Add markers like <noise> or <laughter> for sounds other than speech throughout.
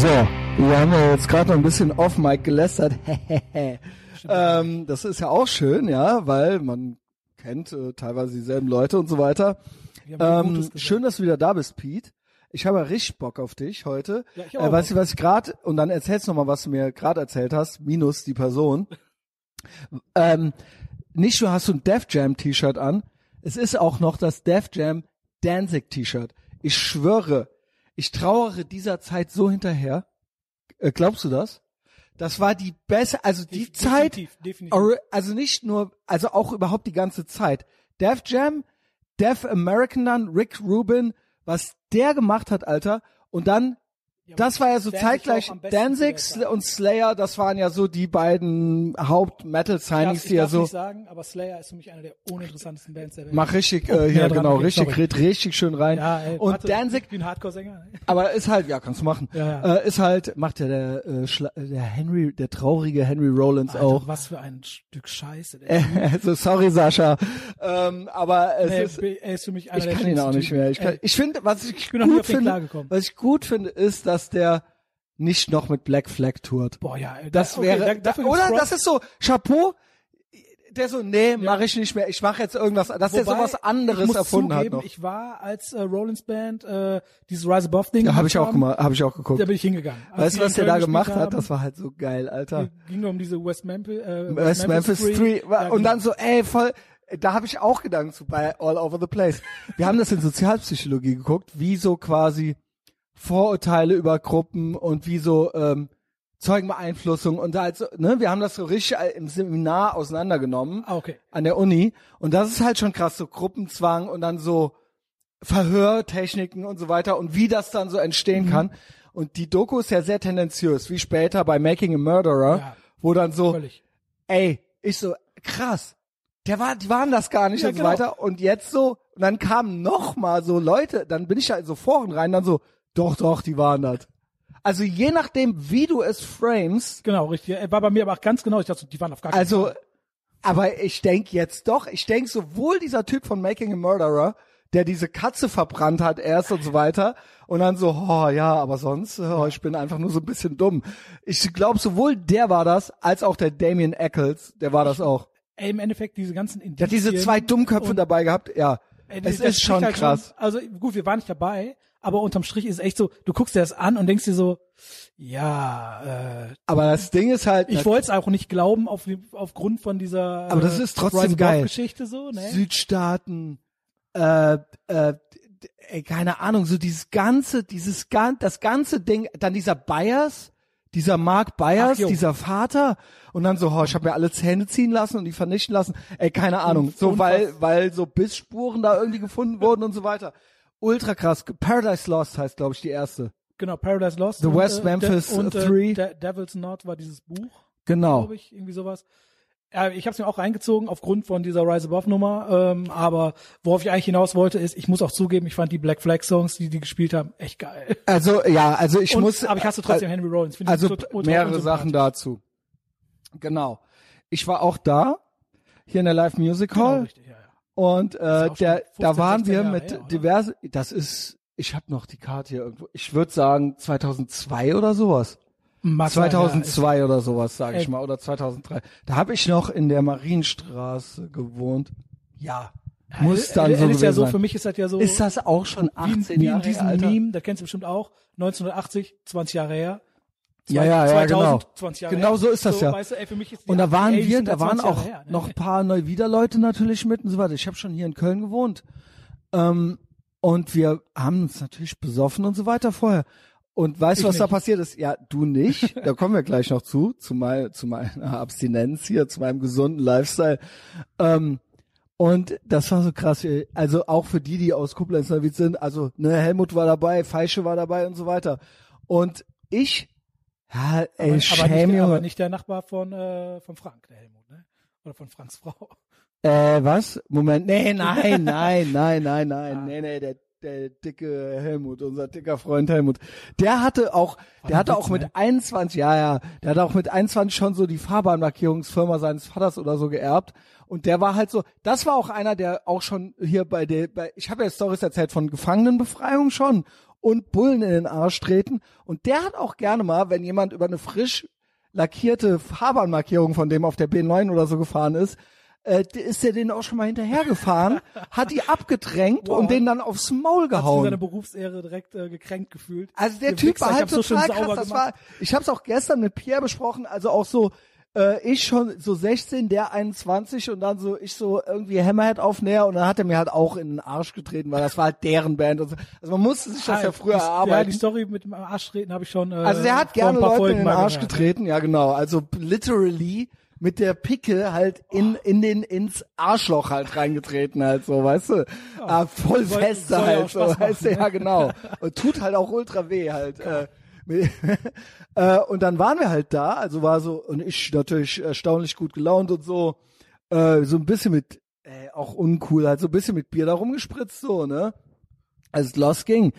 So, wir haben ja jetzt gerade noch ein bisschen off Mike gelästert. <laughs> ähm, das ist ja auch schön, ja, weil man kennt äh, teilweise dieselben Leute und so weiter. Ähm, schön, dass du wieder da bist, Pete. Ich habe ja richtig Bock auf dich heute. Ja, ich äh, auch. weißt du, was ich gerade, und dann erzählst du noch mal, was du mir gerade erzählt hast, minus die Person. <laughs> ähm, nicht nur hast du ein Def Jam T-Shirt an, es ist auch noch das Def Jam Danzig T-Shirt. Ich schwöre, ich trauere dieser Zeit so hinterher. Äh, glaubst du das? Das war die beste, also die Def- Zeit, definitiv, definitiv. Also nicht nur, also auch überhaupt die ganze Zeit. Def Jam, Def American dann, Rick Rubin, was der gemacht hat, Alter. Und dann, Ja, das war ja so Danzig zeitgleich, Danzig und Slayer, das waren ja so die beiden Haupt-Metal-Signings, ich die ja so, nicht sagen, aber Slayer ist für mich eine der uninteressantesten Bands der Welt. mach richtig, Oh, äh, hier, näher dran, genau, okay, richtig, red richtig schön rein. ja, ey, und warte, Danzig, Ich bin Hardcore-Sänger. <laughs> aber ist halt, ja, kannst du machen. Ja. Äh, ist halt, macht ja der, äh, Schla der Henry, der traurige Henry Rollins Alter, auch. was für ein Stück Scheiße. Der <laughs> also sorry, Sascha. Ähm, aber es nee, ist, er ist für mich einer ich der kann ihn auch nicht mehr. Ich, kann, ich finde, was ich, bin noch nie gut finde, was ich gut finde, ist, dass der nicht noch mit Black Flag tourt. Boah, ja, ey, Das okay, wäre, da, oder? Das ist so, Chapeau. Der so, nee, mache ich nicht mehr. Ich mache jetzt irgendwas, dass der Wobei, sowas ich anderes erfunden zugeben, hat noch. Ich war als äh, Rollins Band äh, dieses Rise Above Ding. Ja, habe ich auch haben, gemacht, habe ich auch geguckt. Da bin ich hingegangen. Als Weißt du, was der da gemacht gespielt hat? haben, Das war halt so geil, Alter. ging nur um diese West Memphis, äh, West Memphis 3 Ja, und genau. dann so, ey, voll, da habe ich auch Gedanken zu bei All Over the Place. Wir haben das in Sozialpsychologie geguckt, wie so quasi Vorurteile über Gruppen und wie so ähm, Zeugenbeeinflussung und da halt so, ne, wir haben das so richtig im Seminar auseinandergenommen Ah, okay. an der Uni und das ist halt schon krass, so Gruppenzwang und dann so Verhörtechniken und so weiter und wie das dann so entstehen Mhm. kann. Und die Doku ist ja sehr tendenziös, wie später bei Making a Murderer, Ja. wo dann so, Völlig. ey, ich so, krass, der war, die waren das gar nicht Ja, und so genau. weiter. Und jetzt so, und dann kamen noch mal so Leute, dann bin ich in so Foren rein, dann so, doch, doch, die waren das. Also je nachdem, wie du es frames, Genau, richtig. Er war bei mir aber auch ganz genau. Ich dachte, die waren auf gar keinen also, Fall. aber ich denk jetzt doch, ich denk sowohl dieser Typ von Making a Murderer, der diese Katze verbrannt hat erst und so weiter und dann so, oh ja, aber sonst, oh, ich bin einfach nur so ein bisschen dumm. Ich glaube, sowohl der war das, als auch der Damien Eccles, der war das auch. Ey, im Endeffekt diese ganzen Der hat diese zwei Dummköpfe dabei gehabt, ja. Ey, es das ist schon halt krass. also gut, wir waren nicht dabei, aber unterm Strich ist echt so, du guckst dir das an und denkst dir so, ja, äh, Aber das Ding ist halt, ich wollte es auch nicht glauben auf, aufgrund von dieser Aber das ist trotzdem geil. Geschichte so, ne? Südstaaten, äh, äh, ey, keine Ahnung, so dieses ganze, dieses gan das ganze Ding, dann dieser Byers, dieser Mark jo. dieser Vater und dann so, oh, ich habe mir alle Zähne ziehen lassen und die vernichten lassen. Ey, keine Ahnung, so weil weil so Bissspuren da irgendwie gefunden wurden und so weiter. Ultra krass. Paradise Lost heißt, glaube ich, die erste. Genau, Paradise Lost. The und, West äh, Memphis De und, Three. Äh, De Devil's Knot war dieses Buch, Genau. glaube ich, irgendwie sowas. Ja, ich habe es mir auch reingezogen aufgrund von dieser Rise Above Nummer, ähm, aber worauf ich eigentlich hinaus wollte, ist, ich muss auch zugeben, ich fand die Black Flag Songs, die die gespielt haben, echt geil. Also ja, also ich Und, muss. aber ich hasse trotzdem Henry Rollins. Finde ich Also so mehrere. Sachen dazu. Genau. Ich war auch da, hier in der Live Music Genau, Hall. richtig, ja, ja. Und äh, der, da 15, waren 16 wir Jahre mit her, diverse, das ist, ich habe noch die Karte hier irgendwo, ich würde sagen 2002 oder sowas. Mag sein, ja, 2002 oder sowas, sage ich Ey. mal, oder 2003. Da habe ich noch in der Marienstraße gewohnt. Ja, ist- muss dann äh, so ist ja so, sein. für mich ist das ja so, Ist das auch schon wie, 18 in- wie Jahre in diesem her, Alter? Meme, das kennst du bestimmt auch, 1980, 20 Jahre her. Ja, ja, ja, 2000, genau. 20 Jahre Genau her. so ist das ja. Weißt du, ey, Und da waren 80 wir, da waren 20 Jahre auch her, ne? noch ein paar Neuwiederleute natürlich mit und so weiter. Ich habe schon hier in Köln gewohnt. Ähm, und wir haben uns natürlich besoffen und so weiter vorher. Und weißt du, was da nicht. passiert ist? Ja, du nicht. <laughs> Da kommen wir gleich noch zu, zu, mein, zu meiner Abstinenz hier, zu meinem gesunden Lifestyle. Ähm, und das war so krass. Also auch für die, die aus Koblenz sind. Also ne, Helmut war dabei, Feische war dabei und so weiter. Und ich, ja, ey, aber, aber, Shame, nicht, aber nicht der Nachbar von, äh, von Frank, der Helmut, ne? Oder von Franks Frau. Äh, was? Moment, nee, <laughs> nein, nein, nein, nein, nein, nee, nee, der, der dicke Helmut, unser dicker Freund Helmut, der hatte auch, der hatte auch mit 21, ja, ja, der hatte auch mit 21 schon so die Fahrbahnmarkierungsfirma seines Vaters oder so geerbt. Und der war halt so, das war auch einer, der auch schon hier bei der, bei, ich habe ja Stories erzählt von Gefangenenbefreiung schon und Bullen in den Arsch treten. Und der hat auch gerne mal, wenn jemand über eine frisch lackierte Fahrbahnmarkierung von dem auf der B9 oder so gefahren ist, äh, ist der den auch schon mal hinterhergefahren, <laughs> hat die abgedrängt Wow. und den dann aufs Maul Hat sich seine gehauen. Berufsehre direkt äh, gekränkt gefühlt. Also der Ihr Typ Wichser, war halt so total sauber krass. Das war, ich habe es auch gestern mit Pierre besprochen, also auch so äh, ich schon so 16, der 21 und dann so ich so irgendwie Hammerhead aufnäher und dann hat er mir halt auch in den Arsch getreten, weil das war halt deren Band. Und so. Also man musste sich das ja früher die, Ja, erarbeiten. die Story mit dem Arschtreten habe ich schon. Äh, Also der hat gerne Leute Folgen in den Arsch gehört. getreten, ja genau. Also literally mit der Picke halt in in den ins Arschloch halt reingetreten halt so, weißt du? Ah, voll Soll- feste soll ja halt so, weißt du, ja genau. <laughs> Und tut halt auch ultra weh halt. Äh, <laughs> äh, und dann waren wir halt da, also war so und ich natürlich erstaunlich gut gelaunt und so äh, so ein bisschen mit äh, auch uncool halt so ein bisschen mit Bier da rumgespritzt so, ne? als es losging,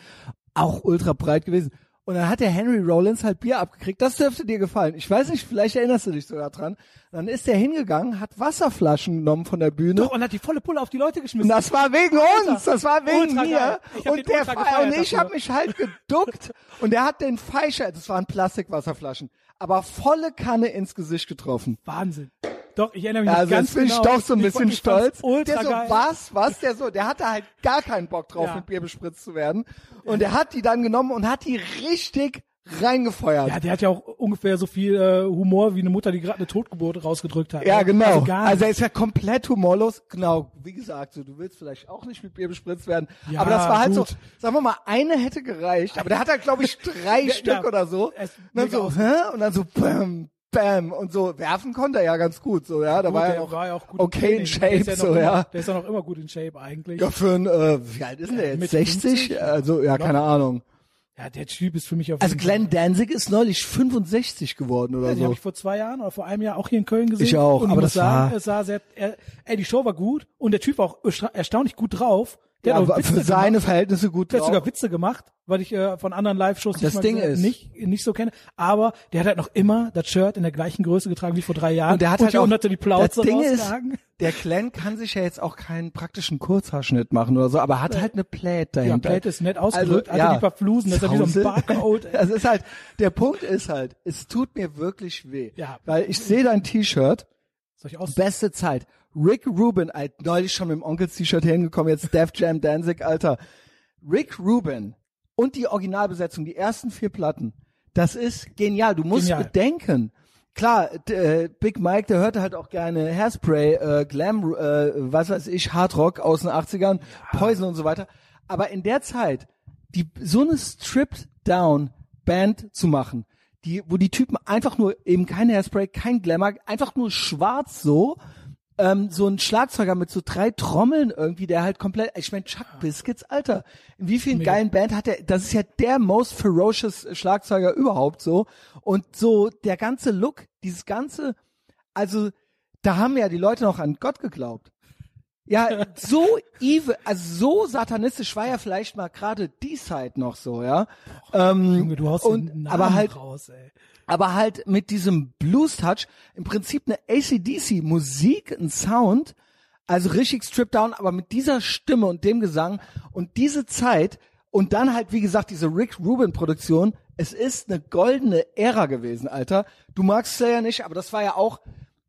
auch ultra breit gewesen. Und dann hat der Henry Rollins halt Bier abgekriegt. Das dürfte dir gefallen. Ich weiß nicht, vielleicht erinnerst du dich sogar dran. Dann ist der hingegangen, hat Wasserflaschen genommen von der Bühne. Doch, und hat die volle Pulle auf die Leute Und geschmissen. das war wegen Ultra- uns, das war wegen ultra mir. geil. Ich hab Und der gefeiert und ich habe mich halt geduckt <laughs> und der hat den Feischer, das waren Plastikwasserflaschen, aber volle Kanne ins Gesicht getroffen. Wahnsinn. Doch, ich erinnere mich Also ganz jetzt bin genau. ich doch so ein bisschen ich stolz. Der so, geil. was, was, der so, der hatte halt gar keinen Bock drauf, Ja. mit Bier bespritzt zu werden. Und der hat die dann genommen und hat die richtig reingefeuert. Ja, der hat ja auch ungefähr so viel äh, Humor wie eine Mutter, die gerade eine Totgeburt rausgedrückt hat. Ja, ne? genau. Also, Also er ist ja komplett humorlos. Genau, wie gesagt, so, du willst vielleicht auch nicht mit Bier bespritzt werden. Ja, aber das war halt gut. so, sagen wir mal, eine hätte gereicht. Aber der hat halt, glaube ich, drei <laughs> Stück ja. oder so. Er Und dann so, hä? Und dann so, bam, bam. Und so werfen konnte er ja ganz gut, so, ja. Da Gut, war er noch war ja auch gut okay in Shape, ja so, immer, ja. Der ist ja noch immer gut in Shape eigentlich. Ja, für ein, äh, wie alt ist denn der jetzt? Mitte 60? 50? Also, ja, keine Ahnung. Ja, der Typ ist für mich auf Also jeden Glenn Danzig ist neulich 65 geworden oder Ja, so. habe ich vor zwei Jahren oder vor einem Jahr auch hier in Köln gesehen. Ich auch, und aber das sagen, war- es sah sehr, er, ey, die Show war gut und der Typ war auch ersta- erstaunlich gut drauf. Der Ja, hat Witze für seine gemacht. Verhältnisse gut Der hat drauf. sogar Witze gemacht, weil ich äh, von anderen Live-Shows Das nicht, Ding ist- nicht nicht so kenne. Aber der hat halt noch immer das Shirt in der gleichen Größe getragen wie vor drei Jahren. Und der hat und halt auch, hat die Plauze das Ding ist, der Glenn kann sich ja jetzt auch keinen praktischen Kurzhaarschnitt machen oder so, aber hat halt eine Plate Ja, dahinter. Plate ist nett ausgedrückt, Also, hat er ja. die paar Flusen, das ist ja wie so ein. Barcode. ey. <laughs> Das ist halt, der Punkt ist halt, es tut mir wirklich weh. Ja. Weil ich sehe dein T-Shirt, Soll ich aus? beste Zeit. Rick Rubin, alt, neulich schon mit dem Onkels T-Shirt hingekommen, jetzt Def Jam Danzig, Alter. Rick Rubin und die Originalbesetzung, die ersten vier Platten, das ist genial. Du musst Genial. bedenken, klar, äh, Big Mike, der hörte halt auch gerne Hairspray, äh, Glam, äh, was weiß ich, Hardrock aus den 80ern, Poison und so weiter. Aber in der Zeit, die, so eine Stripped-Down-Band zu machen, die, wo die Typen einfach nur eben kein Hairspray, kein Glamour, einfach nur schwarz so, ähm, so ein Schlagzeuger mit so drei Trommeln irgendwie, der halt komplett, ich meine Chuck Biscuits, Alter, in wie vielen Mega. geilen Band hat er, das ist ja der most ferocious Schlagzeuger überhaupt so und so der ganze Look, dieses ganze, also da haben ja die Leute noch an Gott geglaubt. Ja, <laughs> so evil, also so satanistisch war ja vielleicht mal gerade die Zeit noch so, ja. Ähm, Junge, du haust und, den Namen aber halt raus, ey. Aber halt mit diesem Blues-Touch im Prinzip eine ACDC-Musik, ein Sound, also richtig stripped down, aber mit dieser Stimme und dem Gesang und diese Zeit und dann halt, wie gesagt, diese Rick Rubin-Produktion, es ist eine goldene Ära gewesen, Alter. Du magst Slayer nicht, aber das war ja auch,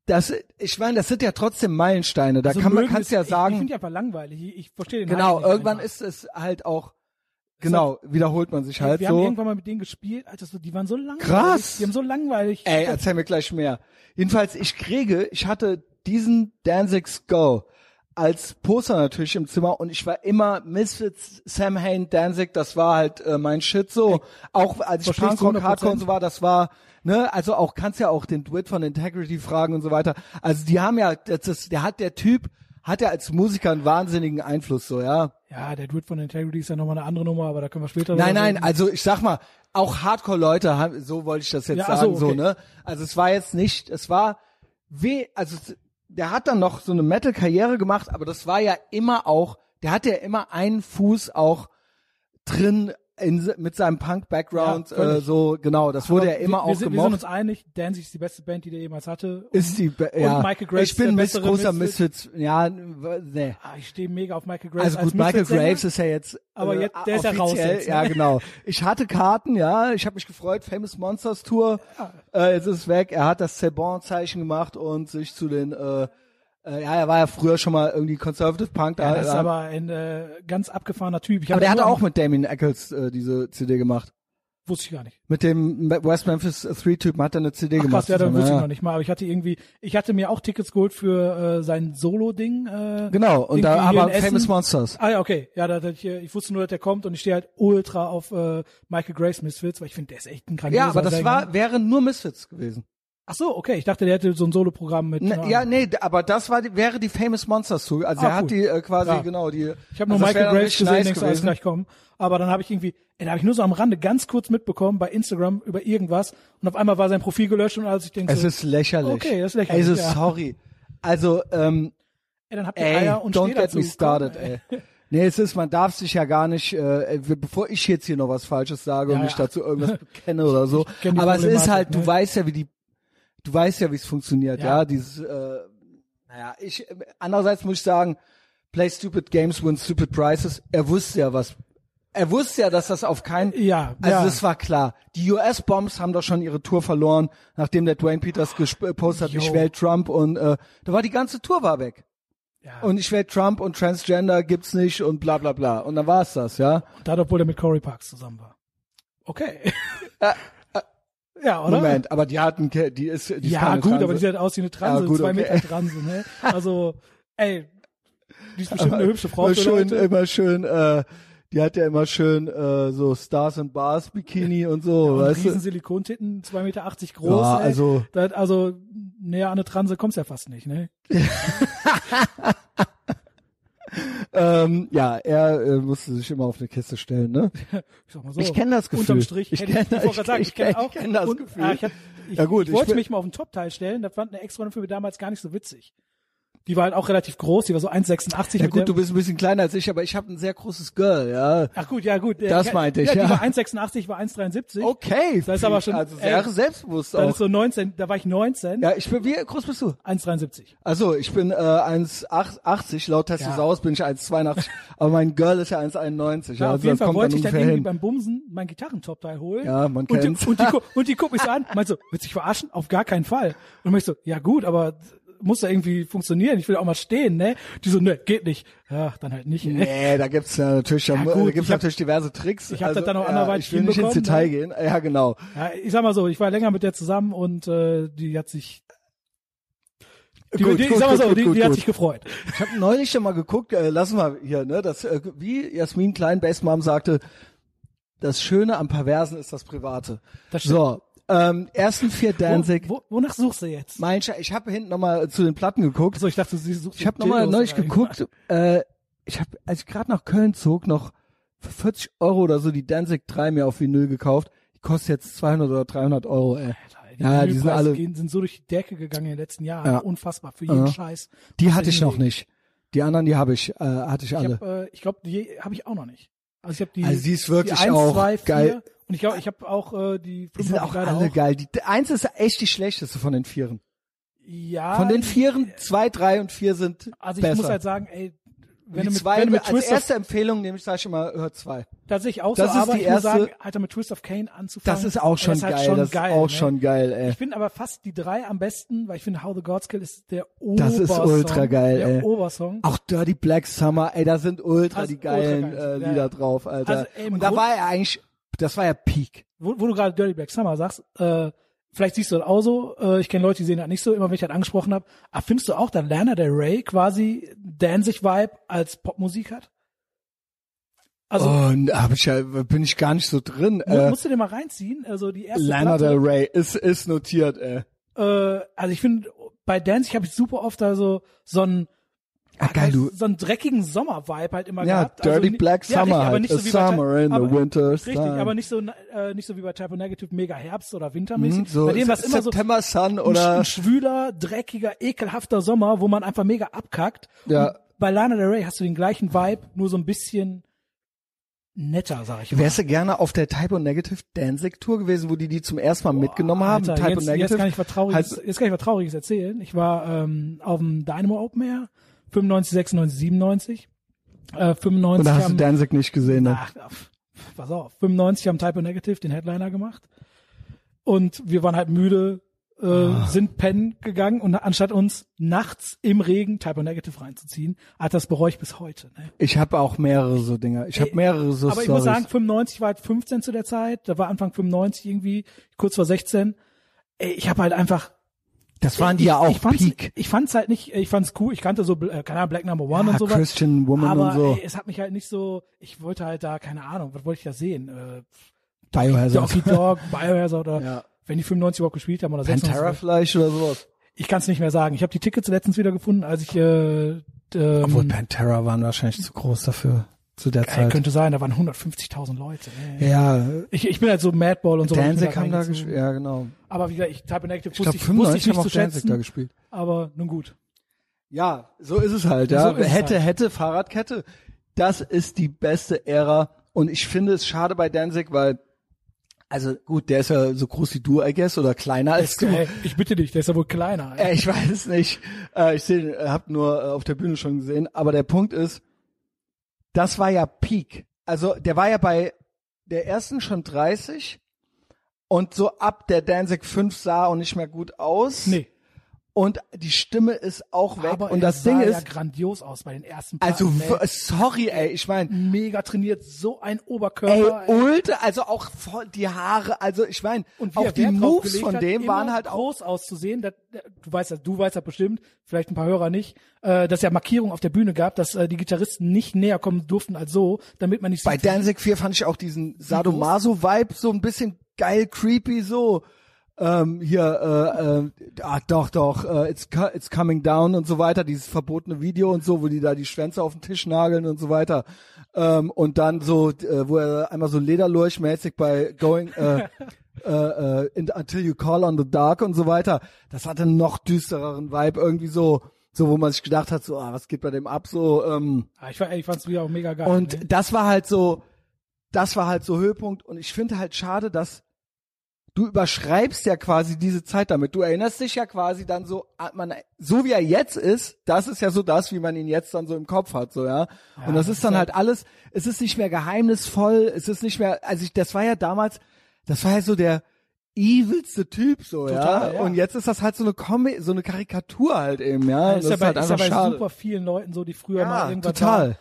das, ich meine, das sind ja trotzdem Meilensteine, da Also kann man, kannst es- ja Ich, ich sagen, finde die einfach langweilig. Ich, ich verstehe den genau, irgendwann einfach. ist es halt auch, genau, wiederholt man sich halt wir haben so. irgendwann mal mit denen gespielt, Alter, so, die waren so langweilig. Krass. Die haben so langweilig. Ey, erzähl mir gleich mehr. Jedenfalls, ich kriege, ich hatte diesen Danzig Skull als Poster natürlich im Zimmer und ich war immer Misfits, Sam Hain, Danzig, das war halt äh, mein Shit so. Auch als ich Punkrock, Hardcore 100%. und so war, das war, ne, also auch, kannst ja auch den Dwit von Integrity fragen und so weiter. Also die haben ja, das ist, der hat, der Typ, hat ja als Musiker einen wahnsinnigen Einfluss so, ja. ja, der Dude von Integrity ist ja nochmal eine andere Nummer, aber da können wir später Nein, nein, reden. also ich sag mal, auch Hardcore-Leute haben, so wollte ich das jetzt Ja, sagen, so, okay. so, ne? Also es war jetzt nicht, es war weh, also der hat dann noch so eine Metal-Karriere gemacht, aber das war ja immer auch, der hatte ja immer einen Fuß auch drin, in, mit seinem Punk-Background, Ja, äh, so, genau, das wurde ja immer wir, auch wir sind, wir sind gemocht. uns einig, Danzig ist die beste Band, die der jemals hatte. Ist die, Be- ja. Michael Graves ich bin der bessere großer Misfits. Ja, nee. Ah, ich stehe mega auf Michael Graves. Also als gut, Michael Misfits-Sänger. Graves ist ja jetzt, Aber äh, jetzt- der ist ja raus jetzt, ne? Ja, genau. Ich hatte Karten, ja, ich habe mich gefreut, Famous Monsters Tour, äh, jetzt ist es weg. Er hat das Cebon-Zeichen gemacht und sich zu den, äh, äh, ja, er war ja früher schon mal irgendwie Conservative Punk. Ja, da, das ist aber ein äh, ganz abgefahrener Typ. Ich aber der hatte auch mit Damien Eccles äh, diese CD gemacht. Wusste ich gar nicht. Mit dem West Memphis 3-Typen hat er eine CD Ach gemacht. krass, ja, dann wusste ich ja. noch nicht mal. Aber ich hatte irgendwie, ich hatte mir auch Tickets geholt für äh, sein Solo-Ding. Äh, Genau, und da aber Famous. Monsters. Ah ja, okay. Ja, da, da, ich, äh, ich wusste nur, dass der kommt und ich stehe halt ultra auf äh, Michael Graves Misfits, weil ich finde, der ist echt ein grandioser Ja, aber das Sänger. war wäre nur Misfits gewesen. Ach so, okay. Ich dachte, der hätte so ein Solo-Programm mit. Ne, keine ja, nee, aber das war die, wäre die Famous Monsters Tour. Also Ah, er hat die äh, quasi Ja. genau die. Ich habe nur also Michael Graves gesehen, nice denkst du, gleich kommen. Aber dann habe ich irgendwie, ey, da habe ich nur so am Rande ganz kurz mitbekommen bei Instagram über irgendwas und auf einmal war sein Profil gelöscht und als ich denke, Es so, ist lächerlich. Okay, das ist lächerlich, Also ja. sorry. Also ähm, ey, dann habt ihr ey, Eier und don't get dazu. me started, Komm, ey. Nee, es ist, man darf sich ja gar nicht, äh, bevor ich jetzt hier noch was Falsches sage Ja, und mich ja. dazu irgendwas <laughs> bekenne oder so. Aber es ist halt, du ne? weißt ja, wie die, du weißt ja, wie es funktioniert, ja. Ja. Dieses, äh, naja, ich, andererseits muss ich sagen, play stupid games, win stupid prizes. Er wusste ja was. Er wusste ja, dass das auf keinen, Ja, also ja. das war klar. Die US-Bombs haben doch schon ihre Tour verloren, nachdem der Dwayne Peters gepostet hat, Jo. ich wähle Trump und äh, da war die ganze Tour war weg. Ja. Und ich wähle Trump und Transgender gibt's nicht und bla bla bla. Und dann war's das, ja. Und da, obwohl er mit Corey Parks zusammen war. Okay. ja, <laughs> oder? Moment, aber die hatten, die ist, die ist Ja, gut, Transe. aber die sieht aus wie eine Transe, Ja, gut, zwei okay. Meter Transe, ne? <laughs> Also, ey, die ist bestimmt eine hübsche Frau immer schön, Leute. immer schön, äh, die hat ja immer schön äh, so Stars and Bars Bikini und so, Und weißt riesen du? Silikontitten, 2,80 Meter groß. Ja, ey. also- Das, also, näher an eine Transe kommt's ja fast nicht, ne? <laughs> <laughs> Ähm, ja, er äh, musste sich immer auf eine Kiste stellen, ne? <laughs> Ich so. Ich kenn das Gefühl. Unterm Strich. Ich hätte kenn- ich, ich, <laughs> sagen, ich kenne kenn- auch. ich kenn das und, Gefühl. Ah, ich, hab, ich, Ja, gut, ich wollte mich mal auf den Top-Teil stellen. Das fand eine Ex-Freundin für mich damals gar nicht so witzig. Die war halt auch relativ groß. Die war so 1,86. Ja gut, du bist ein bisschen kleiner als ich, aber ich habe ein sehr großes Girl, ja. Ach gut, ja gut. Das ja, meinte ich, ja. ja. Die war 1,86, ich war 1,73. Okay. Das ist aber schon- also ey, sehr selbstbewusst Das auch. ist so 19, da war ich 19, ja, ich bin, wie groß bist du? 1,73. Also, ich bin äh, 1,80, laut Testosaurus bin ich 1,82, <laughs> aber mein Girl ist ja 1,91. Ja, also auf jeden das Fall kommt wollte ich dann irgendwie hin. beim Bumsen mein Gitarrentop-Teil holen. Ja, man und die, kennt's. und, die, <laughs> und die guckt mich so an, meint so, willst du dich verarschen? Auf gar keinen Fall. Und dann ich so, ja gut, aber muss da irgendwie funktionieren. Ich will auch mal stehen, ne? Die so, ne, geht nicht. Ja, dann halt nicht. ey. Nee, da gibt's ja natürlich, Ja, da gut, gibt's ich hab- natürlich diverse Tricks. ich hab das dann auch ja, anderweitig Ich will nicht ins hinbekommen, Detail ne? gehen. Ja, genau. Ja, ich sag mal so, ich war länger mit der zusammen und äh, die hat sich, die, Gut, die, gut, ich sag mal so, gut, die, die hat sich gefreut. Ich habe neulich schon mal geguckt, äh, lassen wir hier, ne, das, äh, wie Jasmin Klein, Bassmom sagte, das Schöne am Perversen ist das Private. Das stimmt. so, ähm, ersten vier Danzig. Wo, wo, wonach suchst du jetzt? Mein Sche ich habe hinten nochmal zu den Platten geguckt. Also ich dachte, sie sucht Ich habe nochmal neulich geguckt, äh, ich habe, als ich gerade nach Köln zog, noch für 40 Euro oder so die Danzig 3 mir auf Vinyl gekauft. Die kostet jetzt 200 oder 300 Euro, ey. Alter, die Ja, die sind alle- gehen, sind so durch die Decke gegangen in den letzten Jahren. Ja. Unfassbar für jeden Ja. Scheiß. Die hatte ich noch nicht. Die anderen, die habe ich, äh, hatte ich Ich alle. habe, äh, ich glaube, die habe ich auch noch nicht. Also ich habe die, Also die ist wirklich die 1, auch 2, 4, geil. Und ich glaube, ich habe auch äh, die Die 5 sind ich auch alle auch. geil. Die die eins ist echt die schlechteste von den Vieren. Ja. Von den Vieren, zwei, drei und vier sind Also ich besser. muss halt sagen, ey, wenn die du mit, zwei, wenn du mit als Twist of, erste Empfehlung nehme ich, sag ich immer, hör zwei. tatsächlich auch das so, ist aber die ich muss erste- sagen, Alter, mit Twist of Kane anzufangen. Das ist auch schon das ist geil. halt schon das geil, ist auch ne? schon geil, ey. Ich finde aber fast die drei am besten, weil ich finde How the Gods Kill ist der Das ist Obersong. ultra geil, der ey. Obersong. Auch Dirty Black Summer, ey, da sind ultra Also die geilen ultra geil, äh, Lieder ja. drauf, Alter. Also, ey, und da Grund- war er eigentlich, das war ja Peak. wo, wo du gerade Dirty Black Summer sagst, äh, vielleicht siehst du das auch so, äh, ich kenne Leute, die sehen das nicht so, immer wenn ich das angesprochen habe, aber findest du auch, dass Lana Del Rey quasi Danzig-Vibe als Popmusik hat? Also, da hab ich ja, bin ich gar nicht so drin. mu- Äh, musst du dir mal reinziehen, also die erste Lana Platte, Del Rey ist, ist notiert, ey. äh, also ich finde, bei Danzig habe ich super oft da so, so einen, Ah, geil, du. so einen dreckigen Sommer-Vibe halt immer Ja, gehabt. Also Dirty ni- Black ja, Summer halt. so summer in the aber, winter Richtig, sun. aber nicht so, äh, nicht so wie bei Typo Negative mega Herbst- oder Wintermäßig. Hm, so bei dem was immer so September Sun ein, oder ein schwüler, dreckiger, ekelhafter Sommer, wo man einfach mega abkackt. Ja. Und bei Lana Del Rey hast du den gleichen Vibe, nur so ein bisschen netter, sag ich mal. Wärst du gerne auf der Typo Negative Danzig Tour gewesen, wo die die zum ersten Mal mitgenommen haben? Alter, Typo jetzt, Negative. jetzt kann ich was Trauriges, Halt- jetzt kann ich was Trauriges erzählen. Ich war ähm, auf dem Dynamo Open Air, 95, 96, 97. Äh, 95 Und da hast du haben, Danzig nicht gesehen, ne? ach, pass auf, 95 haben Typo Negative den Headliner gemacht. Und wir waren halt müde, äh, Ah. sind pennen gegangen und anstatt uns nachts im Regen Typo Negative reinzuziehen, hat das bereue ich bis heute. Ne? Ich habe auch mehrere so Dinger. Ich habe mehrere so Aber ich Stories. muss sagen, 95 war halt 15 zu der Zeit, da war Anfang 95 irgendwie, kurz vor 16. Ey, ich habe halt einfach das waren die ich, ja auch ich fand's, Peak. Ich fand's halt nicht, ich fand's cool, ich kannte so, äh, keine Ahnung, Black Number One Ja, und sowas. Christian Woman aber und so. ey, es hat mich halt nicht so, ich wollte halt da, keine Ahnung, was wollte ich da sehen? Äh, Biohazard. Donkey Dog, Biohazard oder <laughs> Ja. wenn die 95 überhaupt gespielt haben oder Pantera 96. vielleicht oder sowas. Ich kann's nicht mehr sagen. Ich habe die Tickets letztens wieder gefunden, als ich äh, ähm, Obwohl Pantera waren wahrscheinlich zu groß dafür zu der ey, Zeit. könnte sein, da waren 150.000 Leute. ey. ja, Ich, ich bin halt so Madball und so. Danzig da haben da gespielt. Ja, genau. Aber wie gesagt, ich Type Ich wusste ich, wusste ich 95 nicht haben zu Danzig da schätzen, gespielt. aber nun gut. Ja, so ist es halt, ja. So ist es hätte, halt. hätte, Fahrradkette. Das ist die beste Ära. Und ich finde es schade bei Danzig, weil, also gut, der ist ja so groß wie du, I guess, oder kleiner als du. Ey, ich bitte dich, der ist ja wohl kleiner. ey. Äh, ich weiß es nicht. Äh, ich sehe, hab nur äh, auf der Bühne schon gesehen. Aber der Punkt ist, das war ja Peak. Also der war ja bei der ersten schon 30 und so ab der Danzig 5 sah auch nicht mehr gut aus. Nee. Und die Stimme ist auch weg. Aber und das sah Ding ja ist, grandios aus bei den ersten also Platten, w- sorry, ey, ich meine, ey. mega trainiert, so ein ey, Oberkörper. ey. Ulte, also auch voll die Haare, also ich meine, auch die Moves von hat, dem immer waren halt auch groß auszusehen. Das, du weißt das, du weißt das bestimmt, vielleicht ein paar Hörer nicht, äh, dass ja Markierungen auf der Bühne gab, dass äh, die Gitarristen nicht näher kommen durften als so, damit man nicht Bei sieht, Danzig 4 fand ich auch diesen Sadomaso-Vibe so ein bisschen geil, creepy, so. Ähm, hier, äh, äh, ah, doch, doch, äh, it's, it's coming down und so weiter, dieses verbotene Video und so, wo die da die Schwänze auf den Tisch nageln und so weiter. Ähm, und dann so, äh, wo er einmal so Lederlurch-mäßig bei Going, äh, <laughs> äh, äh, Until You Call on the Dark und so weiter. Das hatte einen noch düstereren Vibe, irgendwie so, so, wo man sich gedacht hat, so, ah, was geht bei dem ab, so, ähm, Ah, ich, ich fand's wieder auch mega geil. und ne? das war halt so, das war halt so Höhepunkt. Und ich finde halt schade, dass du überschreibst ja quasi diese Zeit damit. Du erinnerst dich ja quasi dann so, an- man, so wie er jetzt ist, das ist ja so das, wie man ihn jetzt dann so im Kopf hat, so, ja. und das das ist dann halt alles, es ist nicht mehr geheimnisvoll, es ist nicht mehr, also ich, das war ja damals, das war ja so der evilste Typ, so, Total, ja. ja. Und jetzt ist das halt so eine Comi so eine Karikatur halt eben, ja. Ja, Und ist, das ja ist bei, halt ist ja bei super vielen Leuten so, die früher Ja, mal irgendwas total. waren.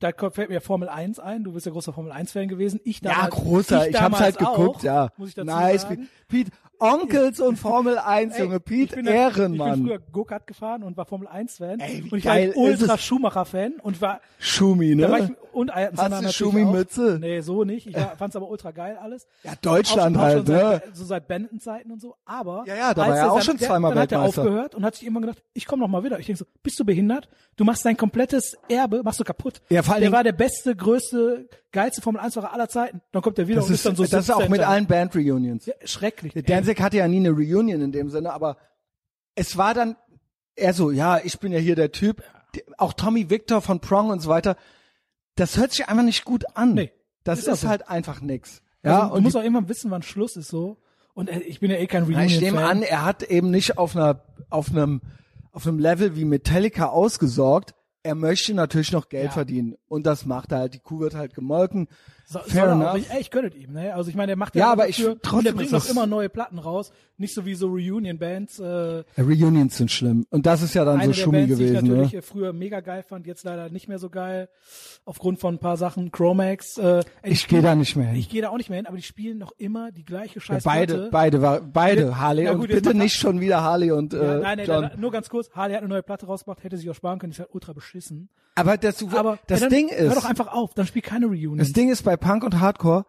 Da fällt mir Formel 1 ein. Du bist ja großer Formel 1 Fan gewesen. Ich Ja, damals, großer. Ich, hab's damals halt geguckt, auch, ja. Muss ich dazu nice. sagen. Pete, Onkels und Formel 1, Ey, Junge. ich Pete Ich Ehrenmann. bin früher Go-Kart gefahren und war Formel 1 Fan. Ey, wie und ich war halt ultra? Schumacher-Fan und war, Schumi, da war ich, ne? und Hast du Schumi-Mütze? auch. Nee, so nicht. Ich war, fand's aber ultra geil alles. Ja, Deutschland auch, auch halt, schon ne? Seit, so seit Benton-Zeiten und so. Aber. Ja, ja, da war er auch dann- schon der- zweimal Dann hat er Weltmeister. aufgehört und hat sich immer gedacht, ich komme noch mal wieder. Ich denke so, bist du behindert? Du machst dein komplettes Erbe, machst du kaputt. Ja, vor allen der war der beste, größte, geilste Formel 1-Fahrer aller Zeiten. Dann kommt er wieder Das und ist, dann so das ist auch mit 17. allen Band-Reunions. Ja, schrecklich. Der Danzig hatte ja nie eine Reunion in dem Sinne, aber es war dann eher so, ja, ich bin ja hier der Typ. Auch Tommy Victor von Prong und so weiter. Das hört sich einfach nicht gut an. Nee, das ist ist, auch so. halt einfach nix. Also, Ja, du und musst die auch irgendwann wissen, wann Schluss ist so. Und äh, ich bin ja eh kein Ja, ich nehme an, er hat eben nicht auf einer, auf einem, auf einem Level wie Metallica ausgesorgt. Er möchte natürlich noch Geld Ja. verdienen. Und das macht er halt. Die Kuh wird halt gemolken. So, Fair er enough. Auch, ich, ey, es ihm, ne? Also ich meine, der macht Ja, ja, aber dafür, ich- und trotzdem der bringt noch immer neue Platten raus. Nicht so wie so Reunion-Bands. Äh, Ja, Reunions sind schlimm. Und das ist ja dann so Schummi Bands, die ich gewesen, natürlich ne? äh, früher mega geil fand, jetzt leider nicht mehr so geil. Aufgrund von ein paar Sachen. Chromax. Äh, ey, Ich gehe da nicht mehr hin. Ich gehe da auch nicht mehr hin, aber die spielen noch immer die gleiche Ja, scheiß beide, beide, war, beide, Ja, Harley. ja, und gut, jetzt bitte nicht schon wieder Harley und Ja, äh, nein, nein, John. nein, nur ganz kurz. Harley hat eine neue Platte rausgebracht, hätte sich auch sparen können, ist halt ultra beschissen. Aber das, Aber das ja, dann Ding Hör ist, doch einfach auf, dann spiel keine Reunion. das Ding ist bei Punk und Hardcore,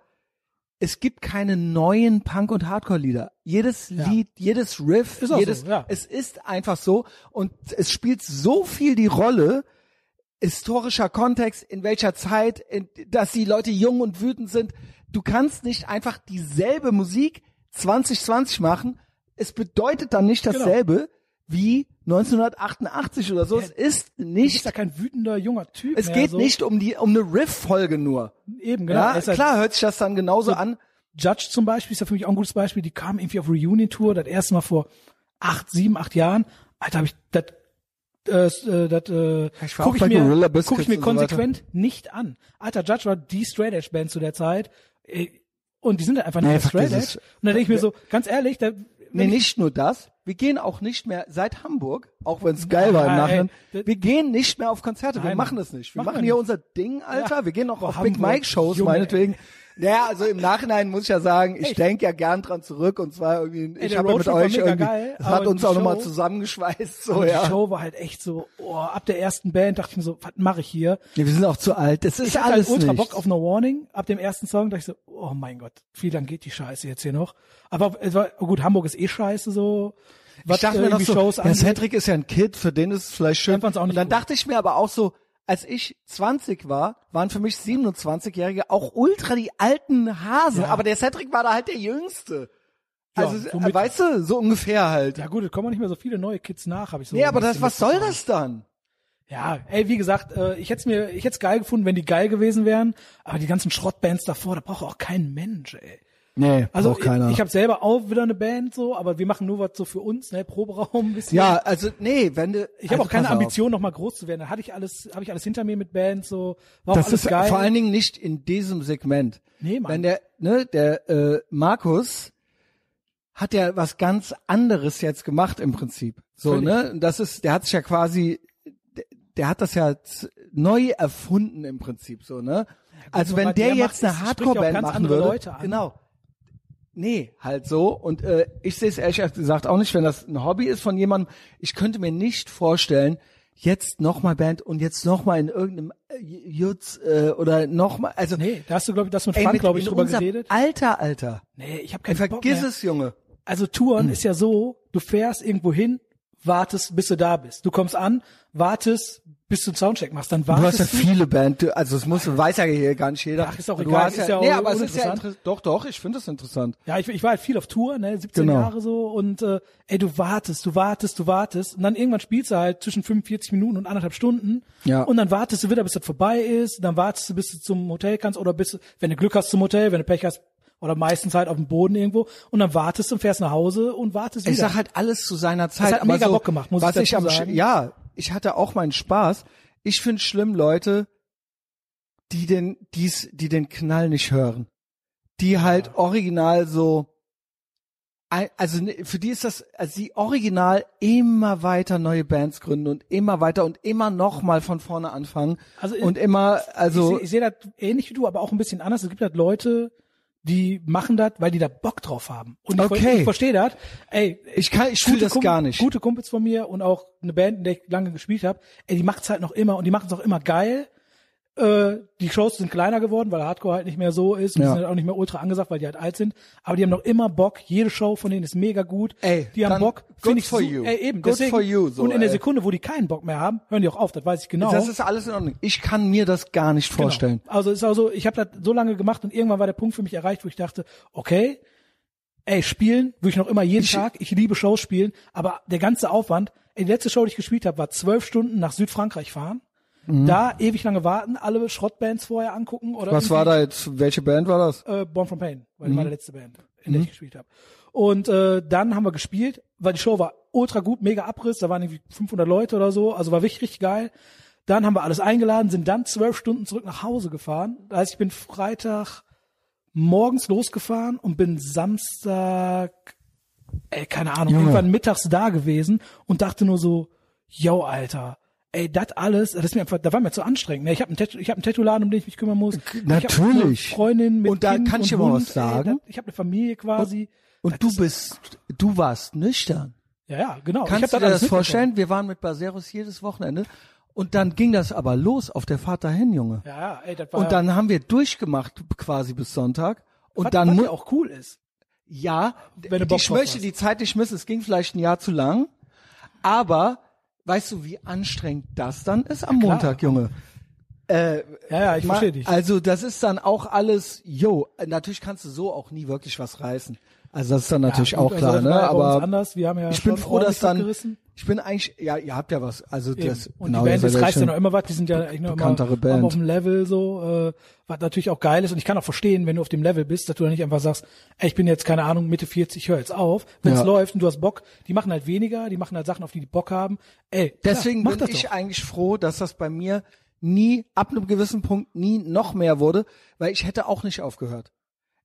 es gibt keine neuen Punk- und Hardcore-Lieder. Jedes Ja. Lied, jedes Riff, jedes, so, ja. es ist einfach so und es spielt so viel die Rolle, historischer Kontext, in welcher Zeit, in, dass die Leute jung und wütend sind. Du kannst nicht einfach dieselbe Musik 2020 machen. Es bedeutet dann nicht Genau. Wie 1988 oder so. es ist nicht, ja kein wütender junger Typ es mehr, geht so. nicht um die, um eine Riff-Folge nur. Eben, genau. Ja, ist halt- klar hört sich das dann genauso an. Judge zum Beispiel ist ja für mich auch ein gutes Beispiel. Die kam irgendwie auf Reunion-Tour, das erste Mal vor acht, sieben, acht Jahren. Alter, habe ich das äh, das äh, Ich guck ich mir, guck ich mir und so konsequent nicht an. Alter, Judge war die Straight Edge Band zu der Zeit. Ey, Und die sind halt einfach nicht Nee, Straight Edge. Und dann denke ich mir so, ganz ehrlich, da, Nee, nicht nur das. Wir gehen auch nicht mehr seit Hamburg, auch wenn es geil war im Nein, Nachhinein. ey, Wir gehen nicht mehr auf Konzerte. Wir Nein, machen das nicht. Wir machen machen wir hier nicht. unser Ding, Alter. Ja. Wir gehen auch Boah, auf Big Hamburg, Mike Shows, Junge, meinetwegen. Ja, also im Nachhinein muss ich ja sagen, ich denke ja gern dran zurück und zwar irgendwie, ich der habe ja mit euch irgendwie, geil, das hat uns auch nochmal zusammengeschweißt, so, ja. die Show war halt echt so, oh, ab der ersten Band dachte ich mir so, was mache ich hier? ja. Wir sind auch zu alt. Das ist Ich hatte alles halt ultra nichts. Bock auf No Warning. Ab dem ersten Song dachte ich so, oh mein Gott, wie lang geht die Scheiße jetzt hier noch? Aber es war, gut, Hamburg ist eh scheiße so. Was ich dachte mir noch so, Shows ja, angeht. Cedric ist ja ein Kid, für den ist es vielleicht schön. Ich und dann gut. dachte ich mir aber auch so, als ich 20 war, waren für mich 27-Jährige auch ultra die alten Hasen. Ja. Aber der Cedric war da halt der Jüngste. Ja, Also, äh, weißt du, so ungefähr halt. Ja gut, es kommen auch nicht mehr so viele neue Kids nach, habe ich so. nee, aber das, was soll das dann? Ja, ey, wie gesagt, äh, ich hätte mir, ich hätte es geil gefunden, wenn die geil gewesen wären. Aber die ganzen Schrottbands davor, da braucht auch kein Mensch, ey. Nee, Also braucht keiner. ich, ich habe selber auch wieder eine Band so, aber wir machen nur was so für uns, ne, Proberaum ein bisschen. ja, also, nee, wenn du, Ich habe also auch keine pass auf. Ambition, noch mal groß zu werden. Da hatte ich alles, habe ich alles hinter mir mit Bands so. War auch Das alles ist geil. vor allen Dingen nicht in diesem Segment. Nee, Mann. Wenn der, ne, der äh, Markus hat ja was ganz anderes jetzt gemacht im Prinzip. So, Völlig. ne? Das ist, der hat sich ja quasi, der, der hat das ja neu erfunden im Prinzip, so, ne? Also aber wenn der, der jetzt macht- eine ja auch Hardcore-Band ganz machen andere würde, genau. Nee, halt so. Und äh, ich sehe es ehrlich gesagt auch nicht, wenn das ein Hobby ist von jemandem. Ich könnte mir nicht vorstellen, jetzt nochmal Band und jetzt nochmal in irgendeinem äh, Jutz äh, oder nochmal, also Nee, da hast du, glaube ich, das mit Frank, glaube ich, drüber geredet. Alter, Alter. Nee, ich habe keinen Bock vergiss mehr. es, Junge. Also Touren ist ja so, du fährst irgendwo hin, wartest, bis du da bist. Du kommst an, wartest, bis du einen Soundcheck machst, dann Du hast wartest ja viele Band, also es muss, weiß ja hier gar nicht jeder. Ach, ist auch du egal, ist ja auch nee, aber es ist ja. Doch, doch, ich finde es interessant. Ja, ich, ich war halt viel auf Tour, ne, 17 Genau. Jahre so und äh, ey, du wartest, du wartest, du wartest und dann irgendwann spielst du halt zwischen 45 Minuten und anderthalb Stunden Ja. und dann wartest du wieder, bis das vorbei ist, dann wartest du, bis du zum Hotel kannst oder bis, du- wenn du Glück hast zum Hotel, wenn du Pech hast oder meistens halt auf dem Boden irgendwo und dann wartest und fährst nach Hause und wartest Ich wieder. sag halt alles zu seiner Zeit. hat aber mega so, Bock gemacht, muss ich was ich, dazu am Sch- sagen. Ja, ich hatte auch meinen Spaß. Ich finde schlimm Leute, die den, dies, die den Knall nicht hören. Die halt original so, also ne, für die ist das, also die original immer weiter neue Bands gründen und immer weiter und immer noch mal von vorne anfangen. Also und immer, also, ich, seh- ich sehe das ähnlich wie du, aber auch ein bisschen anders. Es gibt halt Leute, die machen das, weil die da Bock drauf haben. Und ich, Okay. ich verstehe das. Ey, ich kann, ich fühle das Kump- gar nicht. Gute Kumpels von mir und auch eine Band, in der ich lange gespielt habe, ey, die macht's halt noch immer und die machen's auch immer geil. Äh, die Shows sind kleiner geworden, weil Hardcore halt nicht mehr so ist und Ja. die sind halt auch nicht mehr ultra angesagt, weil die halt alt sind. Aber die haben noch immer Bock. Jede Show von denen ist mega gut. Ey, die haben Bock. good ich for so, you. Ey, eben. Good deswegen, for you, so, und in der. Sekunde, wo die keinen Bock mehr haben, hören die auch auf. Das weiß ich genau. Das ist alles in Ordnung. Ich kann mir das gar nicht vorstellen. Genau. Also ist auch so, ich habe das so lange gemacht und irgendwann war der Punkt für mich erreicht, wo ich dachte, okay, ey, spielen würde ich noch immer jeden Ich- Tag. Ich liebe Shows spielen, aber der ganze Aufwand, ey, die letzte Show, die ich gespielt habe, war zwölf Stunden nach Südfrankreich fahren. Da ewig lange warten, alle Schrottbands vorher angucken oder Mhm. Was war da jetzt? Welche Band war das? äh, Born from Pain, weil Mhm. die war der letzte Band, in der ich gespielt habe. Und äh, dann haben wir gespielt, weil die Show war ultra gut, mega Abriss, da waren irgendwie 500 Leute oder so, also war wirklich richtig geil. Dann haben wir alles eingeladen, sind dann zwölf Stunden zurück nach Hause gefahren. Das heißt, ich bin Freitag morgens losgefahren und bin Samstag, ey, keine Ahnung, Junge. irgendwann mittags da gewesen und dachte nur so, yo, Alter, ey, das alles, das ist mir einfach, da war mir zu anstrengend. ne? Ich habe einen habe einen Tattoo-Laden, um den ich mich kümmern muss. Ich hab Natürlich. Freundin mit Und da kind kann ich und mal Hund, was sagen. Ey, das, ich habe eine Familie quasi. Und du bist, du warst nüchtern. Ja, ja, genau. ich Kannst hab du dir das vorstellen? Wir waren mit Baseros jedes Wochenende und dann ging das aber los auf der Fahrt dahin, Junge. Ja, ja, ey, das war Und dann haben wir durchgemacht quasi bis Sonntag. Und was, dann was ja auch cool ist. ja, Wenn du Bock ich möchte hast. die Zeit nicht missen. Es ging vielleicht ein Jahr zu lang, aber weißt du, wie anstrengend das dann ist am. Montag, Junge? Äh, Ja, ja, ich verstehe dich. Also das ist dann auch alles, yo, natürlich kannst du so auch nie wirklich was reißen. Also das ist dann natürlich Ja, gut, auch klar, also ne? Aber anders. Wir haben ja ich bin froh, dass dann. Ich bin eigentlich, ja, ihr habt ja was, also Eben. das, und genau, die Band seid reißt ja noch immer was, die sind ja eigentlich noch immer Band. auf dem Level so, äh, was natürlich auch geil ist und ich kann auch verstehen, wenn du auf dem Level bist, dass du dann nicht einfach sagst, ey, ich bin jetzt, keine Ahnung, Mitte 40, ich höre jetzt auf. Wenn es Ja. läuft und du hast Bock, die machen halt weniger, die machen halt Sachen, auf die die Bock haben. Ey, klar, Deswegen mach bin das ich doch. eigentlich froh, dass das bei mir nie, ab einem gewissen Punkt nie noch mehr wurde, weil ich hätte auch nicht aufgehört.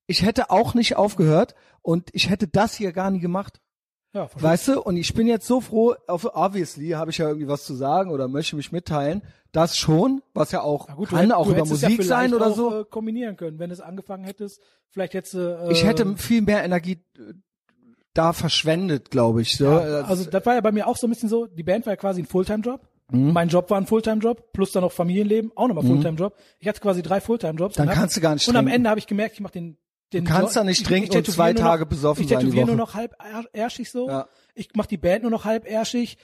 Ich hätte auch nicht aufgehört und ich hätte das hier gar nie gemacht. Ja. Weißt du, und ich bin jetzt so froh, obviously habe ich ja irgendwie was zu sagen oder möchte mich mitteilen. Das schon, was ja auch gut, kann hätt- auch über es ja Musik sein oder auch, so. Äh, kombinieren können, wenn du es angefangen hättest. Vielleicht hättest du. Äh, ich hätte viel mehr Energie äh, da verschwendet, glaube ich. So. Ja, also das war ja bei mir auch so ein bisschen so, die Band war ja quasi ein Fulltime-Job. Mein Job war ein Fulltime-Job, plus dann noch Familienleben, auch nochmal Fulltime-Job. Ich hatte quasi drei Fulltime-Jobs. Dann und hab- kannst du gar nicht Und am. Ende habe ich gemerkt, ich mache den, den Du kannst Jo- da nicht ich- trinken ich und tätowiere zwei Tage noch, besoffen Ich sein die tätowiere nur noch halb är- ärschig so. Ja. Ich mache die Band nur noch halb ärschig.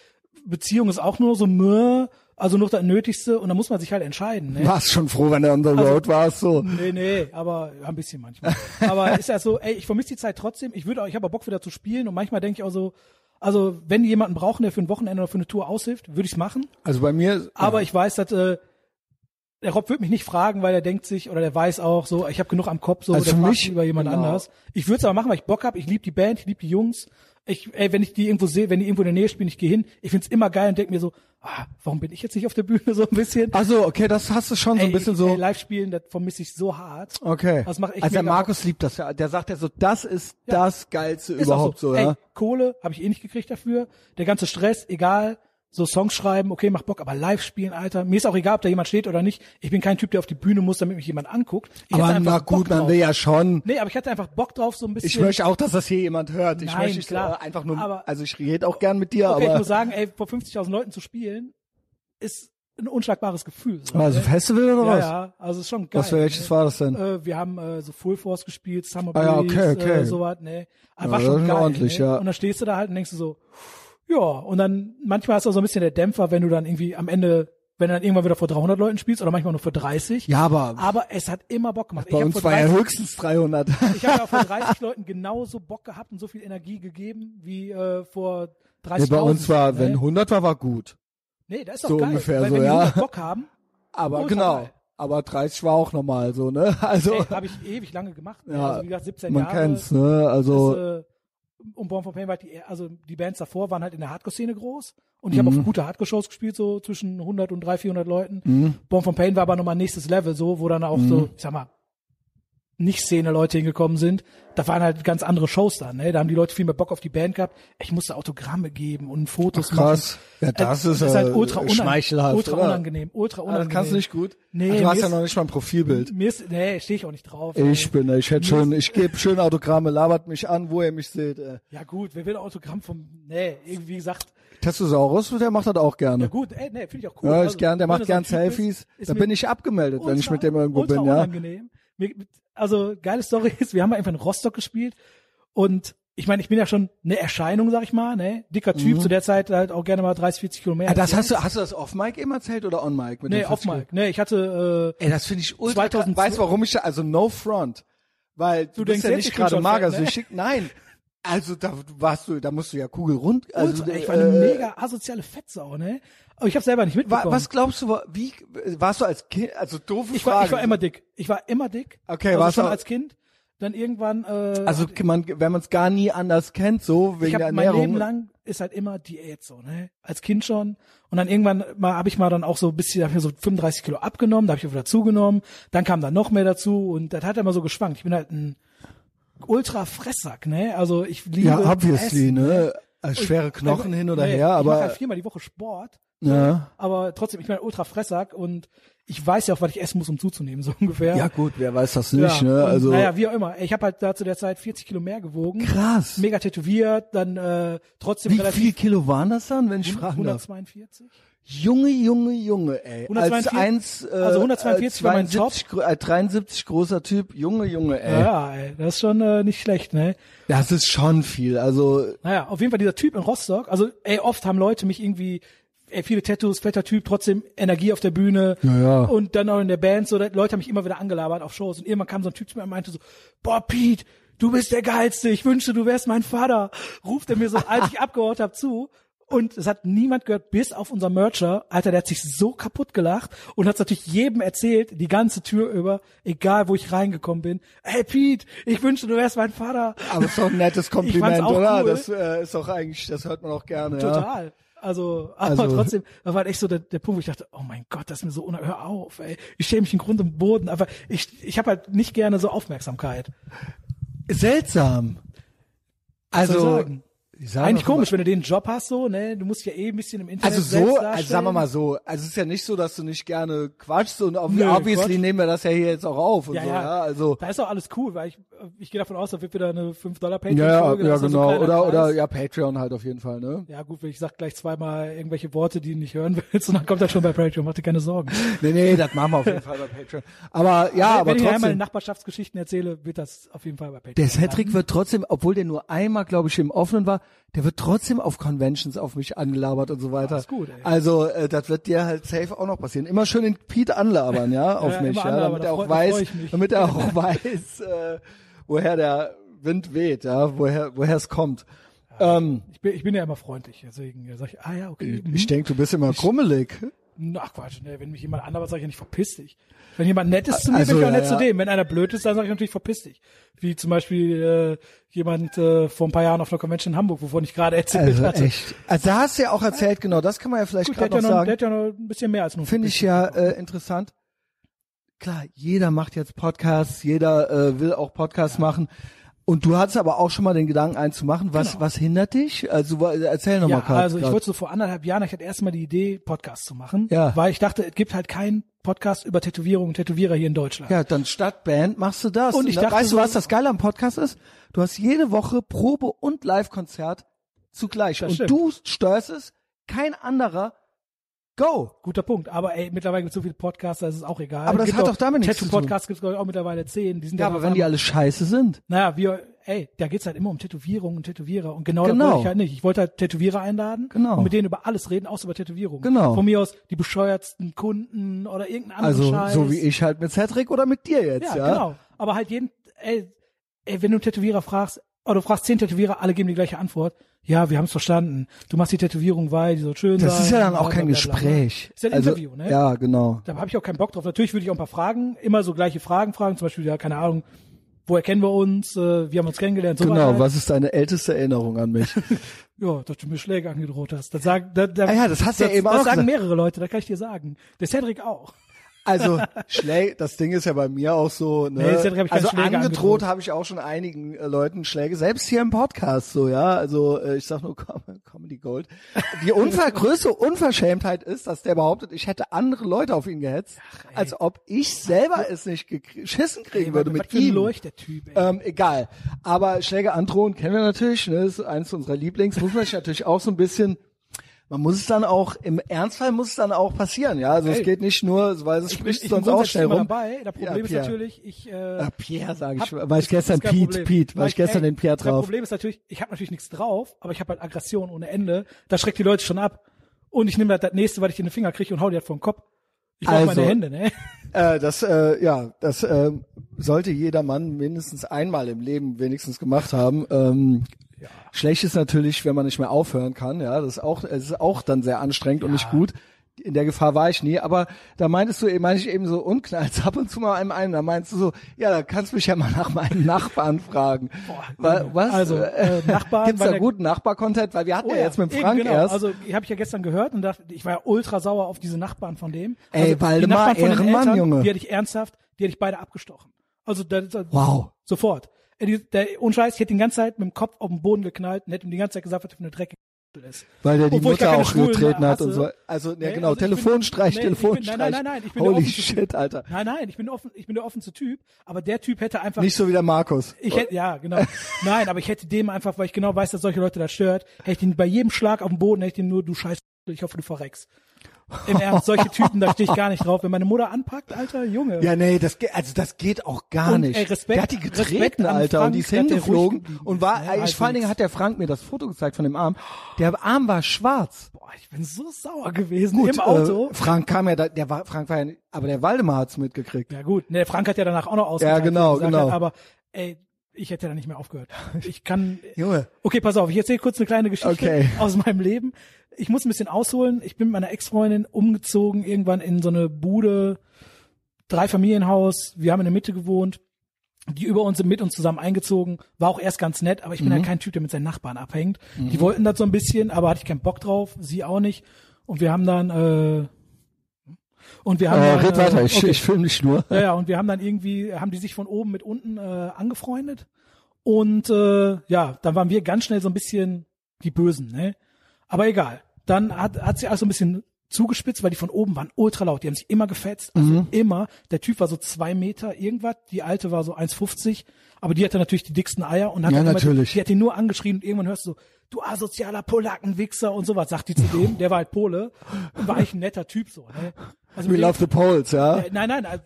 Beziehung ist auch nur so meh, also nur das Nötigste. Und da muss man sich halt entscheiden. Ne? warst schon froh, wenn du on the Also- road warst, so. Nee, nee, aber ja, ein bisschen manchmal. <laughs> Aber ist ja so, ey, ich vermisse die Zeit trotzdem. Ich würde auch, ich habe Bock wieder zu spielen und manchmal denke ich auch so, also wenn die jemanden brauchen, der für ein Wochenende oder für eine Tour aushilft, würde ich's machen. Also bei mir, Aber ja. ich weiß, dass äh, der Rob wird mich nicht fragen, weil er denkt sich oder der weiß auch so, ich habe genug am Kopf, so Also der mich- lieber jemand genau. anders. Ich würde es aber machen, weil ich Bock habe. Ich liebe die Band, ich liebe die Jungs. Ich, ey, wenn ich die irgendwo sehe, wenn die irgendwo in der Nähe spielen, ich gehe hin. Ich find's immer geil und denk mir so, ah, warum bin ich jetzt nicht auf der Bühne <laughs> so ein bisschen? Also, okay, das hast du schon so ein Ey, bisschen ich, so. Ey, live spielen, das vermisse ich so hart. Okay. Das macht echt also der Markus liebt das ja. Der sagt ja so, das ist Ja. das Geilste Ist auch überhaupt so, Ey, ja. Kohle habe ich eh nicht gekriegt dafür. Der ganze Stress, egal. So Songs schreiben, okay, mach Bock, aber live spielen, Alter. Mir ist auch egal, ob da jemand steht oder nicht. Ich bin kein Typ, der auf die Bühne muss, damit mich jemand anguckt. Ich Aber na gut, man will ja schon. Nee, aber ich hatte einfach Bock drauf, so ein bisschen. Ich möchte auch, dass das hier jemand hört. Ich Nein, möchte klar. einfach nur, Aber- also ich rede auch gern mit dir, okay, ich aber muss sagen, ey, vor 50.000 Leuten zu spielen, ist ein unschlagbares Gefühl. So, also? Festival oder ja, was? ja, also ist schon geil. Was für welches war das denn? Äh, wir haben äh, so Full Force gespielt, Summer Ah ja, Breeze, okay, okay. Äh, sowas, ne. War Ja, schon das ist geil, ordentlich, ne? ja. Und dann stehst du da halt und denkst du so, ja, und dann manchmal ist auch so ein bisschen der Dämpfer, wenn du dann irgendwie am Ende, wenn du dann irgendwann wieder vor 300 Leuten spielst oder manchmal nur vor 30. Ja, aber Aber es hat immer Bock gemacht. bei ich uns vor war ja 30 höchstens 300. ich habe ja vor <laughs> 30 Leuten genauso Bock gehabt und so viel Energie gegeben wie äh, vor 30 Nee, bei uns war, wenn ne? 100 war, war gut. Nee, das ist doch so geil. ungefähr weil so, wenn ja. 100 Bock haben, Aber genau. geil. Aber 30 war auch normal so, ne? <laughs> Also, habe ich ewig lange gemacht. ne? Ja, also wie gesagt, 17 man Jahre. kennt's, ne? Also, Das, äh, und Born for Pain war die, also die Bands davor waren halt in der Hardcore-Szene groß. Und ich habe Mhm. auf gute Hardcore-Shows gespielt, so zwischen 100 und 300, 400 Leuten. Born for Pain war aber nochmal nächstes Level, so, wo dann auch Mhm. so, ich sag mal, nicht Szene-Leute hingekommen sind. Da waren halt ganz andere Shows dann, ne? Da haben die Leute viel mehr Bock auf die Band gehabt. Ich musste Autogramme geben und Fotos Ach, krass. machen. Ja, das Äh, ist, halt äh, ultra unang- schmeichelhaft, Ultra oder? unangenehm, ultra unangenehm. das kannst du nicht gut? Nee, Ach, du mir hast ja ist- noch nicht mal ein Profilbild. Mir ist, nee, stehe ich auch nicht drauf. ey. Ich bin, ich hätte schon, ich gebe schön Autogramme, labert mich an, wo ihr mich seht. Äh. Ja gut, wer will Autogramm vom, nee, irgendwie wie gesagt, Testosaurus, der macht das auch gerne. ja gut, ey, nee, finde ich auch cool. Ja, Also, ist gern, der macht du gern Selfies. ist da mir bin ich abgemeldet, wenn ich mit dem irgendwo bin, ja. unangenehm. Mir, also geile Story ist, wir haben einfach in Rostock gespielt und ich meine, ich bin ja schon eine Erscheinung, sag ich mal, ne? Dicker Typ, zu der Zeit halt auch gerne mal 30, 40 Kilo mehr. Mhm. Ah, das hast du, hast du das off Mic eben erzählt oder on Mic? Mit Nee, den auf 40 Mike. Nee, ich hatte, äh, Ey, das finde ich ultra 2002 krass. Weißt du, warum ich da, also no front. Weil du, Du denkst ja nicht ich bin gerade fett, ne? magersüchtig. Nein. Also da warst du, da musst du ja kugelrund. äh, Also, ultra, ich war eine äh, mega asoziale Fettsau, ne? Aber ich habe selber nicht mitbekommen. was glaubst du, wie, warst du als Kind, also doofe ich war, Frage. ich war immer dick. Ich war immer dick. Okay, also warst schon du- als Kind. Dann irgendwann, äh, also man, wenn man es gar nie anders kennt, so wegen ich der habe mein Ernährung. Leben lang ist halt immer Diät so, ne? Als Kind schon. Und dann irgendwann mal habe ich mal dann auch so ein bisschen, hab ich mir so 35 Kilo abgenommen, da habe ich wieder zugenommen. Dann kam dann noch mehr dazu und das hat immer so geschwankt. Ich bin halt ein ultra Fresssack, ne? Also ich liebe ja, obviously, Essen, ne? Also schwere Knochen Nee, hin oder nee, her, ich mache aber halt viermal die Woche Sport. Ja. Aber trotzdem, ich bin ein ultra Fresssack und ich weiß ja auch, was ich essen muss, um zuzunehmen, <laughs> so ungefähr. Ja gut, wer weiß das nicht, Ja, ne? und, Also naja, wie auch immer. Ich habe halt da zu der Zeit 40 Kilo mehr gewogen. krass. Mega tätowiert, dann äh, trotzdem Wie relativ viel Kilo waren das dann, wenn ich fragen darf? 142. Junge, Junge, Junge, ey. 142 als eins, äh, also 142 war mein 72 gro- äh, 73 großer Typ, Junge, Junge, ey. Ja, ey, das ist schon äh, nicht schlecht, ne? Das ist schon viel. Also Naja, auf jeden Fall dieser Typ in Rostock. Also, ey, oft haben Leute mich irgendwie, ey, viele Tattoos, fetter Typ, trotzdem Energie auf der Bühne. Ja, ja. Und dann auch in der Band, so, Leute haben mich immer wieder angelabert auf Shows. Und irgendwann kam so ein Typ zu mir und meinte so, boah, Pete, du bist der Geilste, ich wünschte, du wärst mein Vater. Ruft er mir so, als ich <laughs> abgehauen hab, zu. Und es hat niemand gehört, bis auf unser Mercher. Alter, der hat sich so kaputt gelacht und hat natürlich jedem erzählt, die ganze Tür über, egal wo ich reingekommen bin. Hey Pete, ich wünschte, du wärst mein Vater. Aber ist doch ein nettes <laughs> Kompliment, oder? cool. Das äh, ist doch eigentlich, das hört man auch gerne. Ja. Also, aber Also- trotzdem, das war halt echt so der, der Punkt, wo ich dachte, oh mein Gott, das ist mir so, hör auf, ey. Ich schäme mich im Grund und Boden, aber ich, ich habe halt nicht gerne so Aufmerksamkeit. Seltsam. Also, Eigentlich komisch, wenn du den Job hast, so, ne, du musst ja eh ein bisschen im Internet Also so, also sagen wir mal so, also es ist ja nicht so, dass du nicht gerne quatschst und Nö, obviously Quatsch. nehmen wir das ja hier jetzt auch auf und Ja, so, ja. ja, also Da ist auch alles cool, weil ich, ich gehe davon aus, da wird wieder eine 5 Dollar ja, ja, ja so ein genau, kleiner oder oder Preis. ja Patreon halt auf jeden Fall, ne? Ja gut, wenn ich sag gleich zweimal irgendwelche Worte, die du nicht hören willst, <laughs> und dann kommt das schon bei Patreon, mach dir keine Sorgen. <laughs> Nee, nee, das machen wir auf jeden Fall bei Patreon. Aber ja, aber wenn ich einmal trotzdem, Nachbarschaftsgeschichten erzähle, wird das auf jeden Fall bei Patreon. der. Cedric wird trotzdem, obwohl der nur einmal, glaube ich, im Offenen war, der wird trotzdem auf Conventions auf mich angelabert und so weiter. ist gut, ey. Also äh, das wird dir halt safe auch noch passieren. Immer schön den Pete anlabern, ja, <laughs> auf Ja, mich, ja, damit da er auch weiß, ich damit er auch <laughs> weiß, äh, woher der Wind weht, ja, woher woher es kommt. Ähm, Ich bin, ich bin ja immer freundlich, deswegen sag ich, ah ja, okay. mhm. ich denke, du bist immer krummelig. Ach Quatsch, ne, wenn mich jemand anderes sag ich ja nicht verpiss dich. Wenn jemand nett ist zu mir, Also, bin ich auch ja, nett ja. zu dem. Wenn einer blöd ist, dann sag ich natürlich verpiss dich. Wie zum Beispiel äh, jemand äh, vor ein paar Jahren auf einer Convention in Hamburg, wovon ich gerade erzählt Also hatte. echt. Also da hast du ja auch erzählt, genau, das kann man ja vielleicht der gerade ja noch noch, der sagen. hat ja noch ein bisschen mehr als nur Finde ich ja äh, interessant. Klar, jeder macht jetzt Podcasts, jeder äh, will auch Podcasts machen. Und du hattest aber auch schon mal den Gedanken, einen zu machen. Was, Genau. was hindert dich? Also erzähl noch Ja, mal grad, also ich grad. wollte so vor anderthalb Jahren, ich hatte erst mal die Idee, Podcast zu machen, Ja. weil ich dachte, es gibt halt keinen Podcast über Tätowierungen und Tätowierer hier in Deutschland. Ja, dann statt Band machst du das. Und ich dann, dachte weißt du, was das Geile am Podcast ist? Du hast jede Woche Probe und Live-Konzert zugleich. Das und stimmt. du steuerst es, kein anderer. Go! Guter Punkt. Aber ey, mittlerweile gibt es so viele Podcasts, da ist es auch egal. Aber das Gibt hat doch damit nichts zu tun. Tattoo-Podcasts gibt es auch mittlerweile zehn. Die sind Ja, aber wenn die alle scheiße sind. Naja, wir, ey, da geht's halt immer um Tätowierungen und Tätowierer. Und genau, Genau. das wollte ich halt nicht. Ich wollte halt Tätowierer einladen Genau. und mit denen über alles reden, außer über Tätowierungen. Genau. Von mir aus die bescheuertsten Kunden oder irgendeinen anderen Also, Scheiß. so wie ich halt mit Cedric oder mit dir jetzt, Ja, ja? genau. Aber halt jeden, ey, ey, wenn du einen Tätowierer fragst, oder du fragst zehn Tätowierer, alle geben die gleiche Antwort. Ja, wir haben es verstanden. Du machst die Tätowierung, weil die soll schön sein. Das ist ja dann auch kein. Gespräch. Ist ja ein also, Interview, ne? Ja, genau. Da habe ich auch keinen Bock drauf. Natürlich würde ich auch ein paar Fragen, immer so gleiche Fragen fragen, zum Beispiel, ja, keine Ahnung, woher kennen wir uns, äh, wie haben wir uns kennengelernt, so Genau, was. was ist deine älteste Erinnerung an mich? <laughs> Ja, dass du mir Schläge angedroht hast. Das sagen, da, da, Ah ja, das hast du ja eben das auch sagen gesagt. mehrere Leute, das kann ich dir sagen. Der Cedric auch. Also Schläge, das Ding ist ja bei mir auch so, ne? Nee, hab ich also Schläge angedroht habe ich auch schon einigen äh, Leuten Schläge, selbst hier im Podcast so, ja. Also äh, ich sag nur Com Comedy Gold. Die unver größte Unverschämtheit ist, dass der behauptet, ich hätte andere Leute auf ihn gehetzt, als ob ich selber es nicht geschissen kriegen würde was mit ihm. Der Typ, ey. Ähm, egal. Aber Schläge androhen kennen wir natürlich, ne? ist eins unserer Lieblings. Muss man sich natürlich auch so ein bisschen, man muss es dann auch, im Ernstfall muss es dann auch passieren, ja. Also Ey. es geht nicht nur, weil es spricht sonst auch schnell rum. dabei. Das Problem Ja, ist natürlich, ich, äh, Ah, Pierre, sage ich, weil ich gestern Pete, Problem. Pete, weil ich gestern ey, den Pierre Das drauf. Problem ist natürlich, ich habe natürlich nichts drauf, aber ich habe halt Aggression ohne Ende. Das schreckt die Leute schon ab. Und ich nehme halt das nächste, was ich in den Finger kriege und hau dir halt vor den Kopf. Ich brauche Also- meine Hände, ne? Äh, das, äh, ja, das äh, sollte jeder Mann mindestens einmal im Leben wenigstens gemacht haben. Ähm, Schlecht ist natürlich, wenn man nicht mehr aufhören kann. Ja, das ist auch, es ist auch dann sehr anstrengend und nicht gut. In der Gefahr war ich nie, aber da meintest du, meine ich eben so unknallt ab und zu mal einem ein. Da meinst du so, ja, da kannst du mich ja mal nach meinen <laughs> Nachbarn fragen. Wa- Was? Also, äh, <laughs> Nachbarn, Gibt's da guten Nachbar-Content? Weil wir hatten Oh ja jetzt mit eben, Frank genau. erst. Also, ich habe ich ja gestern gehört und dachte, ich war ja ultra sauer auf diese Nachbarn von dem. Ey, also, die Waldemar, Ehrenmann, Eltern, Junge. Die hatte ich ernsthaft, die hätte ich beide abgestochen. Also, da, da, Wow. Sofort. Der, ohne Scheiß, ich hätte die ganze Zeit mit dem Kopf auf den Boden geknallt und hätte ihm die ganze Zeit gesagt, was für eine Dreck ist. Weil der die Obwohl Mutter auch Schwulen getreten hat und so. Also, ja Nee, genau, also bin- Telefonstreich, nee, ich bin- Telefonstreich. nein, nein, nein, nein, ich bin Holy shit, Typ. Alter. Nein, nein, ich bin offen, ich bin der offenste Typ, aber der Typ hätte einfach Nicht so wie der Markus. ich hätte, ja, genau. <laughs> Nein, aber ich hätte dem einfach, weil ich genau weiß, dass solche Leute das stört, hätte ich ihn bei jedem Schlag auf den Boden, hätte ich ihn nur, du scheiß, ich hoffe, du verreckst. Im Ernst, solche Typen, da stehe ich gar nicht drauf. Wenn meine Mutter anpackt, Alter, Junge. Ja, nee, das geht, also das geht auch gar Und, nicht. ey, Respekt- der hat die getreten, Respekt Alter, und die ist Frank, hingeflogen und war, ne? ich, Also vor allen Dingen hat der Frank mir das Foto gezeigt von dem Arm. Der Arm war schwarz. Boah, ich bin so sauer gewesen im Auto. Äh, Frank kam ja, da, der war, Frank war ja, aber der Waldemar hat's mitgekriegt. Ja gut, ne, Frank hat ja danach auch noch ausgeteilt. Ja, genau, genau. Hat, aber ey, ich hätte da nicht mehr aufgehört. Ich kann. <laughs> Junge. Okay, pass auf, ich erzähle kurz eine kleine Geschichte Okay. aus meinem Leben. Ich muss ein bisschen ausholen. Ich bin mit meiner Ex-Freundin umgezogen, irgendwann in so eine Bude, Dreifamilienhaus. Wir haben in der Mitte gewohnt. Die über uns sind mit uns zusammen eingezogen. War auch erst ganz nett, aber ich bin Mhm. ja kein Typ, der mit seinen Nachbarn abhängt. Die wollten das so ein bisschen, aber hatte ich keinen Bock drauf. Sie auch nicht. Und wir haben dann, äh, und wir haben Äh, dann, red weiter, ich, okay. ich film dich nur. Ja, ja, und wir haben dann irgendwie, haben die sich von oben mit unten äh, angefreundet. Und äh, ja, dann waren wir ganz schnell so ein bisschen die Bösen, ne? Aber egal. Dann hat, hat sie also ein bisschen zugespitzt, weil die von oben waren ultra laut. Die haben sich immer gefetzt, also Mhm. immer. Der Typ war so zwei Meter irgendwas, die alte war so 1,50, aber die hatte natürlich die dicksten Eier und hat Ja, immer, natürlich. die hat ihn nur angeschrien und irgendwann hörst du so, du asozialer Polackenwichser und sowas, sagt die zu dem, der war halt Pole und war eigentlich ein netter Typ so, ne? Also We mit dem- love the Poles, ja. äh, nein, nein, also,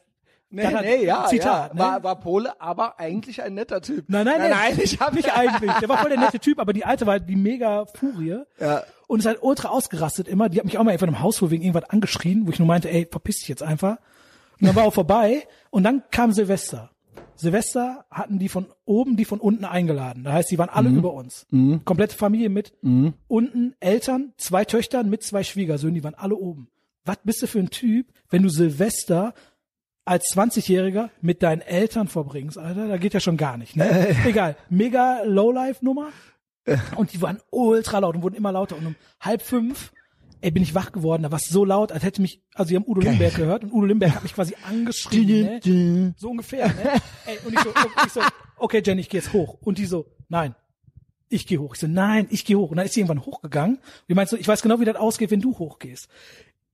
Nee, das hat- nee, ja, Zitat, ja. ne? War, war Pole, aber eigentlich ein netter Typ. Nein, nein, nein, nein, nein ich hab nicht eigentlich. Der war voll der nette Typ, aber die alte war halt die mega Furie. Ja. Und ist halt ultra ausgerastet immer. Die hat mich auch mal einfach im Hausflur wegen irgendwas angeschrien, wo ich nur meinte, ey, verpiss dich jetzt einfach. Und dann war auch vorbei. Und dann kam Silvester. Silvester hatten die von oben, die von unten eingeladen. Das heißt, die waren alle über uns. Komplette Familie mit. Unten Eltern, zwei Töchtern mit zwei Schwiegersöhnen, die waren alle oben. Was bist du für ein Typ, wenn du Silvester als 20-Jähriger mit deinen Eltern verbringst, Alter? Da geht ja schon gar nicht, ne? Egal. Mega Lowlife-Nummer. Und die waren ultra laut und wurden immer lauter. Und um halb fünf, ey, bin ich wach geworden. Da war es so laut, als hätte mich, also die haben Udo Limberg gehört und Udo Limberg hat mich quasi angeschrien, ne? So ungefähr, ne? Ey, und ich so, ich so, okay, Jenny, ich gehe jetzt hoch. Und die so, nein, ich gehe hoch. Ich so, nein, ich gehe hoch. Und dann ist sie irgendwann hochgegangen. Und die meint so, ich weiß genau, wie das ausgeht, wenn du hochgehst.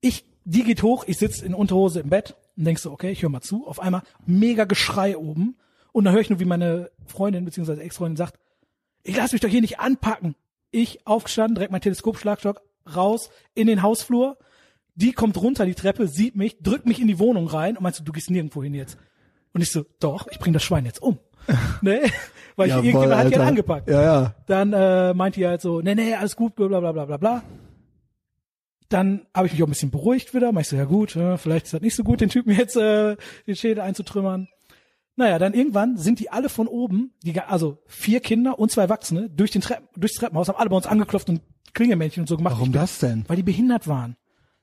Ich, die geht hoch, ich sitze in Unterhose im Bett und denk so, okay, ich höre mal zu. Auf einmal mega Geschrei oben. Und dann höre ich nur, wie meine Freundin bzw. Ex-Freundin sagt, ich lass mich doch hier nicht anpacken. Ich aufgestanden, direkt mein Teleskopschlagstock raus in den Hausflur. Die kommt runter die Treppe, sieht mich, drückt mich in die Wohnung rein und meinst du, du gehst nirgendwo hin jetzt. Und ich so, doch, ich bring das Schwein jetzt um. <laughs> ne? Weil ich Jawohl, irgendjemand hat die halt angepackt. Ja, ja. Dann äh, meint die halt so, nee, nee, alles gut, bla bla bla bla bla. Dann habe ich mich auch ein bisschen beruhigt wieder. Mach ich so, ja gut, äh, vielleicht ist das nicht so gut, den Typen jetzt äh, den Schädel einzutrümmern. Naja, dann irgendwann sind die alle von oben, die, also vier Kinder und zwei Erwachsene, durch den Treppen, durchs Treppenhaus, haben alle bei uns angeklopft und Klingelmännchen und so gemacht. Warum das denn? Weil die behindert waren.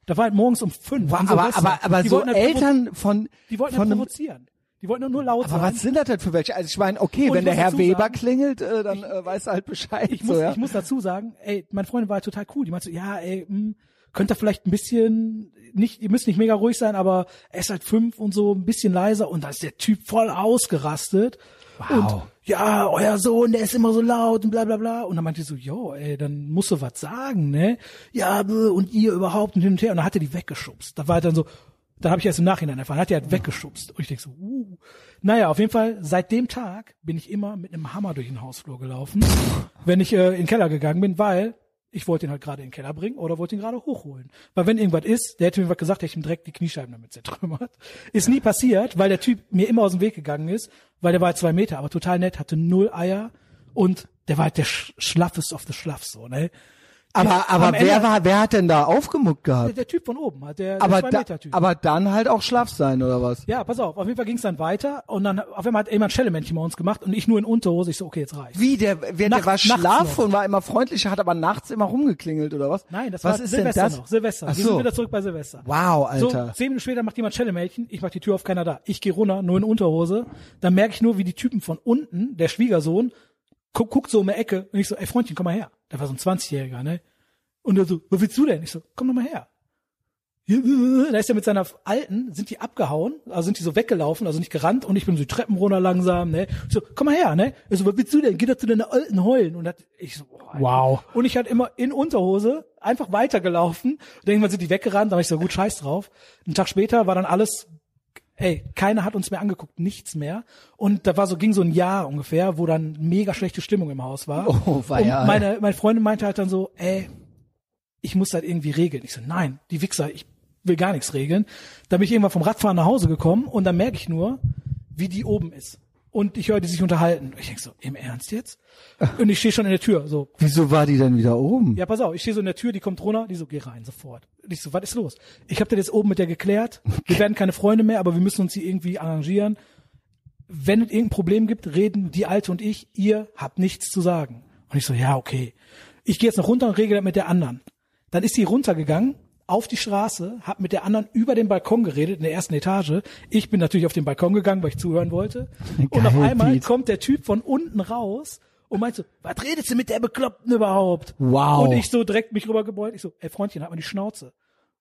Da war halt morgens um fünf. an Aber, aber, aber die so wollten halt Eltern von, Die wollten von halt provozieren. Die wollten doch nur laut aber sein. was sind das denn für welche? Also ich meine, okay, Und wenn der Herr Weber sagen- klingelt, äh, dann äh, weiß er halt Bescheid. ich so, muss, ja. ich muss dazu sagen, ey, meine Freundin war halt total cool. Die meinte so, ja, ey, mh, könnt ihr vielleicht ein bisschen, nicht, ihr müsst nicht mega ruhig sein, aber er ist halt fünf und so ein bisschen leiser und da ist der Typ voll ausgerastet. Wow. Und ja, euer Sohn, der ist immer so laut und bla bla bla. Und dann meinte ich so, jo, ey, dann musst du was sagen, ne? Ja, und ihr überhaupt und hin und her. Und dann hat er die weggeschubst. Da war halt dann so, da habe ich erst im Nachhinein erfahren, hat er halt weggeschubst. Und ich denk so, uh. Naja, auf jeden Fall, seit dem Tag bin ich immer mit einem Hammer durch den Hausflur gelaufen, wenn ich äh, in den Keller gegangen bin, weil ich wollte ihn halt gerade in den Keller bringen oder wollte ihn gerade hochholen. Weil wenn irgendwas ist, der hätte mir was gesagt, hätte ich ihm direkt die Kniescheiben damit zertrümmert. <laughs> Ist nie passiert, weil der Typ mir immer aus dem Weg gegangen ist, weil der war halt zwei Meter, aber total nett, hatte null Eier und der war halt der Sch Schlaffest of the Schlaffs, so, ne? Aber, aber wer Ende- war, wer hat denn da aufgemuckt Der, gehabt? der Typ von oben, halt der, Aber, der da, Zwei-Meter-Typ. aber dann halt auch schlaff sein, oder was? Ja, pass auf, auf jeden Fall ging es dann weiter und dann auf einmal hat jemand Schellemännchen bei uns gemacht und ich nur in Unterhose. Ich so, okay, jetzt reicht. Wie, der, wer, Nacht- der war schlaff und war immer freundlich, hat aber nachts immer rumgeklingelt, oder was? Nein, das was war ist Silvester denn das? noch. Silvester. Ach Wir sind so. wieder zurück bei Silvester. Wow, Alter. So, zehn Minuten später macht jemand Schellemännchen, ich mach die Tür auf, keiner da. Ich gehe runter, nur in Unterhose. Dann merke ich nur, wie die Typen von unten, der Schwiegersohn, guckt, guckt so um die Ecke und ich so, ey Freundchen, komm mal her. Der war so ein 20-Jähriger, ne? Und er so, was willst du denn? Ich so, komm doch mal her. Da ist er mit seiner Alten, sind die abgehauen, also sind die so weggelaufen, also nicht gerannt und ich bin so die Treppen runter langsam, ne? Ich so, komm mal her, ne? Er so, was willst du denn? Geh doch zu deiner Alten heulen. Und dat, ich so, Alter. Wow. Und ich halt immer in Unterhose einfach weitergelaufen. Und irgendwann sind die weggerannt, da war ich so, gut, scheiß drauf. Einen Tag später war dann alles, ey, keiner hat uns mehr angeguckt, nichts mehr. Und da war so, ging so ein Jahr ungefähr, wo dann mega schlechte Stimmung im Haus war. Oh, weia, Und meine, meine Freundin meinte halt dann so, ey, ich muss das irgendwie regeln. Ich so, nein, die Wichser, ich will gar nichts regeln. Da bin ich irgendwann vom Radfahren nach Hause gekommen und dann merke ich nur, wie die oben ist. Und ich höre die sich unterhalten. Ich denk so, im Ernst jetzt? Und ich stehe schon in der Tür, so, Wieso war die denn wieder oben? ja, pass auf, ich stehe so in der Tür, die kommt runter, die so, geh rein, sofort. Und ich so, was ist los? Ich habe das jetzt oben mit der geklärt, wir werden keine Freunde mehr, aber wir müssen uns hier irgendwie arrangieren. Wenn es irgendein Problem gibt, reden die Alte und ich, ihr habt nichts zu sagen. Und ich so, ja, okay. Ich gehe jetzt noch runter und regel das mit der anderen. Dann ist sie runtergegangen auf die Straße, hat mit der anderen über den Balkon geredet in der ersten Etage. Ich bin natürlich auf den Balkon gegangen, weil ich zuhören wollte. und auf Geil, einmal Pete. kommt der Typ von unten raus und meint so, was redest du mit der Bekloppten überhaupt? Wow. Und ich so direkt mich rübergebeugt. Ich so, ey Freundchen, halt mal die Schnauze.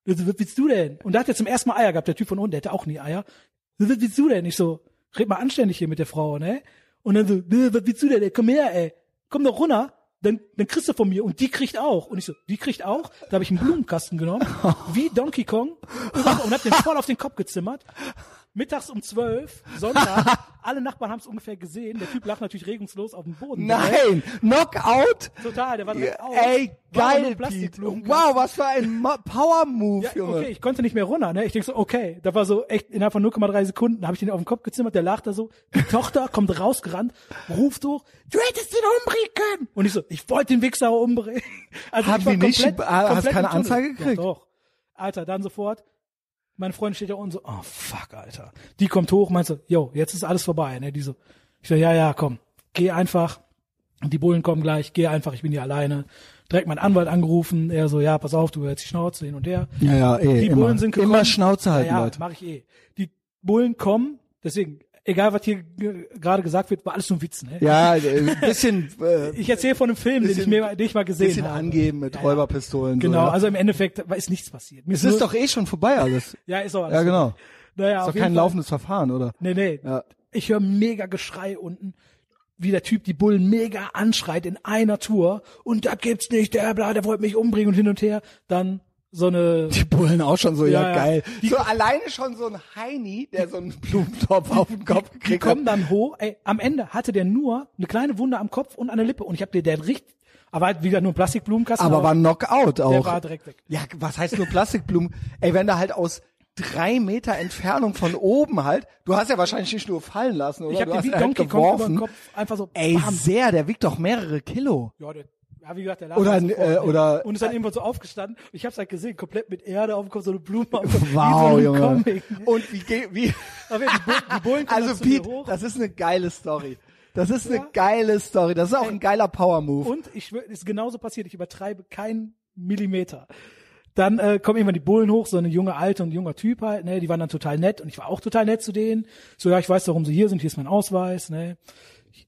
Was willst du denn? Und da hat er zum ersten Mal Eier gehabt, der Typ von unten, der hatte auch nie Eier. Was willst du denn? Ich so, red mal anständig hier mit der Frau, ne? Und dann so, "Nö, was willst du denn? ey? Komm her, ey. Komm doch runter. Dann, dann kriegst du von mir. Und die kriegt auch. Und ich so, die kriegt auch. Da habe ich einen Blumenkasten genommen, <laughs> wie Donkey Kong, und hab, und hab den voll auf den Kopf gezimmert. Mittags um zwölf, Sonntag, <laughs> alle Nachbarn haben es ungefähr gesehen. Der Typ lag natürlich regungslos auf dem Boden. Nein, Knockout. Total, der war direkt. Ey, War aber nur geil, Pete. Wow, was für ein Mo- Power Move, Ja, Junge. okay, ich konnte nicht mehr runter, ne? Ich denk so, okay, da war so echt innerhalb von 0,3 Sekunden, habe ich den auf den Kopf gezimmert, der lag da so, die Tochter <laughs> kommt rausgerannt, ruft hoch, du hättest ihn umbringen können. Und ich so, ich wollte den Wichser umbringen. <laughs> Also Haben ich war die nicht- komplett, hast komplett keine. Anzeige gekriegt? Ja, doch. Alter, dann sofort, mein Freund steht da unten so, oh fuck, Alter. Die kommt hoch, meint so, yo, jetzt ist alles vorbei, ne? Die so, ich so, ja, ja, komm, geh einfach. Die Bullen kommen gleich, geh einfach, ich bin hier alleine. Direkt meinen Anwalt angerufen, er so, ja, pass auf, du hörst die Schnauze hin und her. Ja, ja, eh, Die immer. Bullen sind gekommen. Immer Schnauze halten, ja, ja, Leute. mach ich eh. Die Bullen kommen, deswegen, egal was hier ge- gerade gesagt wird, war alles nur ein Witz, ne? Ja, äh, ein bisschen, <laughs> äh, Ich erzähle von einem Film, den ich Bisschen- mir, den ich mal gesehen bisschen habe. angeben mit Ja. Räuberpistolen. Genau, so, ja. also im Endeffekt ist nichts passiert. Mir es ist nur- doch eh schon vorbei alles. ja, ist auch alles Ja, genau. Naja, Ist doch kein Fall. laufendes Verfahren, oder? Nee, nee. Ja. Ich höre mega Geschrei unten, wie der Typ die Bullen mega anschreit in einer Tour und da gibt's nicht, der bla, der wollte mich umbringen und hin und her. Dann so eine Die Bullen auch schon so, ja, Ja, geil. Die- so alleine schon so ein Heini, der so einen Blumentopf auf den Kopf Die gekriegt kommen hat. dann hoch. Ey, am Ende hatte der nur eine kleine Wunde am Kopf und an der Lippe. Und ich habe dir der richtig, aber halt wieder nur Plastikblumenkasten. Aber war Knockout auch. der war direkt weg. Ja, was heißt nur Plastikblumen? Ey, wenn da halt aus drei Meter Entfernung von oben halt, du hast ja wahrscheinlich nicht nur fallen lassen, oder? Ich habe du den wie hast Donkey halt Kong über geworfen. den Kopf einfach so. Ey, bam. sehr, der wiegt doch mehrere Kilo. Ja, der, ja, wie gesagt, der lag Oder, sofort, äh, oder- und ist dann irgendwann so aufgestanden. Ich habe es halt gesehen, komplett mit Erde auf dem Kopf, so eine Blume auf dem Wow, so Junge. Comic. Und wie, ge- wie, Aber die, Bu die Bullen kommen also Pete, hoch. das ist eine geile Story. Das ist eine Ja. geile Story. Das ist auch ein geiler Power Move. Und ich ist genauso passiert. Ich übertreibe keinen Millimeter. Dann äh, kommen irgendwann die Bullen hoch, so eine junge Alte und ein junger Typ halt, ne, die waren dann total nett und ich war auch total nett zu denen. So, ja, ich weiß, warum sie hier sind, hier ist mein Ausweis, ne.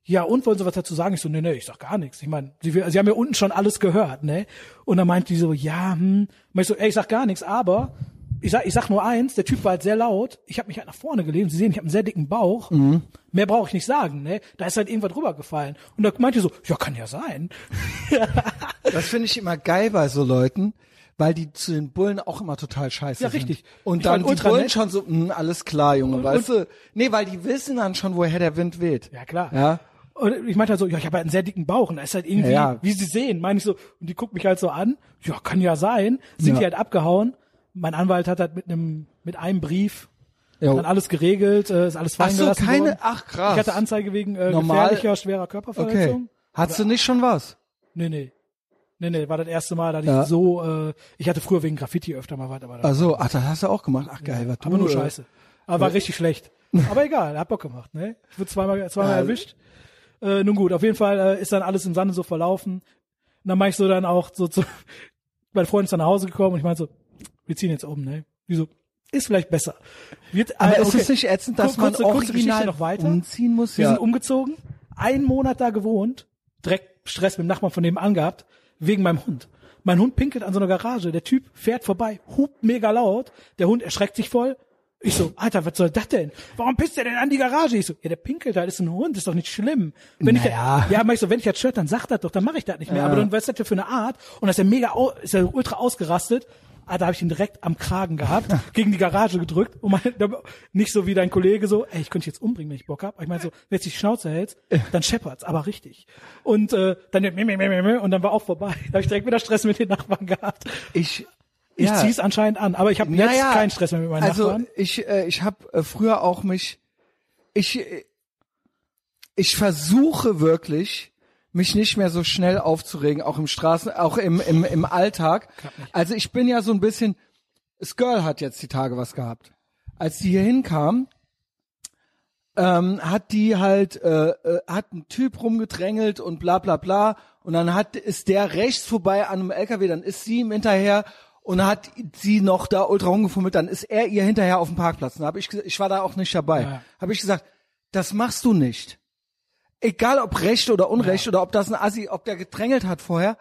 Ja, und wollen sie was dazu sagen? Ich so, nee, nee, ich sag gar nichts. Ich meine, sie, sie haben ja unten schon alles gehört, ne? Und dann meint die so, ja, hm. Und ich so, ey, ich sag gar nichts, aber ich sag, ich sag nur eins, der Typ war halt sehr laut. Ich habe mich halt nach vorne gelehnt. Sie sehen, ich habe einen sehr dicken Bauch. Mehr brauche ich nicht sagen, ne? Da ist halt irgendwas drüber gefallen. Und da meinte so, ja, kann ja sein. Das finde ich immer geil bei so Leuten, weil die zu den Bullen auch immer total scheiße Ja, sind. richtig. Und Ich dann die ultra Bullen nett. schon so, mh, alles klar, Junge, weißt du? Nee, weil die wissen dann schon, woher der Wind weht. Ja, klar. Ja. Und ich meinte halt so, ja, ich habe halt einen sehr dicken Bauch und da ist halt irgendwie, Ja, ja. wie sie sehen, meine ich so, und die guckt mich halt so an, ja, kann ja sein, sind Ja. die halt abgehauen. Mein Anwalt hat halt mit einem, mit einem Brief Jo. dann alles geregelt, äh, ist alles Ach fallen so, gelassen keine, worden. ach krass. Ich hatte Anzeige wegen äh, Normal- gefährlicher, schwerer Körperverletzung. Okay. Hattest du nicht schon was? Nee, nee. Nee, nee, war das erste Mal, dass Ja. ich so, äh, ich hatte früher wegen Graffiti öfter mal was, aber, Ach so, ach, das hast du auch gemacht. Ach geil, was du, aber nur äh, scheiße. Aber war richtig schlecht. <laughs> Aber egal, hat Bock gemacht, ne? Ich wurde zweimal, zweimal Ja. erwischt. Äh, nun gut, auf jeden Fall äh, ist dann alles im Sande so verlaufen. Und dann mach ich so dann auch so zu, <laughs> mein Freund ist dann nach Hause gekommen und ich meinte so, wir ziehen jetzt um, ne? Wieso? Ist vielleicht besser. Wird, Aber äh, ist okay. es nicht ätzend, dass Kur- kurze- man kurze original noch weiter? umziehen muss? Wir ja. sind umgezogen, einen Monat da gewohnt, direkt Stress mit dem Nachbarn von dem angehabt, wegen meinem Hund. Mein Hund pinkelt an so einer Garage, der Typ fährt vorbei, hupt mega laut, der Hund erschreckt sich voll. Ich so, Alter, was soll das denn? Warum pisst der denn an die Garage? Ich so, ja, der pinkelt da, ist ein Hund, ist doch nicht schlimm. Wenn Naja. ich, da- ja, mach ich so, wenn ich das stört, dann sag das doch, dann mache ich das nicht mehr. Ja. Aber dann, was ist das für eine Art? Und das ist ja mega, ist ja ultra ausgerastet. Ah, da habe ich ihn direkt am Kragen gehabt, gegen die Garage gedrückt und mein, nicht so wie dein Kollege so, ey, ich könnte dich jetzt umbringen, wenn ich Bock hab. Ich meine so, wenn du die Schnauze hältst, dann scheppert's, aber richtig. Und äh, dann und dann war auch vorbei. Da habe ich direkt wieder Stress mit den Nachbarn gehabt. ich, Ich ja. zieh's anscheinend an, aber ich habe jetzt Naja, keinen Stress mehr mit meinen also Nachbarn. ich äh, ich habe äh, früher auch mich ich ich versuche wirklich mich nicht mehr so schnell aufzuregen, auch im Straßen, auch im im im Alltag. Also ich bin ja so ein bisschen Skirl hat jetzt die Tage was gehabt. Als die hier hinkam, ähm, hat die halt, äh, äh, hat ein Typ rumgedrängelt und bla bla bla und dann hat ist der rechts vorbei an einem LKW, dann ist sie ihm hinterher und hat sie noch da ultra rumgefummelt, dann ist er ihr hinterher auf dem Parkplatz. Und hab ich, gesagt- ich war da auch nicht dabei. Ja. Habe ich gesagt, das machst du nicht. Egal ob Recht oder Unrecht oder ob das ein Assi, ob der gedrängelt hat vorher,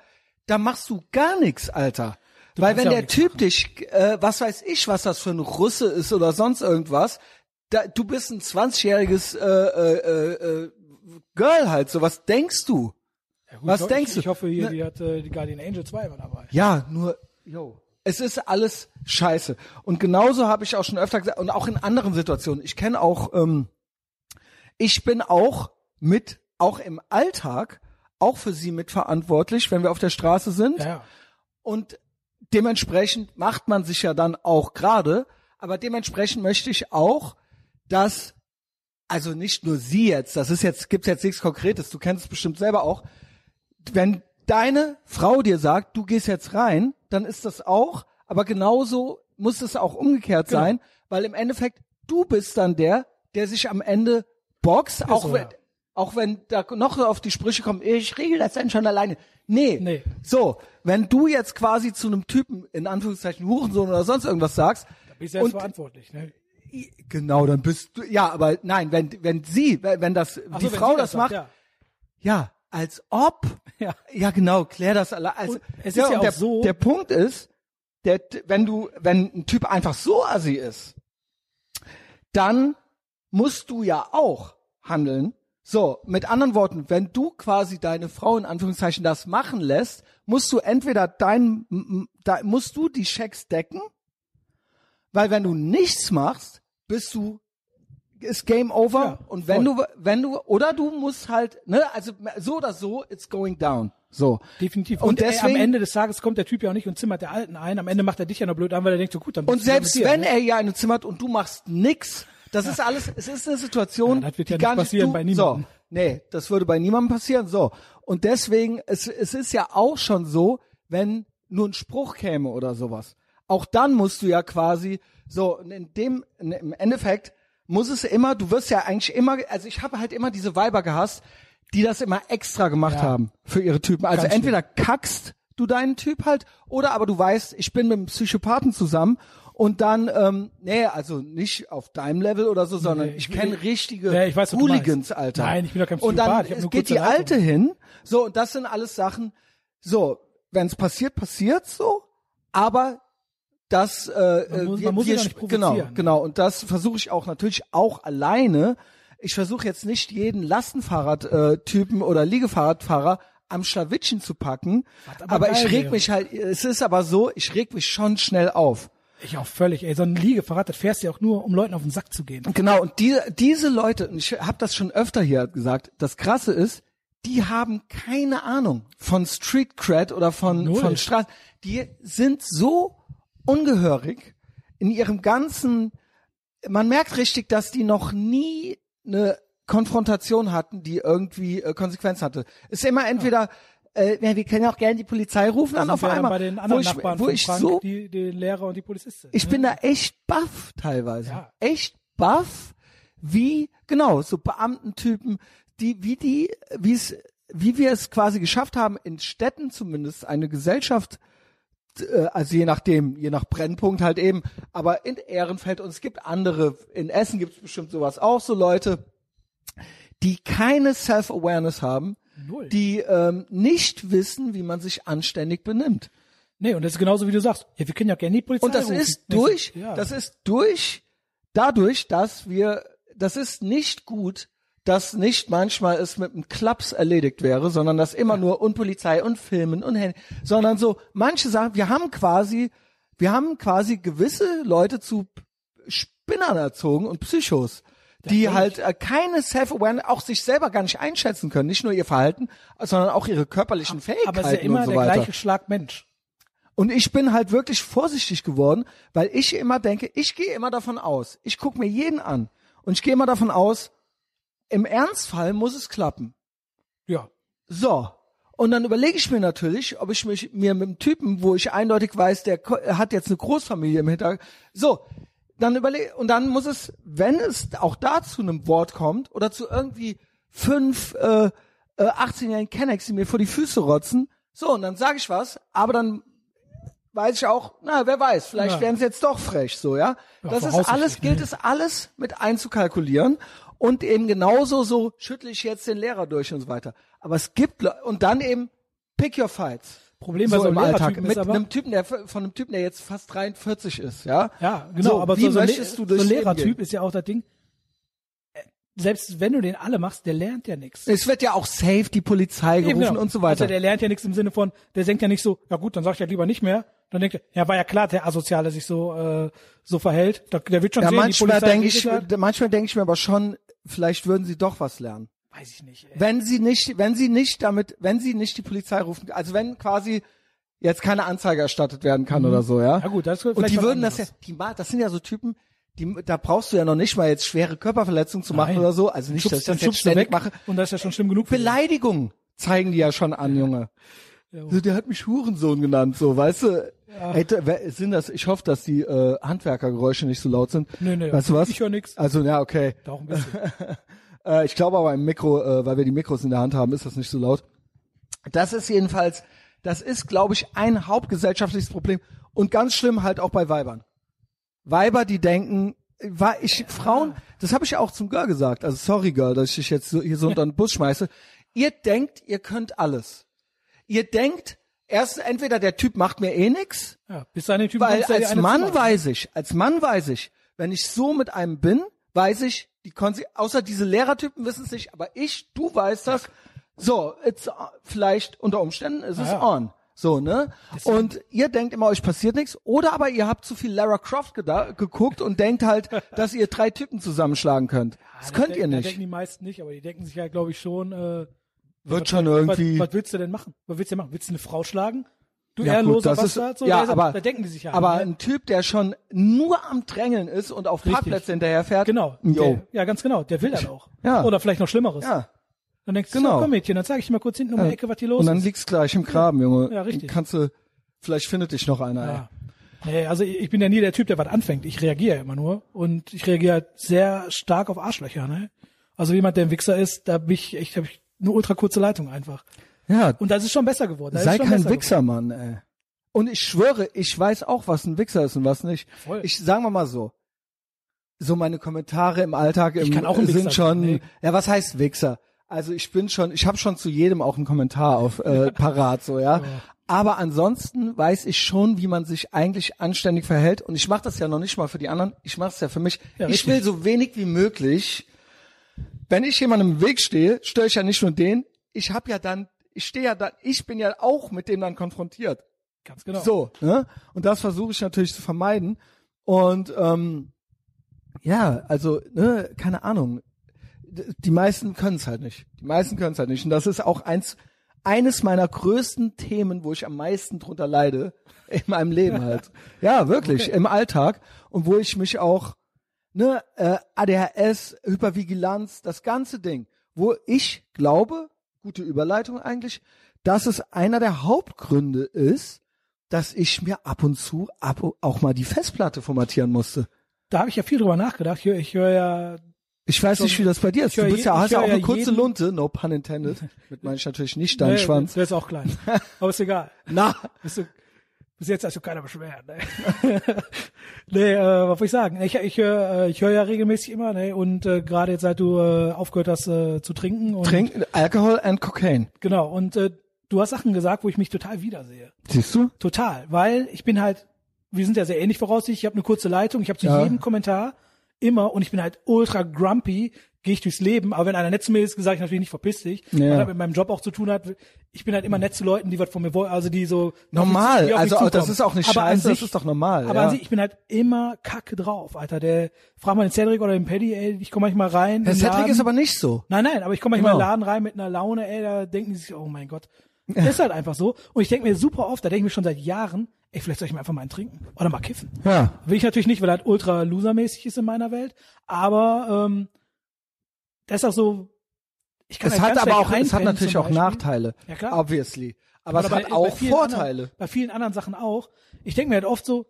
da machst du gar nichts, Alter. Weil kannst wenn ja der Typ dich, äh, was weiß ich, was das für ein Russe ist oder sonst irgendwas, da, du bist ein 20-jähriges äh, äh, äh, Girl halt, so was denkst du? Ja, gut, Was ich, denkst ich, du? Ich hoffe hier, Ne- die hat äh, die Guardian Angel 2 mal dabei. Ja, nur, yo. Es ist alles scheiße. Und genauso habe ich auch schon öfter gesagt, und auch in anderen Situationen. Ich kenne auch, ähm, ich bin auch mit, auch im Alltag, auch für sie mitverantwortlich, wenn wir auf der Straße sind. Ja. Und dementsprechend macht man sich ja dann auch gerade. Aber dementsprechend möchte ich auch, dass, also nicht nur sie jetzt, das ist jetzt, gibt's jetzt nichts Konkretes, du kennst es bestimmt selber auch, wenn deine Frau dir sagt, du gehst jetzt rein, dann ist das auch, aber genauso muss es auch umgekehrt Genau. sein, weil im Endeffekt du bist dann der, der sich am Ende boxt, auch so, wenn, ja. Auch wenn da noch auf die Sprüche kommt, ich regel das dann schon alleine. Nee. Nee. So, wenn du jetzt quasi zu einem Typen, in Anführungszeichen Hurensohn oder sonst irgendwas sagst, Da ich selbst und verantwortlich. Ne? genau, dann bist du, ja, aber nein, wenn, wenn sie, wenn das, Ach die so, wenn Frau sie das, macht, sagt, ja, als ob. Ja. Ja, genau, klär das alle. Also, es ist ja, ja und auch der, so- Der Punkt ist, der, wenn du, wenn ein Typ einfach so assi ist, dann musst du ja auch handeln. So, mit anderen Worten, wenn du quasi deine Frau in Anführungszeichen das machen lässt, musst du entweder dein, da musst du die Schecks decken, weil wenn du nichts machst, bist du ist Game Over Ja, und wenn voll. du wenn du oder du musst halt ne also so oder so it's going down so Definitiv. Und Und, ey, deswegen- am Ende des Tages kommt der Typ ja auch nicht und zimmert der Alten ein. Am Ende macht er dich ja noch blöd an, weil er denkt so gut, dann bist und du zusammen selbst wenn ne? er ja eine zimmert und du machst nix das ist alles es ist eine Situation Ja, das wird die ja gar nicht passieren du, bei niemandem. so nee das würde bei niemandem passieren so und deswegen es es ist ja auch schon so wenn nur ein Spruch käme oder sowas auch dann musst du ja quasi so in dem in, im Endeffekt muss es immer du wirst ja eigentlich immer also ich habe halt immer diese Weiber gehasst die das immer extra gemacht Ja. haben für ihre Typen also Ganz entweder kackst du deinen Typ halt oder aber du weißt ich bin mit einem Psychopathen zusammen und dann ähm, nee also nicht auf deinem Level oder so sondern Nee, ich ich- kenne richtige Ja, ich weiß, Hooligans. Alter Nein, ich bin doch kein und dann Psychopath, es nur geht die Leitung. alte hin so und das sind alles Sachen so wenn es passiert passiert so aber das äh, Man muss- äh, man muss wir, nicht genau genau und das versuche ich auch natürlich auch alleine ich versuche jetzt nicht jeden Lastenfahrrad-Typen oder Liegefahrradfahrer am Schlawittchen zu packen, aber aber, ich reg mich halt, es ist aber so, ich reg mich schon schnell auf. Ich auch völlig, ey, so ein Liegefahrrad, das fährst du ja auch nur, um Leuten auf den Sack zu gehen. Genau, und die, diese Leute, und ich habe das schon öfter hier gesagt, das Krasse ist, die haben keine Ahnung von Street Cred oder von, Null. von Straßen. Die sind so ungehörig in ihrem ganzen, man merkt richtig, dass die noch nie eine Konfrontation hatten, die irgendwie äh, Konsequenzen hatte. Ist immer entweder, äh, ja, wir können auch gerne die Polizei rufen, dann auf einmal, bei den wo anderen ich, Nachbarn wo ich Frank, so die, die Lehrer und die Polizisten. ich bin da echt baff teilweise. Ja. Echt baff, wie, genau, so Beamtentypen, die, wie die, wie es, wie wir es quasi geschafft haben, in Städten zumindest eine Gesellschaft, äh, also je nachdem, je nach Brennpunkt halt eben, aber in Ehrenfeld und es gibt andere, in Essen gibt es bestimmt sowas auch, so Leute, die keine Self-Awareness haben, Null. die ähm, nicht wissen, wie man sich anständig benimmt. Nee, und das ist genauso wie du sagst. Ja, wir können ja gerne die Polizei Und das rufen. ist durch, Ja. das ist durch, dadurch, dass wir, das ist nicht gut, dass nicht manchmal es mit einem Klaps erledigt wäre, sondern dass immer nur und Polizei und Filmen und Handy, sondern so manche Sachen, wir haben quasi, wir haben quasi gewisse Leute zu Spinnern erzogen und Psychos, die halt äh, keine Self-Awareness, auch sich selber gar nicht einschätzen können, nicht nur ihr Verhalten, sondern auch ihre körperlichen Fähigkeiten aber es ist ja immer so der weiter. gleiche Schlag Mensch. Und ich bin halt wirklich vorsichtig geworden, weil ich immer denke, ich gehe immer davon aus, ich gucke mir jeden an und ich gehe immer davon aus, im Ernstfall muss es klappen. Ja. So. Und dann überlege ich mir natürlich, ob ich mich mir mit einem Typen, wo ich eindeutig weiß, der hat jetzt eine Großfamilie im Hintergrund. So. Dann überleg und dann muss es, wenn es auch da zu einem Wort kommt oder zu irgendwie fünf äh, äh, 18-jährigen Kennex, die mir vor die Füße rotzen, so und dann sage ich was, aber dann weiß ich auch, na, wer weiß, vielleicht Ja. werden sie jetzt doch frech, so, ja. Ja, das ist alles, gilt es alles mit einzukalkulieren und eben genauso so schüttle ich jetzt den Lehrer durch und so weiter. Aber es gibt, und dann eben pick your fights. Problem bei so so im Alltag. Lehrertypen Mit ist aber, einem Typen, der, von einem Typen, der jetzt fast 43 ist, ja. ja, genau, So, aber wie so, so, möchtest du durchs so Leben Lehrertyp ist ja auch das Ding, äh, selbst wenn du den alle machst, der lernt ja nichts. Es wird ja auch safe die Polizei gerufen genau. und so weiter. Also der lernt ja nichts im Sinne von, der denkt ja nicht so, ja gut, dann sag ich ja lieber nicht mehr. Dann denkt er, ja, war ja klar, der Asoziale sich so äh, so verhält. Da, der wird schon ja, sehen, manchmal denke ich, manchmal denke ich mir aber schon, vielleicht würden sie doch was lernen. Weiß ich nicht. Ey. Wenn sie nicht, wenn sie nicht damit, wenn sie nicht die Polizei rufen, also wenn quasi jetzt keine Anzeige erstattet werden kann oder so, ja. Mhm. Ja gut, das ist Und die würden das ja, anderes. die, das sind ja so Typen, die, da brauchst du ja noch nicht mal jetzt schwere Körperverletzungen zu machen Nein. oder so. Also nicht, dass ich Schubst, das jetzt schubst ständig weg mache. und das ist ja schon schlimm genug. Beleidigung zeigen die ja schon an, Junge. Ja, So, der hat mich Hurensohn genannt, so, weißt du? Ey, da- wer- sind das, ich hoffe, dass die äh, Handwerkergeräusche nicht so laut sind. Nö, nö, weißt du was? ich höre nix. Also, ja, okay. Da auch ein bisschen. <laughs> Äh, ich glaube aber im Mikro, äh, weil wir die Mikros in der Hand haben, ist das nicht so laut. Das ist jedenfalls, das ist, glaube ich, ein hauptgesellschaftliches Problem und ganz schlimm halt auch bei Weibern. Weiber, die denken, war ich Frauen, das habe ich ja auch zum Girl gesagt. Also sorry Girl, dass ich dich jetzt so, hier so unter den Bus schmeiße. Ihr denkt, ihr könnt alles. Ihr denkt, erst entweder der Typ macht mir eh nix, Ja, bis dahin Typ weil als Mann weiß ich, als Mann weiß ich, wenn ich so mit einem bin, weiß ich, die Konse außer diese Lehrertypen wissen es nicht, aber ich, du weißt das. So, it's, uh, vielleicht unter Umständen ist es Ja, ja. on. So, ne? Und ihr denkt immer, euch passiert nichts. Oder aber ihr habt zu viel Lara Croft geguckt und denkt halt, <laughs> dass ihr drei Typen zusammenschlagen könnt. Das Ja, könnt ihr nicht. denken die meisten nicht, aber die denken sich ja, glaube ich, schon, äh, Wird was, schon irgendwie. Was, was willst du denn machen? Was willst du denn machen? Willst du eine Frau schlagen? Du Ja, gut, das ist- Bastard? So, ja, ist er- aber- da denken die sich ja. aber ne? ein Typ, der schon nur am Drängeln ist und auf Richtig. Parkplätze hinterherfährt. Genau. Yo. Der, ja, ganz genau. Der will dann auch. Ja. Oder vielleicht noch Schlimmeres. Ja. Dann denkst du, Genau. so, komm Mädchen, dann zeige ich dir mal kurz hinten um die Ecke, was hier los Und dann ist. liegt's gleich im Graben, Junge. Ja, richtig. Kannst du, vielleicht findet dich noch einer. Ja. Nee, also ich bin ja nie der Typ, der was anfängt. Ich reagiere immer nur. Und ich reagiere halt sehr stark auf Arschlöcher, ne? Also jemand, der ein Wichser ist, da bin ich echt, hab ich eine ultra kurze Leitung einfach. Ja, Und das ist schon besser geworden. Das sei kein Wichser, Mann, ey. Und ich schwöre, ich weiß auch, was ein Wichser ist und was nicht. Voll. Ich sagen wir mal so. So meine Kommentare im Alltag im, Ich kann auch ein Wichser sind schon, nee. ja, was heißt Wichser? Also ich bin schon, ich habe schon zu jedem auch einen Kommentar auf äh, parat, so ja. Aber ansonsten weiß ich schon, wie man sich eigentlich anständig verhält. Und ich mache das ja noch nicht mal für die anderen. Ich mache es ja für mich. Ja, ich will so wenig wie möglich. Wenn ich jemandem im Weg stehe, störe ich ja nicht nur den. Ich habe ja dann, ich stehe ja dann, ich bin ja auch mit dem dann konfrontiert. Ganz genau. So, ne? Und das versuche ich natürlich zu vermeiden. Und ähm, ja, also, ne, keine Ahnung. Die meisten können es halt nicht. Die meisten können es halt nicht. Und das ist auch eins, eines meiner größten Themen, wo ich am meisten drunter leide <laughs> in meinem Leben halt. <laughs> ja, wirklich, im Alltag. Und wo ich mich auch, ne, äh, ADHS, Hypervigilanz, das ganze Ding, wo ich glaube, gute Überleitung eigentlich, dass es einer der Hauptgründe ist, dass ich mir ab und zu ab, auch mal die Festplatte formatieren musste. Da habe ich ja viel drüber nachgedacht. Ich höre ich hör ja, Ich weiß nicht, wie das bei dir ist. Du bist ja, hast ja auch eine kurze jeden- Lunte, no pun intended. <laughs> Mit meine ich natürlich nicht deinen nee, Schwanz. Der ist auch klein. <laughs> Aber ist egal. Na, Bist du, bis jetzt hast du keiner beschwert. Ne? <laughs> nee, äh, was soll ich sagen? Ich, ich höre äh, ich hör ja regelmäßig immer, ne? Und äh, gerade jetzt, seit du äh, aufgehört hast äh, zu trinken. Und, trink Alcohol and Cocaine. Genau. Und äh, du hast Sachen gesagt, wo ich mich total wiedersehe. Siehst du? Total. Weil ich bin halt, wir sind ja sehr ähnlich voraussichtlich, ich habe eine kurze Leitung, ich habe zu Ja. jedem Kommentar immer und ich bin halt ultra grumpy, gehe ich durchs Leben, aber wenn einer nett zu mir ist, sage ich natürlich nicht verpiss dich, Ja. was halt mit meinem Job auch zu tun hat. Ich bin halt immer nett zu Leuten, die was von mir wollen, also die so Normal. die Also, das ist auch nicht aber scheiße, das sich, ist doch normal, Aber ja. an sich, ich bin halt immer kacke drauf, Alter. Der frag mal den Cedric oder den Paddy, ey, ich komme manchmal rein. Den Cedric Laden. ist aber nicht so. Nein, nein, aber ich komme manchmal in den Genau. Laden rein mit einer Laune, ey, da denken die sich, oh mein Gott. Das <laughs> ist halt einfach so. Und ich denke mir super oft, da denke ich mir schon seit Jahren, ey, vielleicht soll ich mir einfach mal einen trinken. Oder mal kiffen. Ja. Will ich natürlich nicht, weil er halt ultra losermäßig ist in meiner Welt. Aber ähm, das ist auch so. Ich kann Es halt hat aber auch, es hat natürlich auch. Nachteile. Ja, klar. Obviously. Aber es Oder hat bei- bei auch vielen Vorteile. Anderen, bei vielen anderen Sachen auch. Ich denke mir halt oft so,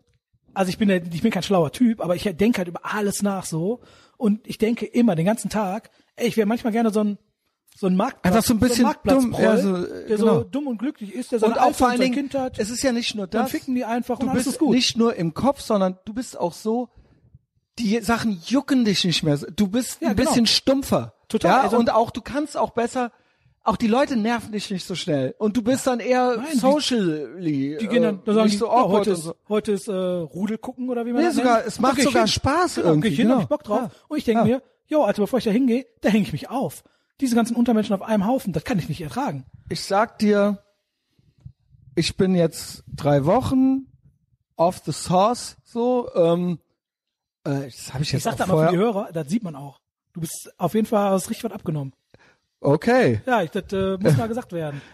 also ich bin ja, ich bin kein schlauer Typ, aber ich denke halt über alles nach so und ich denke immer den ganzen Tag, ey, ich wäre manchmal gerne so ein so ein Marktplatz, Einfach so ein bisschen dumm, Marktplatzproll, ja, so, der genau. so dumm und glücklich ist, der seine Und auch Eltern vor allen Dingen, Kind hat. es ist ja nicht nur dann das. ficken die einfach du und alles bist ist gut. nicht nur im Kopf, sondern du bist auch so, die Sachen jucken dich nicht mehr. Du bist Ja, ein genau. bisschen stumpfer. Total, Ja, also- und auch, du kannst auch besser, auch die Leute nerven dich nicht so schnell. Und du bist dann eher Nein, die- socially, die gehen dann, äh, da sagen nicht die, so awkward heute ist, so. heute ist äh, Rudel gucken oder wie man Nee, das sogar- nennt. es macht sogar hin. Spaß genau, irgendwie, Geh ich hin, genau. hab ich Bock drauf. Ja. Und ich denke Ja. mir, jo, Alter, bevor ich da hingehe, da hänge ich mich auf. Diese ganzen Untermenschen auf einem Haufen, das kann ich nicht ertragen. Ich sag dir, ich bin jetzt drei Wochen off the source, so, ähm, äh, das habe ich jetzt Ich sag auch da mal für die Hörer, das sieht man auch. Du bist auf jeden Fall richtig was abgenommen. Okay. Ja, ich, das äh, muss mal gesagt werden. <laughs>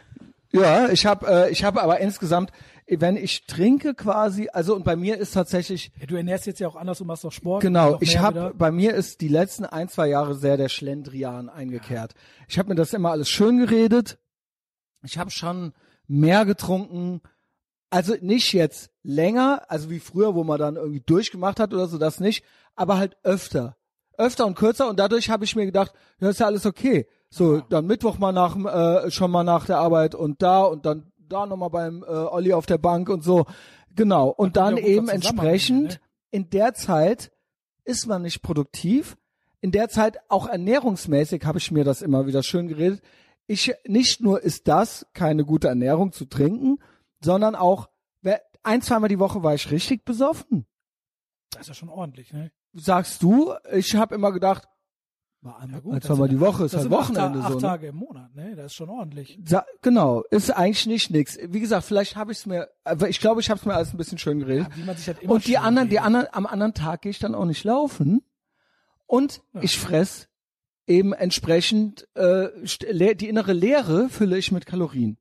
Ja, ich habe äh, ich habe aber insgesamt, wenn ich trinke quasi, also und bei mir ist tatsächlich Ja, du ernährst jetzt ja auch anders, du machst doch Sport. genau, noch ich habe bei mir ist die letzten ein, zwei Jahre sehr der Schlendrian eingekehrt. Ich habe mir das immer alles schön geredet. Ich habe schon mehr getrunken. Also nicht jetzt länger, also wie früher, wo man dann irgendwie durchgemacht hat oder so, das nicht, aber halt öfter. Öfter und kürzer und dadurch habe ich mir gedacht, ja, ist ja alles okay. So, dann Mittwoch mal nach, äh, schon mal nach der Arbeit und da und dann da nochmal beim äh, Olli auf der Bank und so. Genau. Und Da dann ja eben entsprechend, ne? in der Zeit ist man nicht produktiv. In der Zeit, auch ernährungsmäßig, habe ich mir das immer wieder schön geredet. Ich, nicht nur ist das keine gute Ernährung zu trinken, sondern auch, ein, zweimal die Woche war ich richtig besoffen. Das ist ja schon ordentlich, ne? Sagst du, ich habe immer gedacht, Ja, ein, gut, das zweimal die Woche ist das halt acht, Wochenende acht so. Ne? Tage im Monat, ne? Das ist schon ordentlich. Sa genau, ist eigentlich nicht nix. Wie gesagt, vielleicht habe ich es mir, aber ich glaube, ich habe es mir alles ein bisschen schön geredet. Ja, halt Und die anderen, die anderen, am anderen Tag gehe ich dann auch nicht laufen. Und ich fress eben entsprechend äh, die innere Leere fülle ich mit Kalorien.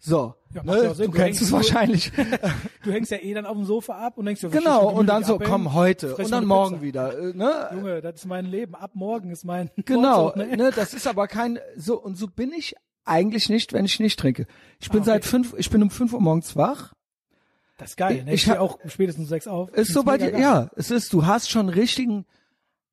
So, Ja, ja ne? Sinn. du kennst es wahrscheinlich. <laughs> Du hängst ja eh dann auf dem Sofa ab und denkst dir, genau, und dann so, abhängen, komm heute und dann morgen Pizza. wieder. Äh, ne? Junge, das ist mein Leben. Ab morgen ist mein Genau, Vorzug, ne? ne, das ist aber kein so und so bin ich eigentlich nicht, wenn ich nicht trinke. Ich bin Ah, okay. seit fünf, ich bin um fünf Uhr morgens wach. Das ist geil, ne? Ich Ich, auch spätestens um sechs auf. Ist so bei dir, geil. ja, es ist, du hast schon richtigen,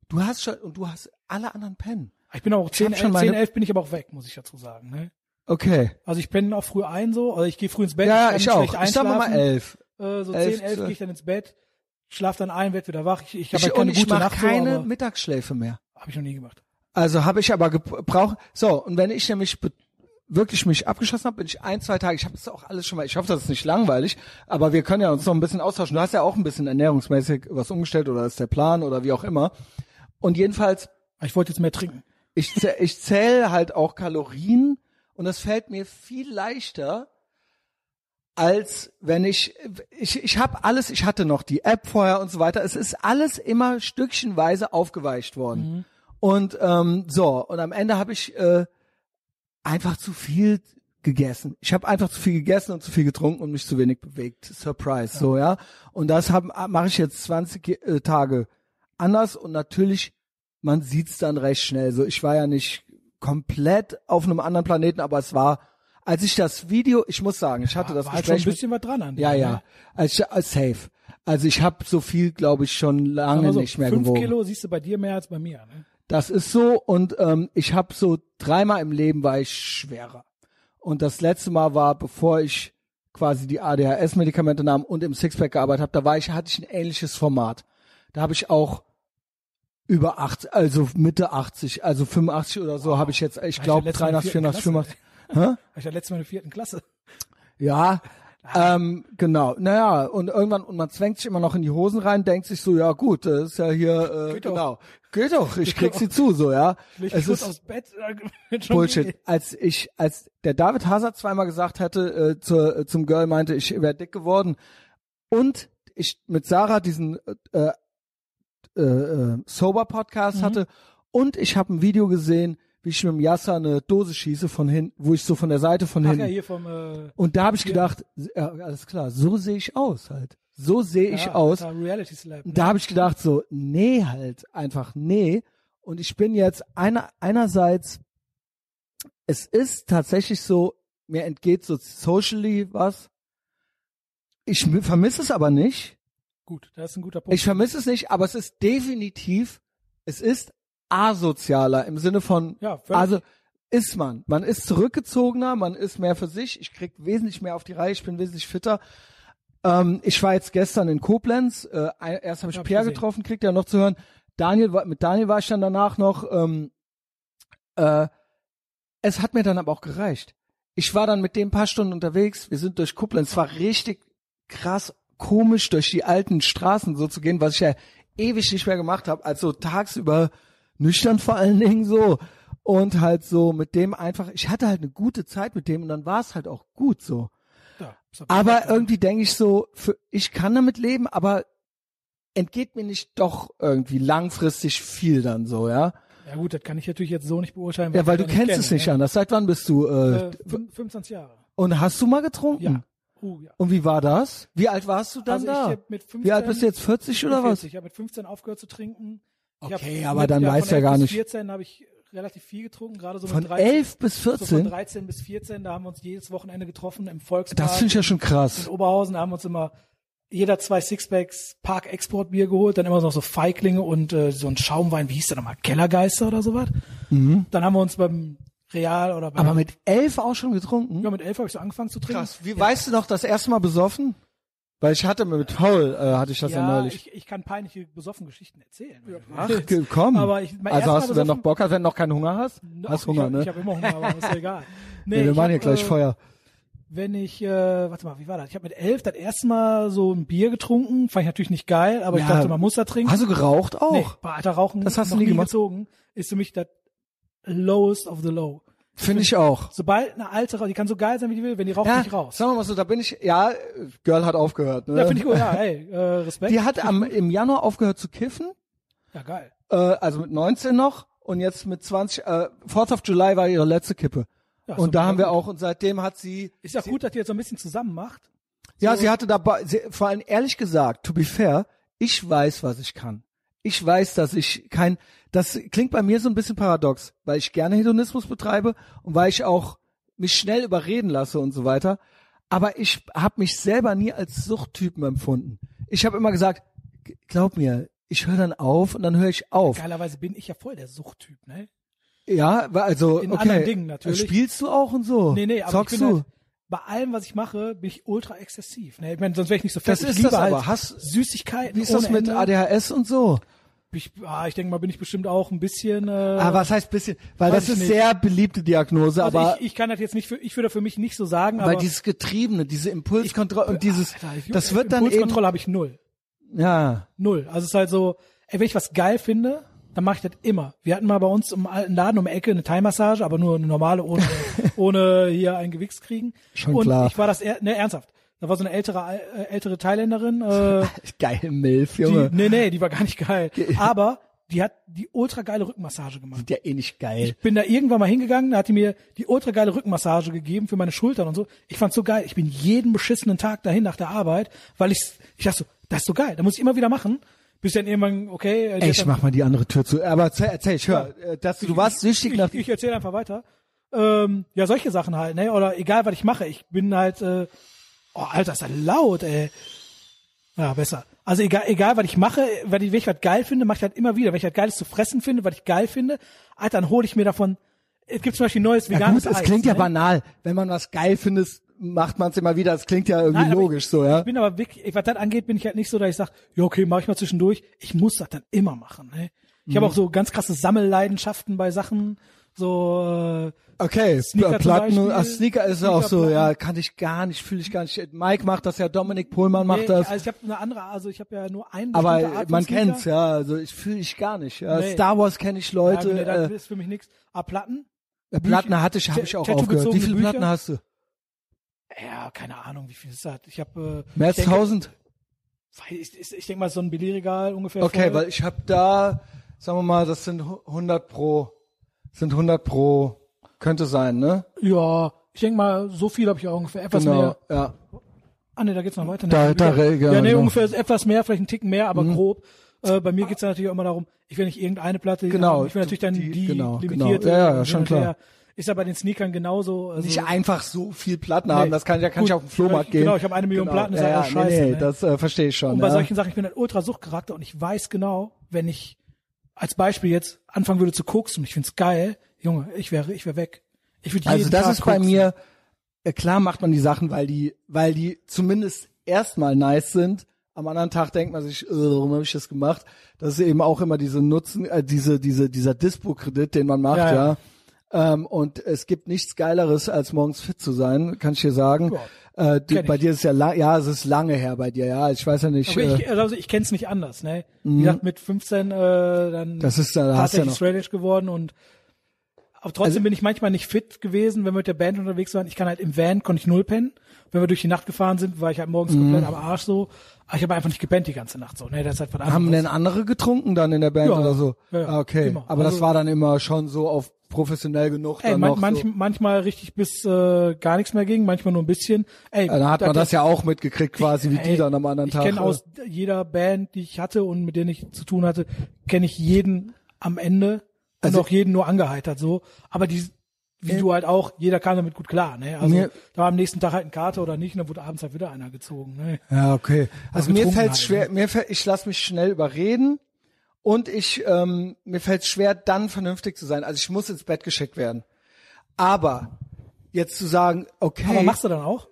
du hast schon, und du hast alle anderen pennen. Ich bin auch 10, hab schon 11, meine- 10, 11 bin ich aber auch weg, muss ich dazu sagen, ne? Okay. Also ich penne auch früh ein so, also ich gehe früh ins Bett. Ja, ich schlecht auch. Ich sag mal elf. Äh, so elf, 10, 11 zwölf. gehe ich dann ins Bett, schlaf dann ein, werd wieder wach. Ich, ich habe Ich, halt keine ich gute mache Nacht so, keine aber Mittagsschläfe mehr. habe ich noch nie gemacht. Also habe ich aber gebraucht. So, und wenn ich nämlich wirklich mich abgeschossen habe, bin ich ein, zwei Tage, ich habe das auch alles schon mal, ich hoffe, das ist nicht langweilig, aber wir können ja uns noch ein bisschen austauschen. Du hast ja auch ein bisschen ernährungsmäßig was umgestellt oder ist der Plan oder wie auch immer. Und jedenfalls, Ich wollte jetzt mehr trinken. ich, ich zähle halt auch Kalorien und das fällt mir viel leichter, als wenn ich, ich, ich habe alles, ich hatte noch die App vorher und so weiter. Es ist alles immer stückchenweise aufgeweicht worden. Und ähm, so, und am Ende habe ich äh, einfach zu viel gegessen. Ich habe einfach zu viel gegessen und zu viel getrunken und mich zu wenig bewegt. Surprise, so ja. Und das mache ich jetzt 20 äh, Tage anders und natürlich, man sieht's dann recht schnell. So, ich war ja nicht komplett auf einem anderen Planeten, aber es war, als ich das Video, ich muss sagen, ich hatte das War halt schon ein Gespräch mit, bisschen was dran an. ja, dir, ja, ne? als ich, als safe. Also ich habe so viel, glaube ich, schon lange so, nicht mehr fünf gewogen. Kilo siehst du bei dir mehr als bei mir. Ne? Das ist so und ähm, ich habe so dreimal im Leben war ich schwerer. Und das letzte Mal war, bevor ich quasi die ADHS-Medikamente nahm und im Sixpack gearbeitet habe, da war ich, hatte ich ein ähnliches Format. Da habe ich auch über 80, also Mitte 80, also 85 oder so habe ich jetzt, ich glaube letztes Mal in der 83, vierten 84, Klasse. 85. Hä? War ich ja letztes Mal in der vierten Klasse. Ja, ähm, genau. Naja, und irgendwann, und man zwängt sich immer noch in die Hosen rein, denkt sich so, ja gut, das ist ja hier, äh, Geht doch. genau. Geht doch, ich krieg sie zu, so, ja. Leg Es ist aufs Bett. äh, <laughs> Bullshit. Als ich, als der David Hazard zweimal gesagt hatte, äh, zur, äh, zum Girl meinte, ich wäre dick geworden und ich mit Sarah diesen äh, äh, äh, Sober Podcast hatte und ich habe ein Video gesehen, wie ich mit dem Yasser eine Dose schieße von hinten, wo ich so von der Seite von Ach hinten ja, hier vom äh, und da habe ich gedacht, ja, alles klar, so sehe ich aus halt. So sehe ich ja, aus. Alter, Reality Slap. Ne? Da habe ich gedacht so, nee halt, einfach nee. Und ich bin jetzt einer, einerseits, es ist tatsächlich so, mir entgeht so socially was. Ich vermisse es aber nicht. Gut, das ist ein guter Punkt. Ich vermisse es nicht, aber es ist definitiv, es ist asozialer im Sinne von, Ja, völlig. also ist man. Man ist zurückgezogener, man ist mehr für sich. Ich krieg wesentlich mehr auf die Reihe, ich bin wesentlich fitter. Ähm, ich war jetzt gestern in Koblenz. Äh, erst habe ich Hab Pierre gesehen. getroffen, kriegt ja noch zu hören. Daniel mit Daniel war ich dann danach noch. Ähm, äh, es hat mir dann aber auch gereicht. Ich war dann mit dem ein paar Stunden unterwegs. Wir sind durch Koblenz. Es war richtig krass komisch, durch die alten Straßen so zu gehen, was ich ja ewig nicht mehr gemacht habe. Also tagsüber nüchtern vor allen Dingen so. Und halt so mit dem einfach, ich hatte halt eine gute Zeit mit dem und dann war es halt auch gut so. ja, Aber irgendwie denke ich so, für, ich kann damit leben, aber entgeht mir nicht doch irgendwie langfristig viel dann so, ja? Ja gut, das kann ich natürlich jetzt so nicht beurteilen. Ja, weil du kennst kenne, es nicht ne? anders. Seit wann bist du? Äh, Äh, fün- 25 Jahre. und hast du mal getrunken? Ja. Uh, ja. Und wie war das? Wie alt warst du dann also da? ich mit 15, wie alt bist du jetzt? 40 oder was? 40. Ich habe mit 15 aufgehört zu trinken. Okay, hab aber mit, dann ja, weißt von du ja 11 gar bis nicht. 14 habe ich relativ viel getrunken, gerade so Von mit 13. 11 bis So von 14? 13 bis 14, da haben wir uns jedes Wochenende getroffen im Volkspark. Das finde ich ja schon in krass. Oberhausen, da haben wir uns immer jeder zwei Sixpacks Park Export Bier geholt, dann immer noch so Feiglinge und äh, so ein Schaumwein, wie hieß der nochmal, Kellergeister oder sowas. Dann haben wir uns beim Real oder Mhm. Aber mit 11 auch schon getrunken? ja, mit elf habe ich so angefangen zu trinken. Krass. Wie weißt du noch das erste Mal besoffen? Weil ich hatte mit Paul, äh, hatte ich das ja, ja, neulich. ich, ich kann peinliche besoffen Geschichten erzählen. Ach, ge- komm. Aber ich- mein also hast du dann noch Bock, hast, wenn du noch keinen Hunger hast? No, hast ich Hunger, hab, ne? Ich habe immer Hunger, aber ist ja egal. <laughs> Nee, Nee, wir ich machen hab, hier gleich äh, Feuer. Wenn ich, äh, warte mal, wie war das? Ich habe mit elf das erste Mal so ein Bier getrunken. Fand ich natürlich nicht geil, aber ich Ja. dachte, man muss da trinken. Hast du geraucht auch? Nee, bei alter Rauchen Das hast du nie gemacht? gezogen. Ist für mich das lowest of the low. Finde ich auch. Sobald eine alte raucht, die kann so geil sein, wie die will, wenn die raucht Ja, nicht raus. sagen wir mal so, da bin ich, ja, Girl hat aufgehört, ne? Ja, finde ich gut. Ja, hey, äh, Respekt. Die hat am, im Januar aufgehört zu kiffen, ja, geil. äh, also mit 19 noch und jetzt mit 20, äh, 4th of July war ihre letzte Kippe. Ja, und da haben wir auch, und seitdem hat sie, Ist ja gut, dass die jetzt so ein bisschen zusammen macht. ja, sie hatte dabei, sie, vor allem ehrlich gesagt, to be fair, ich weiß, was ich kann. Ich weiß, dass ich kein, das klingt bei mir so ein bisschen paradox, weil ich gerne Hedonismus betreibe und weil ich auch mich schnell überreden lasse und so weiter. Aber ich habe mich selber nie als Suchttypen empfunden. Ich habe immer gesagt, glaub mir, ich höre dann auf und dann höre ich auf. Geilerweise bin ich ja voll der Suchttyp, ne? Ja, also In okay. anderen Dingen natürlich. Spielst du auch und so? Nee, nee, aber Zockst du? halt, bei allem, was ich mache, bin ich ultra exzessiv. Ne? Ich meine, sonst wäre ich nicht so fett. Das ich ist das halt aber. Hast- Süßigkeiten Wie ist das mit Ende. ADHS und so? Ich, ah, ich denke mal, bin ich bestimmt auch ein bisschen. Äh, Ah, was heißt bisschen? Weil das ist nicht. sehr beliebte Diagnose, also aber ich, ich kann das jetzt nicht für, ich würde für mich nicht so sagen, weil aber dieses Getriebene, diese Impulskontrolle und dieses, Alter, ich- das wird dann eben, Impulskontrolle habe ich null. ja, Null. Also es ist halt so, ey, wenn ich was geil finde, dann mache ich das immer. Wir hatten mal bei uns im alten Laden um die Ecke eine Thai-Massage, aber nur eine normale, ohne, <laughs> ohne hier ein Gewichs kriegen. Schon und klar. ich war das, ne, ernsthaft. Da war so eine ältere, äh, ältere Thailänderin, äh, <laughs> geil Milf, die, Junge. nee, nee, die war gar nicht geil. <laughs> Aber die hat die ultra geile Rückenmassage gemacht. ja eh nicht geil. Ich bin da irgendwann mal hingegangen, da hat die mir die ultra geile Rückenmassage gegeben für meine Schultern und so. Ich fand's so geil. Ich bin jeden beschissenen Tag dahin nach der Arbeit, weil ich, ich dachte so, das ist so geil. Da muss ich immer wieder machen. Bis dann irgendwann, okay. äh, die Ey, ich mach mal die andere Tür zu. Aber erzähl, erzähl ich höre, äh, dass du, du warst süchtig nach ich, ich erzähle einfach weiter. Ähm, ja, solche Sachen halt, ne? Oder egal, was ich mache. Ich bin halt, äh, oh, Alter, ist das laut, ey. Ja, besser. Also egal, egal, was ich mache, wenn ich, wenn ich was geil finde, mache ich halt immer wieder. Wenn ich was Geiles zu fressen finde, was ich geil finde, Alter, dann hole ich mir davon. Es gibt zum Beispiel neues Ja veganes gut, es Eis, klingt ja ne? banal. Wenn man was geil findet, macht man es immer wieder. Es klingt ja irgendwie Nein, logisch ich, so, ja. Ich bin aber wirklich, was das angeht, bin ich halt nicht so, dass ich sage, ja okay, mach ich mal zwischendurch. Ich muss das dann immer machen. Ne? Ich Mhm. habe auch so ganz krasse Sammelleidenschaften bei Sachen, so äh, Okay, Sneaker Platten, ah, Sneaker ist auch so, Sneakerplatten. ja, kann ich gar nicht, fühle ich gar nicht. Mike macht das ja, Dominik Pohlmann macht nee, das. Also ich habe eine andere, also ich habe ja nur einen aber man Sneaker. kennt's, ja, also ich fühle ich gar nicht. Ja. Nee. Star Wars kenne ich Leute. ja, nee, das äh, ist für mich nichts. Ah, Platten? Platten hatte ich, habe ich auch aufgehört. Wie viele Bücher? Platten hast du? Ja, keine Ahnung, wie viel ist das? Ich habe äh, Mehr als 1000? Ich, ich, ich denke mal so ein Billigregal ungefähr. Okay, voll. weil ich habe da, sagen wir mal, das sind 100 pro, sind 100 pro, könnte sein, ne? ja, ich denke mal, so viel habe ich auch ungefähr etwas Genau, mehr. ja. Ah ne, da geht's noch weiter. Da- Ne? da- ja, ja, ja, nee, genau. ungefähr etwas mehr, vielleicht ein Ticken mehr, aber grob. Äh, bei mir geht's ja natürlich auch immer darum, ich will nicht irgendeine Platte Genau, ich will natürlich dann die- die, genau, genau. limitierte. Ja, ja, hin schon klar. Ist ja bei den Sneakern genauso. Also, Nicht einfach so viel Platten haben, das kann, da kann Gut, ich auf den Flohmarkt gehen. genau, ich habe eine Million Platten, ist ja, ja ja, auch scheiße, Nee, nee, ne? das äh, verstehe ich schon. Und bei ja. solchen Sachen, ich bin ein Ultra-Suchtcharakter und ich weiß genau, wenn ich als Beispiel jetzt anfangen würde zu koksen und ich find's geil, Junge, ich wäre, ich wäre weg. Ich würde Also das Tag ist bei koksen. mir, äh, klar macht man die Sachen, weil die, weil die zumindest erstmal nice sind. Am anderen Tag denkt man sich, äh, warum habe ich das gemacht? Das ist eben auch immer diese Nutzen, äh, diese, diese, dieser Dispo-Kredit, den man macht, Ja, ja. ja. Ähm, und es gibt nichts Geileres, als morgens fit zu sein, kann ich dir sagen. Äh, du, bei dir ist ja lang, ja, es ist lange her bei dir, ja. Ich weiß ja nicht. Aber äh, ich, also ich kenne es nicht anders, ne? Wie gesagt, mit 15 äh, dann Das ist ja- da ja tatsächlich noch- straight edge geworden und aber trotzdem Also- bin ich manchmal nicht fit gewesen, wenn wir mit der Band unterwegs waren. Ich kann halt im Van konnte ich null pennen. Wenn wir durch die Nacht gefahren sind, war ich halt morgens komplett am Arsch so. Aber ich habe einfach nicht gepennt die ganze Nacht so. Ne, das ist halt was anderes. haben denn andere getrunken dann in der Band Ja, oder so? ja, ja, ah, okay. immer. Aber das Also- war dann immer schon so auf professionell genug. Ey, dann man, noch manch, so. manchmal richtig bis äh, gar nichts mehr ging, manchmal nur ein bisschen. Ey, Ja, dann hat man das ja auch mitgekriegt quasi, wie die ey, dann am anderen ich Tag. kenne äh, aus jeder Band, die ich hatte und mit denen ich zu tun hatte, kenne ich jeden am Ende und Also- auch jeden nur angeheitert so. Aber die, wie du halt auch, jeder kam damit gut klar. Ne? Also Mir- da war am nächsten Tag halt ein Kater oder nicht, und dann wurde abends halt wieder einer gezogen. Ne? Ja, okay. Also mir getrunken fällt halt, schwer, mir fällt, ich lasse mich schnell überreden und ich ähm, mir fällt schwer, dann vernünftig zu sein. Also ich muss ins Bett geschickt werden. Aber jetzt zu sagen, okay, Aber machst du dann auch?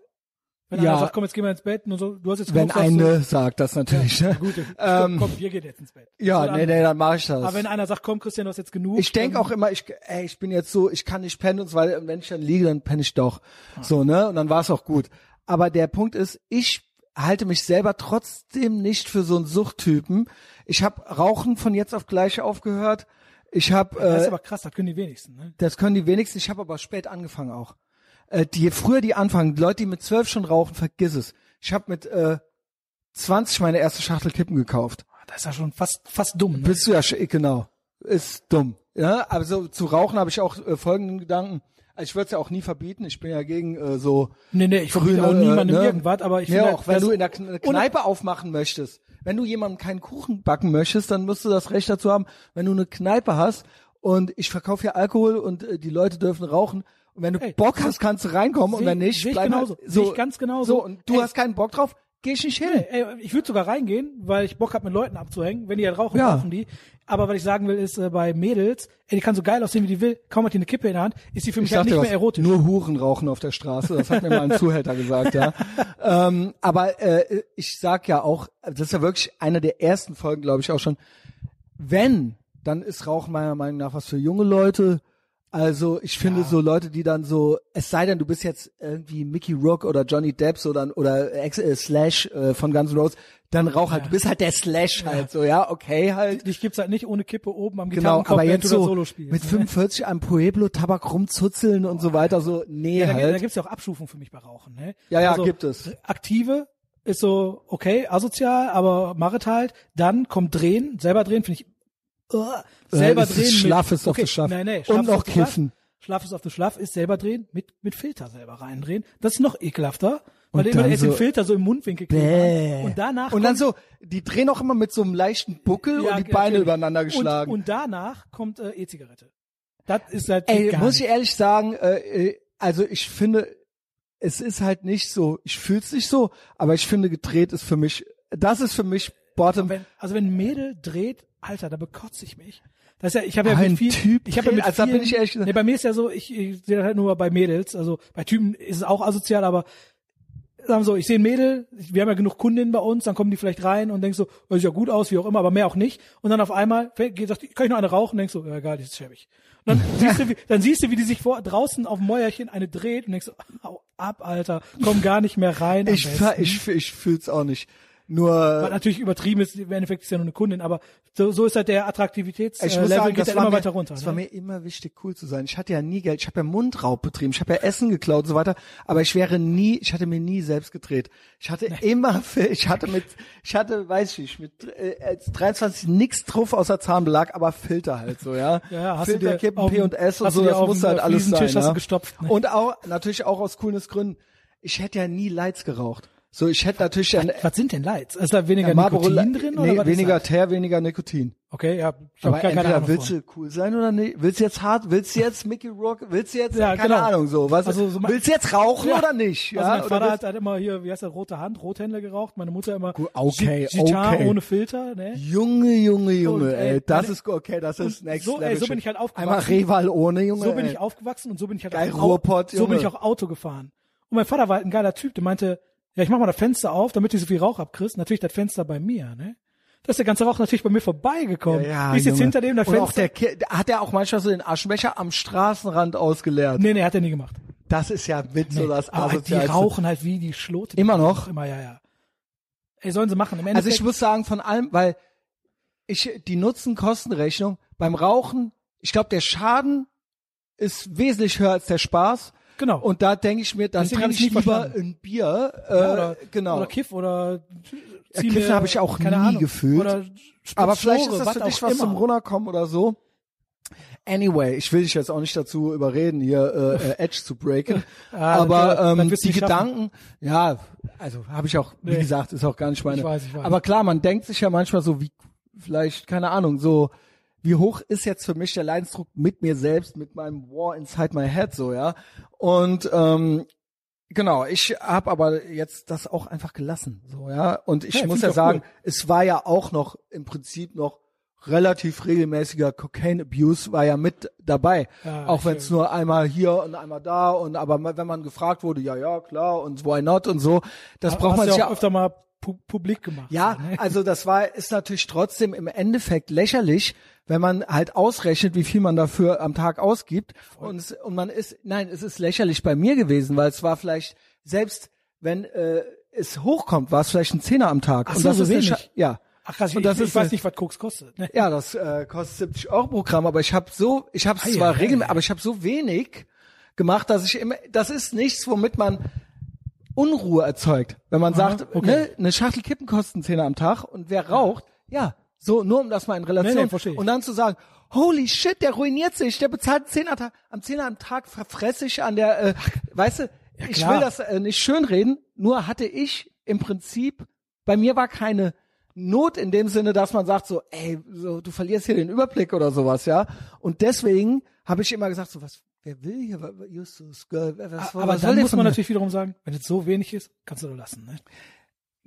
Wenn Ja. einer sagt, komm, jetzt gehen wir ins Bett, und so, du hast jetzt wenn genug, sagst du, eine sagt das natürlich. ne? Gut, Ähm, komm, wir gehen jetzt ins Bett. ja, So, nee, nee, dann mache ich das. Aber wenn einer sagt, komm, Christian, du hast jetzt genug. ich denke dann- auch immer, ich, ey, ich bin jetzt so, ich kann nicht pennen und so. Und wenn ich dann liege, dann penne ich doch. So, ne? Und dann war es auch gut. Aber der Punkt ist, ich halte mich selber trotzdem nicht für so einen Suchttypen. Ich habe Rauchen von jetzt auf gleich aufgehört. Ich habe, Das ist äh, aber krass, das können die wenigsten. Ne? das können die wenigsten. Ich habe aber spät angefangen auch. Äh, die, früher die anfangen, Leute, die mit zwölf schon rauchen, vergiss es. Ich habe mit äh, 20 meine erste Schachtel Kippen gekauft. Das ist ja schon fast, fast dumm. Ne? Bist du ja genau. Ist dumm. Ja, also zu rauchen habe ich auch äh, folgenden Gedanken. Also ich würde es ja auch nie verbieten. Ich bin ja gegen äh, so Nee, nee, ich grüne, verbiete auch niemandem äh, ne? irgendwas, aber ich ja, finde, auch wenn du in der Kn- Kneipe aufmachen möchtest, wenn du jemandem keinen Kuchen backen möchtest, dann musst du das Recht dazu haben. Wenn du eine Kneipe hast und ich verkaufe ja Alkohol und äh, die Leute dürfen rauchen und wenn du Ey, Bock hast, kannst du reinkommen und wenn nicht, bleib genauso. halt so ich ganz genauso. So und du Ey. hast keinen Bock drauf, geh ich nicht hin. Nee, ey, ich würde sogar reingehen, weil ich Bock habe, mit Leuten abzuhängen. Wenn die halt rauchen, Ja. rauchen die. Aber was ich sagen will, ist äh, bei Mädels, ey, die kann so geil aussehen, wie die will. Kaum hat die eine Kippe in der Hand, ist die für mich Ich halt nicht mehr erotisch. nur Huren rauchen auf der Straße. Das hat mir mal ein <laughs> Zuhälter gesagt, ja. Ähm, aber äh, ich sag ja auch, das ist ja wirklich eine der ersten Folgen, glaube ich auch schon. Wenn, dann ist Rauchen meiner Meinung nach was für junge Leute. Also ich finde so Leute, die dann so, es sei denn, du bist jetzt irgendwie Mickey Rock oder Johnny Depp so dann oder Ex äh, Slash äh, von Guns N' Roses, dann rauch halt, du bist halt der Slash halt so, ja, okay halt. Dich gibt's halt nicht ohne Kippe oben am Genau, aber jetzt so Solo spielst. mit ne? 45 am Pueblo Tabak rumzuzeln und so weiter, so, nee, Ja, da, gibt- da halt. gibt's ja auch Abstufungen für mich bei Rauchen. Ne? Ja, ja, also, gibt es. Aktive ist so, okay, asozial, aber machet halt. Dann kommt Drehen, selber drehen, finde ich, uh, selber ist drehen. Schlaff mit, ist auf okay, der Schlaff. Nein, nein, Und noch kiffen. Schlaff ist auf der Schlaff, ist selber drehen, mit, mit Filter selber reindrehen. Das ist noch ekelhafter, Und du immer dann erst den so- Filter so im Mundwinkel Bäh. Und danach Und dann so, die drehen auch immer mit so einem leichten Buckel Ja, und die Beine natürlich. übereinander geschlagen. Und, und danach kommt äh, E-Zigarette. Das ist halt Ey, muss ich ehrlich sagen, äh, äh, also ich finde, es ist halt nicht so, ich fühl's nicht so, aber ich finde, gedreht ist für mich, das ist für mich Bottom. wenn, also wenn Mädel dreht, Alter, da bekotze ich mich. Das ist ja, ich habe ja Ein mit viel, Typ ich habe ja mit also vielen, bin ich ehrlich gesagt- nee, bei mir ist ja so, ich, ich sehe das halt nur bei Mädels, also bei Typen ist es auch asozial, aber sagen so, ich sehe ein Mädel, wir haben ja genug Kundinnen bei uns, dann kommen die vielleicht rein und denkst so, das sieht ja gut aus, wie auch immer, aber mehr auch nicht. Und dann auf einmal sagt, kann ich noch eine rauchen? Und denkst so, ja egal, die ist schäbig. Und dann <laughs> siehst du, wie, dann siehst du, wie die sich vor, draußen auf dem Mäuerchen eine dreht und denkst so, hau ab, Alter, komm gar nicht mehr rein. Ich, fa- ich, ich fühl's auch nicht. Nur, Was natürlich übertrieben ist, im Endeffekt ist ja nur eine Kundin, aber so, so ist halt der Attraktivitätslevel, ich muss äh, sagen, geht ja war, immer mir, weiter runter. war ne? mir immer wichtig, cool zu sein. Ich hatte ja nie Geld, ich habe ja Mundraub betrieben, ich habe ja Essen geklaut und so weiter, aber ich wäre nie, ich hatte mir nie selbst gedreht. Ich hatte immer, ich hatte mit, ich hatte, weiß ich nicht, mit äh, als 23 nix drauf außer Zahnbelag, aber Filter halt so, ja. Ja, hast du Filter, dir Kippen, P und S und so, du das muss halt alles sein. Du Ja. gestopft, ne? Und auch, natürlich auch aus Coolness Gründen. Ich hätte ja nie Lights geraucht. So, ich hätte natürlich ein Was sind denn Lights? Ist da weniger ja, Marlboro Nikotin drin nee, oder was weniger Teer, weniger Nikotin. Okay, ja, ich Aber gar keine entweder Ahnung willst du cool sein oder nicht? Willst du jetzt hart? Willst du jetzt <laughs> Mickey Rourke? Willst du jetzt Ja, keine genau. Ahnung so? Was? Also so willst du jetzt rauchen Ja. oder nicht? Also Ja, mein oder Vater hat, hat immer hier, wie heißt der, rote Hand, Rothändler geraucht. Meine Mutter immer okay, Gi- Gitar okay. ohne Filter, ne? Junge, Junge, Junge, Und, ey, ey, das meine- ist okay, das ist next so, ey, level. so shit. bin ich halt aufgewachsen. Einmal Reval ohne, Junge. So bin ey. ich aufgewachsen und so bin ich halt Geil, auch, Ruhrpott, so bin ich auch Auto gefahren. Und mein Vater war halt ein geiler Typ, der meinte, ja, ich mach mal das Fenster auf, damit du so viel Rauch abkriegst. Natürlich das Fenster bei mir, ne? Da ist der ganze Rauch natürlich bei mir vorbeigekommen. Ja, ich sitze Junge. hinter dem, das Und auch Fenster. der, hat er auch manchmal so den Aschenbecher am Straßenrand ausgeleert. nee, nee, hat er nie gemacht. Das ist ja mit so das Aber die rauchen halt wie die Schlote. Immer noch? Immer, ja, ja. Ey, sollen sie machen. Im Also Endeffekt, ich muss sagen, von allem, weil ich die Nutzen-Kosten-Rechnung beim Rauchen, ich glaube, der Schaden ist wesentlich höher als der Spaß. Genau. Und da denke ich mir, dann trinke ich lieber verstanden. ein Bier. Äh, ja, oder, genau. oder Kiff oder Ja, Kiffen mir, habe ich auch nie Ahnung, gefühlt. Oder Aber vielleicht ist das für was dich auch was zum immer. Runterkommen oder so. Anyway, ich will dich jetzt auch nicht dazu überreden, hier äh, äh, Edge zu breaken. <laughs> Ah, aber ähm, die. Gedanken, ja, also habe ich auch, wie Nee. gesagt, ist auch gar nicht meine. Ich weiß, ich weiß. Aber klar, man denkt sich ja manchmal so, wie vielleicht, keine Ahnung, so wie hoch ist jetzt für mich der Leidensdruck mit mir selbst, mit meinem War inside my head, so ja. Und ähm, Genau, ich habe aber jetzt das auch einfach gelassen, so ja. Und ich Ja, muss ja sagen, cool. es war ja auch noch im Prinzip noch relativ regelmäßiger Cocaine Abuse war ja mit dabei, Ja, auch wenn es nur einmal hier und einmal da und aber wenn man gefragt wurde, ja ja klar und why not und so, das braucht Hast man ja auch öfter mal pu publik gemacht. ja, so, ne? <laughs> also das war ist natürlich trotzdem im Endeffekt lächerlich, wenn man halt ausrechnet, wie viel man dafür am Tag ausgibt und es, und man ist nein, es ist lächerlich bei mir gewesen, weil es war vielleicht selbst wenn äh, es hochkommt, war es vielleicht ein Zehner am Tag Ach und so, das so ist wenig. Ja. Ach krass, ich, und das ich ist weiß eine- nicht, was Koks kostet. Ne? Ja, das äh, kostet 70 Euro pro Gramm, aber ich habe so, ich habe zwar ei, regelmäßig, aber ich habe so wenig gemacht, dass ich immer, das ist nichts, womit man Unruhe erzeugt. Wenn man sagt, okay. ne, eine Schachtel Kippen kostet einen Zehner am Tag und wer raucht, ja, so nur um das mal in Relation Nee, nee, ich. und dann zu sagen, holy shit, der ruiniert sich, der bezahlt Zehner am Tag, am Zehner am Tag verfresse ich an der, äh, weißt du, ich klar. will das äh, nicht schönreden, nur hatte ich im Prinzip, bei mir war keine Not in dem Sinne, dass man sagt so, ey, so, du verlierst hier den Überblick oder sowas, ja. Und deswegen habe ich immer gesagt so, was, wer will hier, Justus, Girl, was, was Aber soll dann muss man natürlich wiederum sagen, wenn es so wenig ist, kannst du doch lassen. Ne?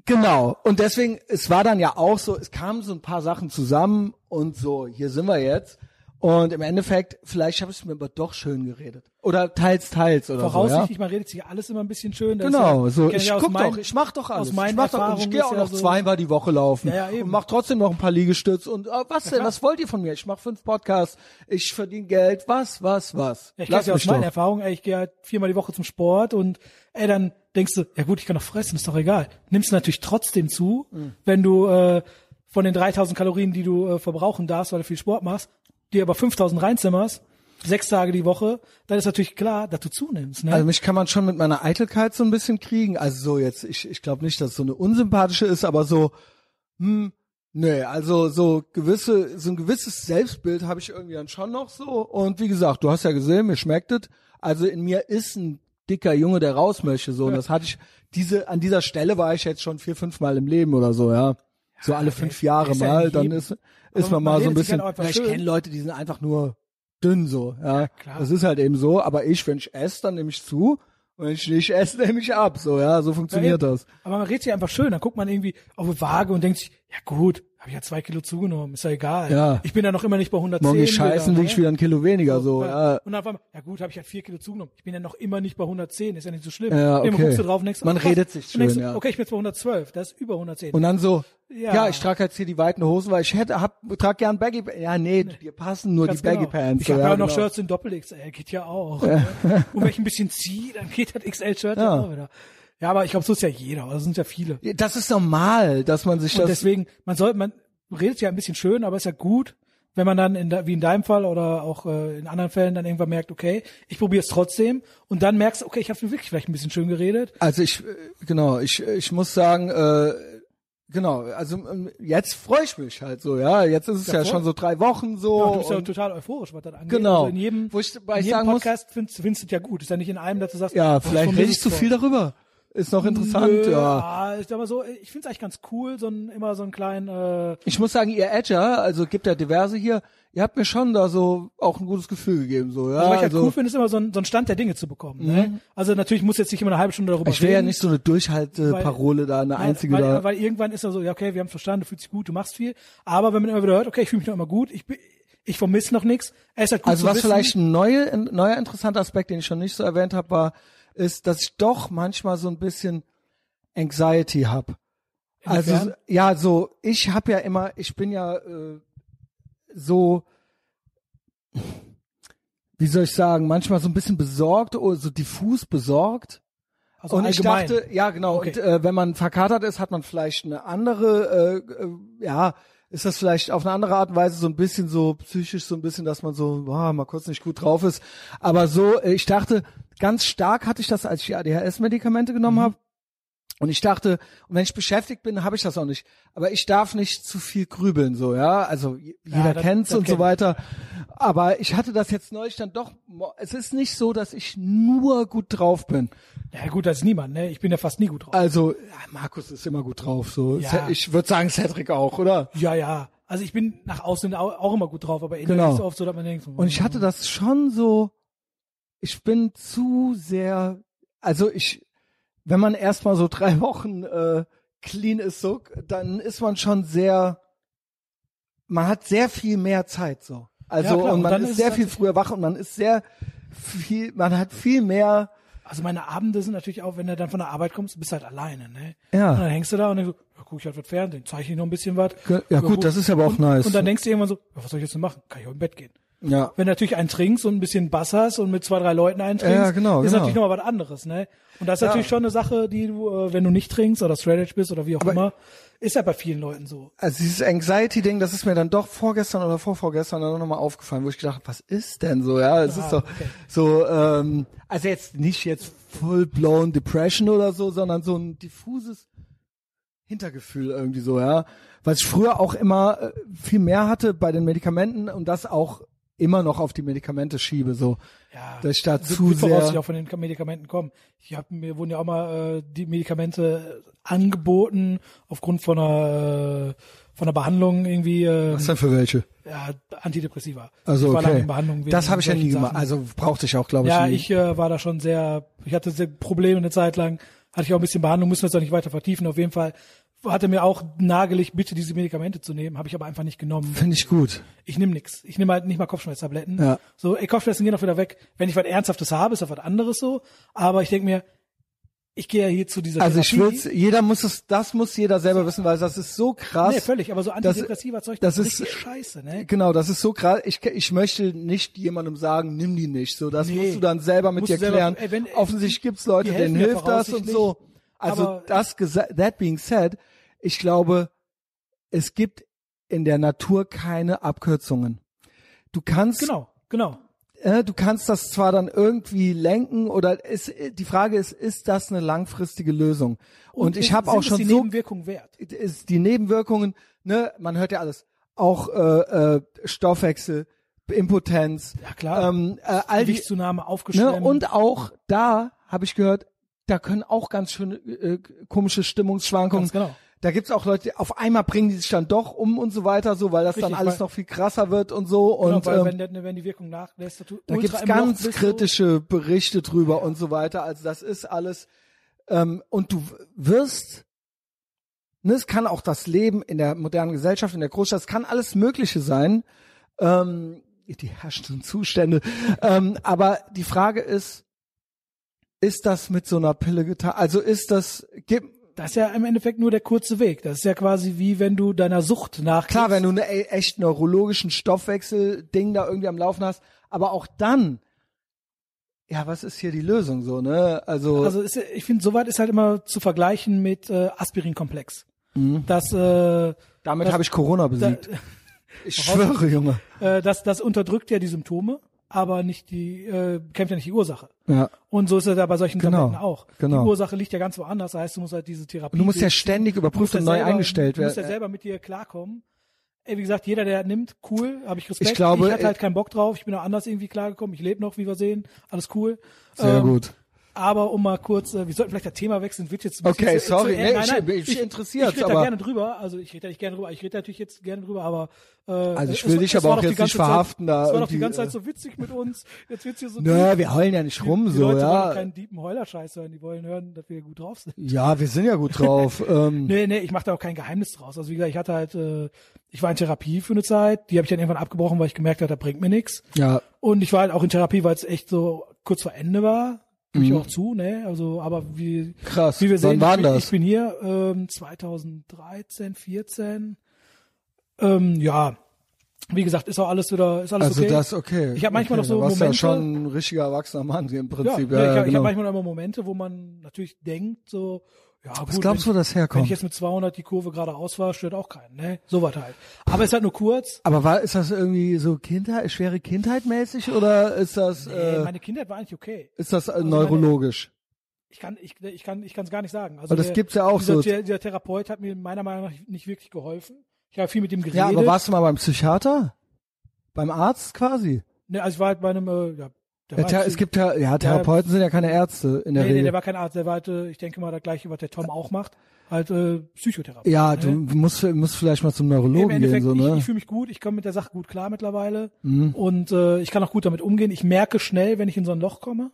Genau. Und deswegen, es war dann ja auch so, es kamen so ein paar Sachen zusammen und so, hier sind wir jetzt. Und im Endeffekt, vielleicht habe ich es mir aber doch schön geredet. Oder teils, teils oder so, ja. Voraussichtlich, man redet sich ja alles immer ein bisschen schön. das Genau, ja, so ich aus guck meinen- doch, ich mach doch alles. aus meinen ich mach doch, und ich gehe auch noch so- zweimal die Woche laufen Ja, ja, eben. und mach trotzdem noch ein paar Liegestütz und äh, was denn, was wollt ihr von mir? Ich mach fünf Podcasts, ich verdiene Geld, was, was, was? Ja, ich kenne ja aus doch. Erfahrungen, ey, ich gehe halt viermal die Woche zum Sport und ey, dann denkst du, ja gut, ich kann doch fressen, ist doch egal. Nimmst natürlich trotzdem zu, Mhm. wenn du äh, von den 3000 Kalorien, die du äh, verbrauchen darfst, weil du viel Sport machst, dir aber 5000 reinzimmerst, sechs Tage die Woche, dann ist natürlich klar, dass du zunimmst. Ne? Also mich kann man schon mit meiner Eitelkeit so ein bisschen kriegen. Also so jetzt, ich, ich glaube nicht, dass es so eine unsympathische ist, aber so, hm, nee, also so gewisse, so ein gewisses Selbstbild habe ich irgendwie dann schon noch so. Und wie gesagt, du hast ja gesehen, mir schmeckt es. Also in mir ist ein dicker Junge, der raus möchte. So, und das hatte ich, diese, an dieser Stelle war ich jetzt schon vier, fünf Mal im Leben oder so, ja. So alle fünf Jahre mal, dann ist, ist man man mal so ein bisschen, halt ja, ich kenne Leute, die sind einfach nur dünn so, ja. klar. Das ist halt eben so, aber ich, wenn ich esse, dann nehme ich zu. Und wenn ich nicht esse, <laughs> nehme ich ab, so, ja, so funktioniert Ja, das. Aber man redet sich einfach schön, dann guckt man irgendwie auf die Waage und denkt sich, ja gut, habe ich ja zwei Kilo zugenommen, ist ja egal. Ja. Ich bin ja noch immer nicht bei 110. Morgen ich scheißen, wiege ich wieder ein Kilo weniger, so, ja. Und dann einmal, ja gut, habe ich ja vier Kilo zugenommen. Ich bin ja noch immer nicht bei 110, ist ja nicht so schlimm. Ja, okay. guckst du drauf und denkst, Man oh, redet sich denkst schön, du, ja. Okay, ich bin jetzt bei 112, das ist über 110. Und dann so, ja, Ja. ich trage jetzt hier die weiten Hosen, weil ich hätte, hab, trag gern Baggy, ja, nee, dir passen nur Ganz die Baggy genau. Pants. Ich habe ja, ja noch genau. Shirts in Doppel XL, geht ja auch. Ne? Und wenn ich ein bisschen ziehe, dann geht das XL-Shirt ja. Ja. auch wieder. Ja, aber ich glaube, so ist ja jeder, also sind ja viele. Das ist normal, dass man sich Und das, deswegen, man soll, man redet ja ein bisschen schön, aber ist ja gut, wenn man dann in wie in deinem Fall oder auch äh, in anderen Fällen dann irgendwann merkt, okay, ich probiere es trotzdem und dann merkst du, okay, ich habe mir wirklich vielleicht ein bisschen schön geredet. also ich, äh, genau, ich, ich muss sagen, äh, genau, also ähm, jetzt freue ich mich halt so, ja, jetzt ist es ja, Ja, schon so drei Wochen so. Ja, du bist ja und- total euphorisch, was das angeht. Genau. Also in jedem, Wo ich- in jedem sagen muss- Podcast findest, findest du es ja gut. Ist ja nicht in einem, dass du sagst, Ja, vielleicht rede ich zu viel darüber. Ist noch interessant, Nö, ja. Ich sag mal so, ich find's eigentlich ganz cool, so ein, immer so einen kleinen, äh, Ich muss sagen, ihr Edger, also gibt ja diverse hier, ihr habt mir schon da so auch ein gutes Gefühl gegeben, so, ja. also, was ich halt also, cool finde, ist immer so ein, so ein Stand der Dinge zu bekommen. Ne? Also natürlich muss jetzt nicht immer eine halbe Stunde darüber ich will ja nicht so eine Durchhalteparole da, eine einzige weil, da. weil irgendwann ist er so, ja okay, wir haben verstanden, du fühlst dich gut, du machst viel. Aber wenn man immer wieder hört, okay, ich fühle mich noch immer gut, ich bin, ich vermisse noch nichts. Es ist halt gut Also was wissen, vielleicht ein neue, ein neuer interessanter Aspekt, den ich schon nicht so erwähnt habe, war, ist, dass ich doch manchmal so ein bisschen Anxiety habe. Also ja, so ich habe ja immer, ich bin ja äh, so, wie soll ich sagen, manchmal so ein bisschen besorgt oder so diffus besorgt. also und ich allgemein. dachte, ja genau, Okay. und äh, wenn man verkatert ist, hat man vielleicht eine andere, äh, äh, ja, ist das vielleicht auf eine andere Art und Weise so ein bisschen so psychisch so ein bisschen, dass man so, boah, mal kurz nicht gut drauf ist. Aber so, äh, ich dachte, ganz stark hatte ich das, als ich die ADHS-Medikamente Mhm. genommen habe. Und ich dachte, und wenn ich beschäftigt bin, habe ich das auch nicht. Aber ich darf nicht zu viel grübeln, so, ja. Also jeder das- kennt's das und kenn so weiter. Aber ich hatte das jetzt neulich dann doch. Es ist nicht so, dass ich nur gut drauf bin. Ja gut, das ist niemand, ne? Ich bin ja fast nie gut drauf. Also ja, Markus ist immer gut drauf. So, Ja. Ich würde sagen Cedric auch, oder? Ja, ja. Also ich bin nach außen auch, immer gut drauf, aber innerlich Genau. ist es oft so, dass man denkt, so, Und ich hatte das schon so. Ich bin zu sehr. Also ich, wenn man erstmal so drei <laughs> Wochen äh, clean ist, so, dann ist man schon sehr. Man hat sehr viel mehr Zeit, so. Also Ja, und und man ist ist sehr viel halt- früher wach und man ist sehr viel. Man hat viel mehr. Also meine Abende sind natürlich auch, wenn du dann von der Arbeit kommst, du bist halt alleine, ne? Ja. Und dann hängst du da und denkst so, ja, guck ich halt was Fernsehen, zeichne ich noch ein bisschen was. Ge- ja, gut, das ist aber auch und, nice. Und dann denkst du irgendwann so, ja, was soll ich jetzt denn machen? Kann ich auch im Bett gehen. Ja. Wenn du natürlich einen trinkst und ein bisschen Bass hast und mit zwei, drei Leuten einen trinkst, Ja, genau, ist genau. natürlich nochmal was anderes, ne? Und das ist Ja. natürlich schon eine Sache, die du, äh, wenn du nicht trinkst oder straight edge bist oder wie auch Aber- immer, ist ja bei vielen Leuten so. Also dieses Anxiety-Ding, das ist mir dann doch vorgestern oder vorvorgestern dann nochmal aufgefallen, wo ich gedacht habe, was ist denn so? Ja, es Ah, ist doch okay. so, ähm, also jetzt nicht jetzt full-blown Depression oder so, sondern so ein diffuses Hintergefühl irgendwie so, ja. Was ich früher auch immer äh, viel mehr hatte bei den Medikamenten und das auch immer noch auf die Medikamente schiebe, so. Ja, Dass ich da wird- zu wird voraussichtlich sehr- auch von den Medikamenten kommen. Ich habe mir wurden ja auch mal äh, die Medikamente angeboten aufgrund von einer äh, von einer Behandlung irgendwie äh, Was denn für welche? ja, Antidepressiva. Also ich okay. wegen Das habe ich ja nie gemacht. Sachen. Also brauchte ich auch, glaube ich, ja, nie. ich äh, war da schon sehr, ich hatte sehr Probleme eine Zeit lang, hatte ich auch ein bisschen Behandlung, müssen wir jetzt auch nicht weiter vertiefen. Auf jeden Fall hatte mir auch nahegelegt, bitte diese Medikamente zu nehmen, habe ich aber einfach nicht genommen. Finde ich gut. Ich nehme nix. Ich nehme halt nicht mal Kopfschmerztabletten. Ja. So, ey, Kopfschmerzen gehen auch wieder weg. Wenn ich was Ernsthaftes habe, ist das was anderes so. Aber ich denke mir, ich gehe ja hier zu dieser Also ich Therapie. würde, jeder muss es, das muss jeder selber wissen, weil das ist so krass. Nee, völlig. Aber so Das- antidepressiva Zeug, das das, ist- scheiße, ne? Genau, das ist so krass. Ich, ich möchte nicht jemandem sagen, nimm die nicht. So, das Nee. musst du dann selber mit dir selber- klären. ey, wenn- Offensichtlich gibt's Leute, denen hilft das und so. Also aber- das gesa- that being said, ich glaube, es gibt in der Natur keine Abkürzungen. Du kannst Genau, genau. äh, du kannst das zwar dann irgendwie lenken oder ist, die Frage ist, ist das eine langfristige Lösung? Und, ich ist- habe auch schon die so Nebenwirkungen wert. ist die Nebenwirkungen, ne, man hört ja alles, auch äh, äh, Stoffwechsel, Impotenz, Ja, klar. ähm, äh, all die, Gewichtszunahme, ne, und auch da habe ich gehört, da können auch ganz schöne äh, komische Stimmungsschwankungen. Ganz genau. Da gibt's auch Leute, auf einmal bringen die sich dann doch um und so weiter, so weil das dann Richtig, alles weil- noch viel krasser wird und so. Genau, und weil ähm, wenn, der, wenn die Wirkung nachlässt, da gibt's Loch ganz kritische Berichte drüber und so weiter. Also das ist alles. Ähm, und du wirst, ne, es kann auch das Leben in der modernen Gesellschaft, in der Großstadt, es kann alles Mögliche sein. Ähm, die herrschenden Zustände. ähm, aber die Frage ist, ist das mit so einer Pille getan? Also ist das, gibt, Das ist ja im Endeffekt nur der kurze Weg. Das ist ja quasi wie wenn du deiner Sucht nach Klar, wenn du eine e- echt neurologischen Stoffwechsel-Ding da irgendwie am Laufen hast, aber auch dann, ja, was ist hier die Lösung so, ne? Also, Also ist, ich finde, soweit ist halt immer zu vergleichen mit äh, Aspirinkomplex. Mhm. Das, äh, damit habe ich Corona da, besiegt. ich schwöre, Junge. äh, das, das unterdrückt ja die Symptome, aber nicht die, äh, kämpft ja nicht die Ursache. Ja. Und so ist es ja bei solchen Genau, Tabletten auch. genau. Die Ursache liegt ja ganz woanders. Das heißt, du musst halt diese Therapie. Und du musst ja ständig überprüft und neu selber- eingestellt Du musst ja werden. selber mit dir klarkommen. Ey, wie gesagt, jeder, der nimmt, cool, habe ich Respekt. Ich glaube, ich hatte äh, halt keinen Bock drauf. Ich bin auch anders irgendwie klargekommen. Ich lebe noch, wie wir sehen. Alles cool. Sehr Ähm, gut. Aber um mal kurz, äh, wir sollten vielleicht das Thema wechseln, wird jetzt ein bisschen Okay, zu- sorry, zu- nee, nein, ich- nein, ich- ich interessiert, Ich rede da gerne drüber, also ich rede da nicht gerne drüber, ich rede natürlich jetzt gerne drüber, aber äh, Also ich es will war- dich es aber auch die jetzt nicht verhaften, Zeit, da Es war doch die ganze äh, Zeit so witzig mit uns, jetzt wird's hier so Nö, wir heulen ja nicht die, rum die so, Leute wollen ja. keinen deepen Heuler-Scheiß hören, die wollen hören, dass wir gut drauf sind. Ja, wir sind ja gut drauf. <laughs> ähm, Nee, nee, ich mache da auch kein Geheimnis draus. Also wie gesagt, ich hatte halt, äh, ich war in Therapie für eine Zeit, die habe ich dann irgendwann abgebrochen, weil ich gemerkt habe, das bringt mir nichts. ja, Und ich war halt auch in Therapie, weil es echt so kurz vor Ende war. Gebe ich Mhm. auch zu, ne? Also, aber wie, krass. wie wir sehen, ich, bin, das? ich bin hier ähm, 2013, 14. Ähm, ja, wie gesagt, ist auch alles wieder, ist alles also okay. das okay. Ich hab manchmal okay, noch so du warst Momente- ja schon ein richtiger erwachsener Mann im ja, Prinzip. ja, Ja, ich, hab- ich genau. habe manchmal immer Momente, wo man natürlich denkt, so, ja gut, Was glaubst wenn, du, das wenn herkommt? ich jetzt mit 200 die Kurve geradeaus war, stört auch keinen, ne? So was halt. Aber es ist halt nur kurz. Aber war, ist das irgendwie so Kindheit, schwere Kindheit mäßig oder ist das, Nee, äh, meine Kindheit war eigentlich okay. ist das äh, meine- neurologisch? Ich kann, ich, ich kann, ich kann es gar nicht sagen. Also Weil das der, gibt's ja auch dieser, so. Der, dieser Therapeut hat mir meiner Meinung nach nicht wirklich geholfen. Ich habe viel mit ihm geredet. Ja, aber warst du mal beim Psychiater? Beim Arzt quasi? Ne, also ich war halt bei einem, äh, ja, der halt- es gibt ja, ja, Therapeuten sind ja keine Ärzte in der nee, nee, Regel. der war kein Arzt, der war halt, äh, ich denke mal, das gleiche, was der Tom auch macht, halt äh, Psychotherapie. ja, ne? du musst, musst vielleicht mal zum Neurologen gehen, Endeffekt, so, ich, ne? Mhm. ich fühle mich gut, ich komme mit der Sache gut klar mittlerweile und äh, ich kann auch gut damit umgehen. Ich merke schnell, wenn ich in so ein Loch komme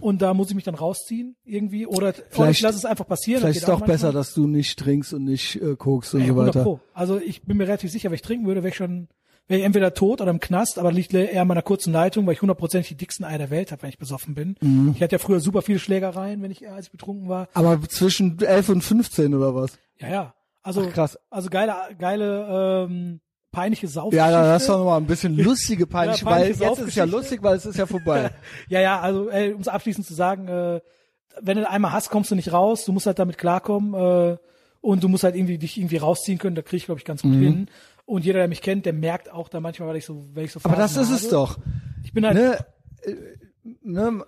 und da muss ich mich dann rausziehen irgendwie oder, oder ich Mhm. Vielleicht- lasse es einfach passieren. Vielleicht ist doch besser, dass du nicht trinkst und nicht äh, kokst und Ey, so 100 weiter. Pro. Also ich bin mir relativ sicher, wenn ich trinken würde, wäre ich schon, wäre ich entweder tot oder im Knast, aber liegt eher an meiner kurzen Leitung, weil ich hundertprozentig die dicksten Eier der Welt habe, wenn ich besoffen bin. Mhm. Ich hatte ja früher super viele Schlägereien, wenn ich, als ich betrunken war. Aber zwischen 11 und 15 oder was? Ja, ja. Also, Ach, krass. also geile, geile, ähm, peinliche Sauf. Ja, da hast du noch mal ein bisschen <laughs> lustige peinliche, Ja, weil peinliche jetzt ist es ja Saufgeschichte. lustig, weil es ist ja vorbei. <laughs> Ja, ja, also äh, um es abschließend zu sagen, äh, wenn du einmal hast, kommst du nicht raus, du musst halt damit klarkommen äh, und du musst halt irgendwie dich irgendwie rausziehen können, da kriege ich glaube ich ganz Mhm. gut hin. Und jeder, der mich kennt, der merkt auch da manchmal, weil ich so, wenn ich so Aber das Phasen ist es habe. doch. Ich bin halt, Ne, äh, ne,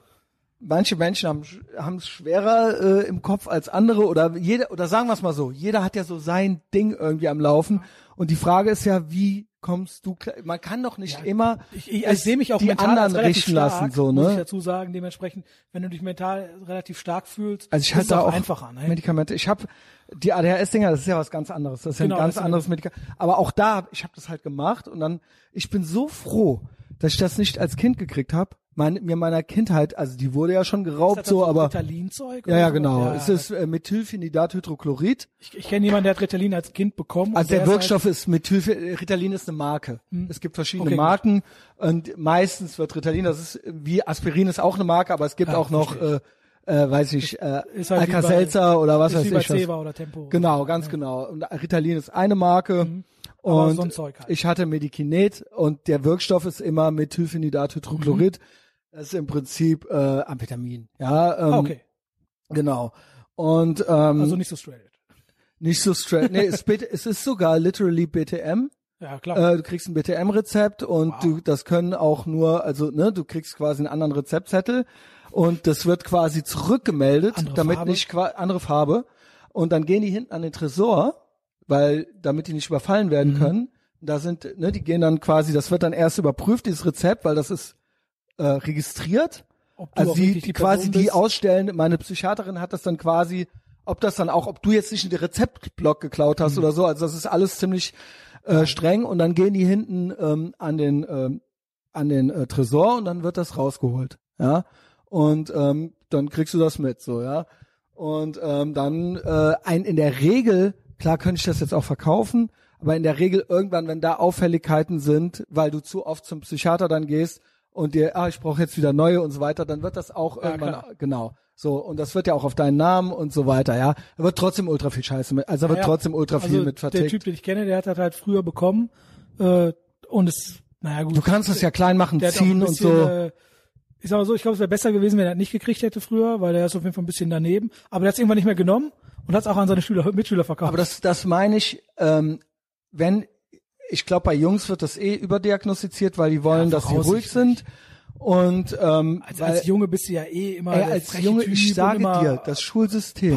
manche Menschen haben haben es schwerer äh, im Kopf als andere oder jeder oder sagen wir es mal so, jeder hat ja so sein Ding irgendwie am Laufen und die Frage ist ja, wie kommst du klar? Man kann doch nicht immer ich, ich, ich sehe mich auch die mental anderen richten stark, lassen so, muss ich ne? dazu sagen, dementsprechend, wenn du dich mental relativ stark fühlst, Also ich es da auch auch einfacher. Ne? Medikamente. Ich habe die ADHS-Dinger, das ist ja was ganz anderes. Das ist Genau, ja ein ganz anderes Medikament. Aber auch da, ich habe das halt gemacht und dann, ich bin so froh, dass ich das nicht als Kind gekriegt habe. Mein, mir meiner Kindheit, also die wurde ja schon geraubt, Ist das so, aber Ritalin-Zeug ja, ja, genau. Ja, es ist äh, Methylphenidathydrochlorid. ich ich kenne jemanden, der hat Ritalin als Kind bekommen. Also der ist halt- Wirkstoff ist Methyl, Ritalin ist eine Marke. Es gibt verschiedene Okay, gut. Marken und meistens wird Ritalin, das ist wie Aspirin ist auch eine Marke, aber es gibt Ja, auch noch, äh, äh, weiß ich, äh, halt Alka-Seltzer oder was weiß ich was. Ceva oder Tempo. Genau, ganz genau. Und Ritalin ist eine Marke. Mhm. Und so ein Zeug halt. ich hatte Medikinet und der Wirkstoff ist immer Methylphenidathydrochlorid. Das ist im Prinzip äh, Amphetamin. Ja, ähm, Ah, okay. genau. Und ähm, Also nicht so straight. nicht so straight. Nee, es, es ist sogar literally BTM. Ja, klar. Äh, du kriegst ein BTM-Rezept und Wow. du, das können auch nur, also ne, du kriegst quasi einen anderen Rezeptzettel und das wird quasi zurückgemeldet, Andere damit Farbe? nicht andere Farbe. Und dann gehen die hinten an den Tresor, weil damit die nicht überfallen werden Mhm. können. Da sind, ne, die gehen dann quasi, das wird dann erst überprüft, dieses Rezept, weil das ist äh, registriert. Also die, die quasi die bist. ausstellen, meine Psychiaterin hat das dann quasi, ob das dann auch, ob du jetzt nicht den Rezeptblock geklaut Mhm. hast oder so, also das ist alles ziemlich äh, streng und dann gehen die hinten ähm, an den ähm, an den äh, Tresor und dann wird das rausgeholt, ja und ähm, dann kriegst du das mit, so ja und ähm, dann äh, ein in der Regel klar könnte ich das jetzt auch verkaufen, aber in der Regel irgendwann, wenn da Auffälligkeiten sind, weil du zu oft zum Psychiater dann gehst und dir, ah, ich brauche jetzt wieder neue und so weiter, dann wird das auch irgendwann, klar. genau, so, und das wird ja auch auf deinen Namen und so weiter, ja. Da wird trotzdem ultra viel Scheiße mit, also da wird Ja, trotzdem ultra viel also mit Der vertickt. Typ, den ich kenne, der hat das halt früher bekommen äh, und es, naja gut. Du kannst es ja klein machen, der ziehen ein und bisschen, so. Äh, ich sag mal so, ich glaube, es wäre besser gewesen, wenn er das nicht gekriegt hätte früher, weil er ist auf jeden Fall ein bisschen daneben. Aber der hat es irgendwann nicht mehr genommen und hat es auch an seine Schüler, Mitschüler verkauft. Aber das, das meine ich, ähm, wenn, ich glaube, bei Jungs wird das eh überdiagnostiziert, weil die wollen, dass sie ruhig sind. Und ähm, als, weil, als Junge bist du ja eh immer ey, als Junge, typ ich sage dir, das Schulsystem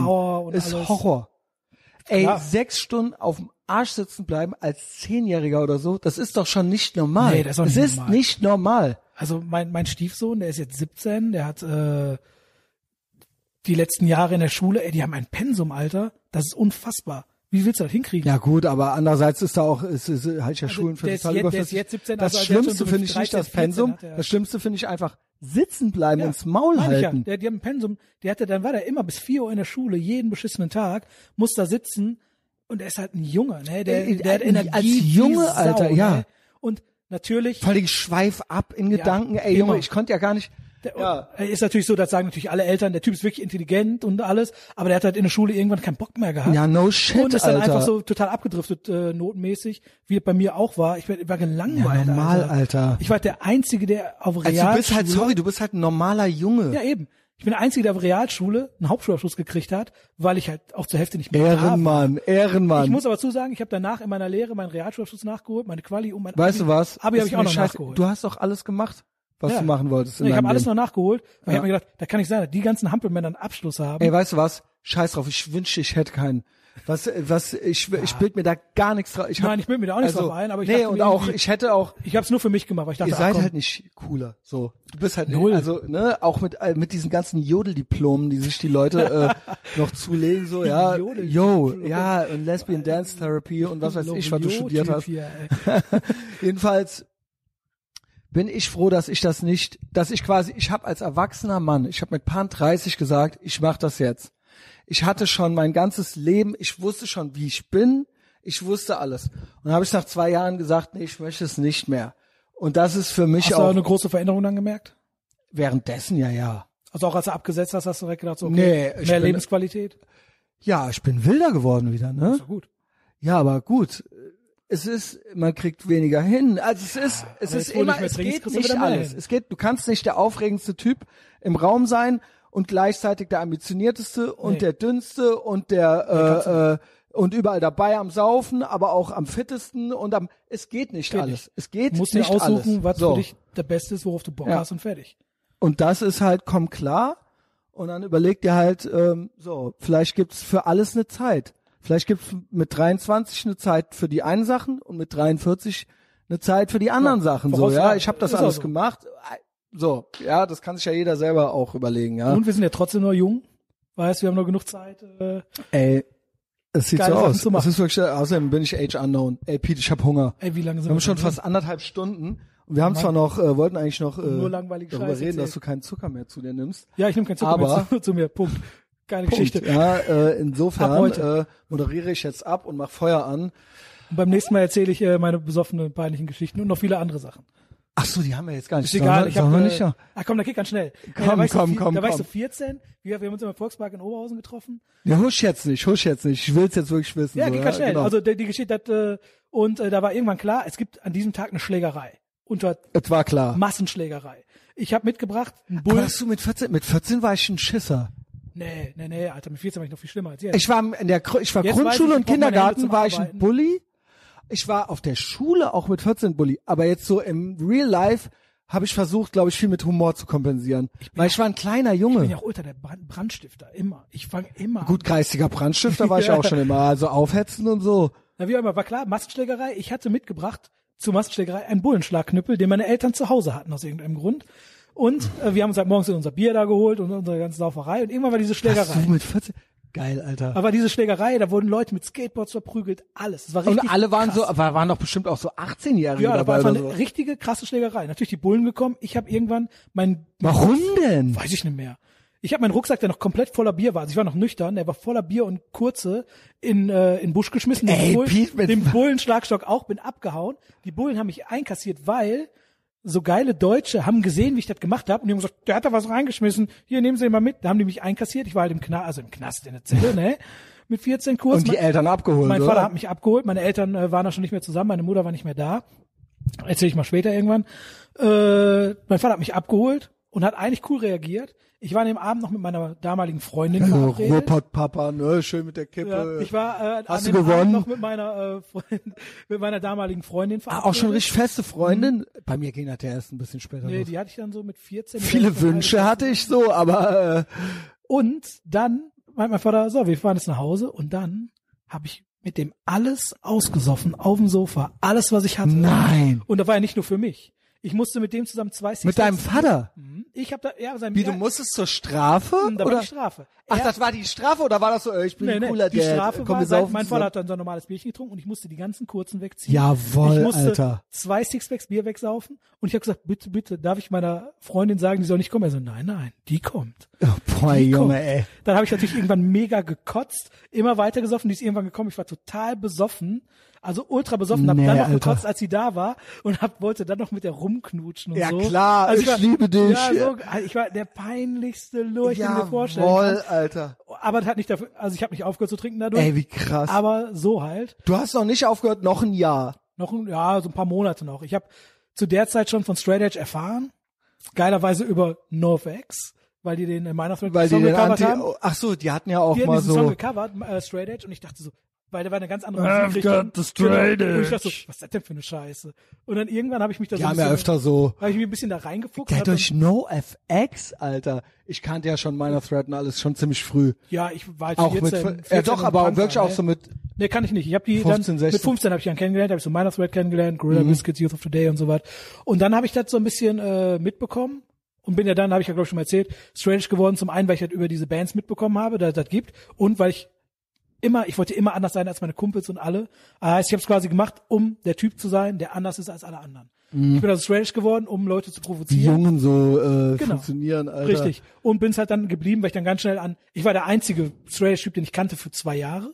ist alles. Horror. Ey, Klar. sechs Stunden auf dem Arsch sitzen bleiben als Zehnjähriger oder so, das ist doch schon nicht normal. Nee, das ist es nicht ist normal. nicht normal. Also mein, mein Stiefsohn, der ist jetzt 17, der hat, äh, die letzten Jahre in der Schule, ey, die haben ein Pensum, Alter. Das ist unfassbar. Wie willst du das hinkriegen? Ja gut, aber andererseits ist da auch, ist, ist, halte ich ja Schulen für ist total jetzt- überflüssig. ist jetzt 17, das also Schlimmste finde ich nicht 13, das Pensum, 14 hat er. das Schlimmste finde ich einfach sitzen bleiben, ins Maul ich ja. halten. Der, die haben ein Pensum, der hatte, dann war der immer bis 4 Uhr in der Schule, jeden beschissenen Tag, muss da sitzen und der ist halt ein Junge, ne? Der, Ey, der hat als Energie wie Junge, Sau, Alter, ja. Ne? Und natürlich, Vor allem schweif ab in Gedanken, ey immer. Junge, ich konnte ja gar nicht, der, ja. ist natürlich so, das sagen natürlich alle Eltern, der Typ ist wirklich intelligent und alles, aber der hat halt in der Schule irgendwann keinen Bock mehr gehabt. ja no shit, und ist dann Alter. einfach so total abgedriftet, äh, notenmäßig, wie es bei mir auch war. Ich war, gelangweilt. Ja, normal, Alter. Alter. Ich war der Einzige, der auf also Realschule... du bist halt, sorry, du bist halt ein normaler Junge. Ja, eben. Ich bin der Einzige, der auf Realschule einen Hauptschulabschluss gekriegt hat, weil ich halt auch zur Hälfte nicht mehr da war. Ehrenmann, Ehrenmann. Ich muss aber zusagen, ich habe danach in meiner Lehre meinen Realschulabschluss nachgeholt, meine Quali und mein weißt Abi. du was? Abi habe ich auch noch scheiße. nachgeholt. Du hast doch alles gemacht, was Ja. du machen wolltest ich habe alles noch nachgeholt, weil ich Ja. habe mir gedacht, da kann sein, dass die ganzen Hampelmänner einen Abschluss haben. Ey, weißt du was? Scheiß drauf, ich wünschte, ich hätte keinen. Was, was, ich, ich bild mir da gar nichts drauf. Ich hab, Nein, ich bild mir da auch nichts also, drauf ein, aber ich nee, und auch, ich hätte auch, ich habe es nur für mich gemacht, weil ich dachte, ihr ach, seid komm, halt nicht cooler. So, du bist halt Null. also ne, auch mit äh, mit diesen ganzen Jodeldiplomen, die sich die Leute äh, <laughs> noch zulegen, so ja, yo, ja und Lesbian Dance Therapy und was weiß ich, was du studiert hast. <laughs> Jedenfalls bin ich froh, dass ich das nicht, dass ich quasi, ich habe als erwachsener Mann, ich habe mit Pan 30 gesagt, ich mache das jetzt. Ich hatte schon mein ganzes Leben, ich wusste schon, wie ich bin, ich wusste alles. Und dann habe ich nach zwei Jahren gesagt, nee, ich möchte es nicht mehr. Und das ist für mich Hast du auch auch eine große Veränderung dann gemerkt? währenddessen ja, ja. Also auch als du abgesetzt hast, hast du direkt gedacht, so, Nee, okay, ich mehr bin- Lebensqualität? Ja, ich bin wilder geworden wieder, ne? Ist doch gut. Ja, aber gut. Es ist, man kriegt weniger hin. Also es ist, es ist du immer, es trinkst, geht du nicht alles. hin. Es geht, du kannst nicht der aufregendste Typ im Raum sein und gleichzeitig der ambitionierteste und Nee. der dünnste und der äh, äh, und überall dabei am Saufen, aber auch am fittesten und am. Es geht nicht Geht alles. nicht. Es geht Du musst nicht dir aussuchen, alles. was so. für dich der Beste ist, worauf du Bock Ja. hast und fertig. Und das ist halt, komm klar. Und dann überleg dir halt, ähm, so, vielleicht gibt's für alles eine Zeit. Vielleicht gibt's mit 23 eine Zeit für die einen Sachen und mit 43 eine Zeit für die anderen Ja, Sachen. So, ja, ich habe das alles so. gemacht. So, ja, das kann sich ja jeder selber auch überlegen, ja. Und wir sind ja trotzdem noch jung. Weißt, wir haben noch genug Zeit. Äh, Ey, es sieht so aus. Es machen. ist wirklich, außerdem bin ich age unknown. Ey, Pete, ich hab Hunger. ey, wie lange sind Wir haben schon drin? fast anderthalb Stunden. Und wir haben Mann. zwar noch, äh, wollten eigentlich noch äh, darüber Scheiße reden, dass erzählt. du keinen Zucker mehr zu dir nimmst. Ja, ich nehme keinen Zucker Aber- mehr zu, <laughs> zu mir. Punkt. Geile Punkt. Geschichte. Ja, äh, insofern äh, moderiere ich jetzt ab und mach Feuer an. Und beim nächsten Mal erzähle ich äh, meine besoffenen, peinlichen Geschichten und noch viele andere Sachen. Ach so, die haben wir jetzt gar nicht. Ist egal, ich habe sollen wir äh, nicht? Ah, komm, da geht ganz schnell. Komm, da war ich so komm, komm, Da war ich komm. so 14. Wir, wir haben uns im Volkspark in Oberhausen getroffen. Ja, husch jetzt nicht, husch jetzt nicht. Ich will's jetzt wirklich wissen. Ja, so, geht ganz schnell. Genau. Also die, die Geschichte hat, äh, und äh, da war irgendwann klar, es gibt an diesem Tag eine Schlägerei. Unter es war klar. Massenschlägerei. Ich habe mitgebracht einen Aber Bull. hast du mit 14, mit 14 war ich ein Schisser. Nee, nee, nee, Alter, mit 14 war ich noch viel schlimmer als jetzt. Ich war in der, ich war Jetzt Grundschule ich, und ich Kindergarten war ich ein. Bully. Ich war auf der Schule auch mit 14 Bully. Aber jetzt so im Real Life habe ich versucht, glaube ich, viel mit Humor zu kompensieren. weil ich war ein kleiner ich bin Junge. ja auch ultra der Brand Brandstifter, immer. Ich fange immer Gut, geistiger Brandstifter war ich <laughs> auch schon immer. Also aufhetzen und so. Na, wie auch immer, war klar, Massenschlägerei. Ich hatte mitgebracht zur Massenschlägerei einen Bullenschlagknüppel, den meine Eltern zu Hause hatten aus irgendeinem Grund. Und äh, wir haben uns halt morgens unser Bier da geholt und unsere ganze Sauferei. Und irgendwann war diese Hast Schlägerei. du mit 14? Geil, Alter. Aber diese Schlägerei, da wurden Leute mit Skateboards verprügelt, alles. Das war Und richtig alle waren krass. so, aber waren doch bestimmt auch so 18-Jährige Ja, da war dabei einfach oder eine so. richtige krasse Schlägerei. Natürlich die Bullen gekommen. Ich habe irgendwann mein Warum denn? weiß ich nicht mehr. Ich habe meinen Rucksack, der noch komplett voller Bier war. Also ich war noch nüchtern, der war voller Bier und kurze in äh, in den Busch geschmissen. Den Ey, Bullen, Piet, mit- den Bullenschlagstock auch, bin abgehauen. Die Bullen haben mich einkassiert, weil so geile Deutsche haben gesehen, wie ich das gemacht habe und die haben gesagt, der hat da was reingeschmissen. Hier nehmen Sie ihn mal mit. Da haben die mich einkassiert. Ich war halt im Knast, also im Knast in der Zelle, <laughs> ne? Mit 14 kurz. Und die Eltern abgeholt, Mein oder? Vater hat mich abgeholt, meine Eltern äh, waren da schon nicht mehr zusammen, meine Mutter war nicht mehr da. Erzähle ich mal später irgendwann. Äh, mein Vater hat mich abgeholt und hat eigentlich cool reagiert. Ich war an dem Abend noch mit meiner damaligen Freundin Also, verabredet. Ruhrpott-Papa, ne, schön mit der Kippe. Ja, ich war äh, Hast an du dem? Abend noch mit meiner äh, Freundin, <laughs> mit meiner damaligen Freundin Ah, verabredet. auch schon richtig feste Freundin? Bei mir ging das ja erst ein bisschen später Nee, los. die hatte ich dann so mit 14. Viele. Wünsche hatte ich so, aber äh, Und dann meint mein Vater, so, wir fahren jetzt nach Hause und dann habe ich mit dem alles ausgesoffen auf dem Sofa, alles was ich hatte. nein. Und das war ja nicht nur für mich. Ich musste mit dem zusammen zwei Mit deinem Vater? Mhm. Ich habe da, ja, sein Wie, du musstest zur Strafe? Da war oder? die Strafe. Ach, das war die Strafe oder war das so, äh, ich bin Nee, ein nee, cooler die Dad, Strafe komm, war, sein, saufen mein Vater hat dann so ein normales Bierchen getrunken und ich musste die ganzen kurzen wegziehen. Jawohl, ich musste Alter. zwei Sixpacks Bier wegsaufen und ich habe gesagt, bitte, bitte, darf ich meiner Freundin sagen, die soll nicht kommen? Er so, nein, nein, die kommt. Oh, boah, Die Junge, kommt. ey. Dann habe ich natürlich irgendwann mega gekotzt, immer weiter gesoffen, die ist irgendwann gekommen, ich war total besoffen, also ultra besoffen, hab Nee, dann noch Alter. gekotzt, als sie da war und hab, wollte dann noch mit der rumknutschen und Ja, so. klar, also ich war, liebe dich. Ja, so, ich war der peinlichste Lurch, den du dir vorstellen kannst. Alter. Aber das hat nicht dafür, also ich habe nicht aufgehört zu trinken dadurch, Ey, wie krass. aber so halt. du hast noch nicht aufgehört, noch ein Jahr. Noch ein, ja, so ein paar Monate noch. Ich habe zu der Zeit schon von Straight Edge erfahren. Geilerweise über NoFX, weil die den in meiner Song Weil die den gecovert Anti, haben. ach so, die hatten ja auch Die haben mal diesen Song so, gecovert, äh, Straight Edge, und ich dachte so, weil der war eine ganz andere I've Musikrichtung. got the Genau. Und ich dachte so, was ist das denn für eine Scheiße? Und dann irgendwann habe ich mich da die so ein haben ja bisschen, öfter so, habe ich mich ein bisschen da reingefuchst. der und hat hab durch NoFX, Alter. Ich kannte ja schon meiner Thread und alles schon ziemlich früh. ja, ich war halt Auch 14, mit, 14 ja doch, aber Punker, wirklich auch ne? so mit, Nee, kann ich nicht. Ich habe die 15, dann 16. mit 15 habe ich dann kennengelernt, habe ich so Minor Threat kennengelernt, Gorilla Mhm. Biscuits, Youth of Today und so was. Und dann habe ich das so ein bisschen äh, mitbekommen und bin ja dann, habe ich ja glaube ich schon mal erzählt, strange geworden. Zum einen, weil ich halt über diese Bands mitbekommen habe, dass das gibt und weil ich immer, ich wollte immer anders sein als meine Kumpels und alle. Das heißt, ich habe es quasi gemacht, um der Typ zu sein, der anders ist als alle anderen. Ich bin also strange geworden, um Leute zu die provozieren. Jungen so äh, Genau. funktionieren, Alter. Richtig. Und bin's halt dann geblieben, weil ich dann ganz schnell an, ich war der einzige Strange-Typ, den ich kannte für zwei Jahre.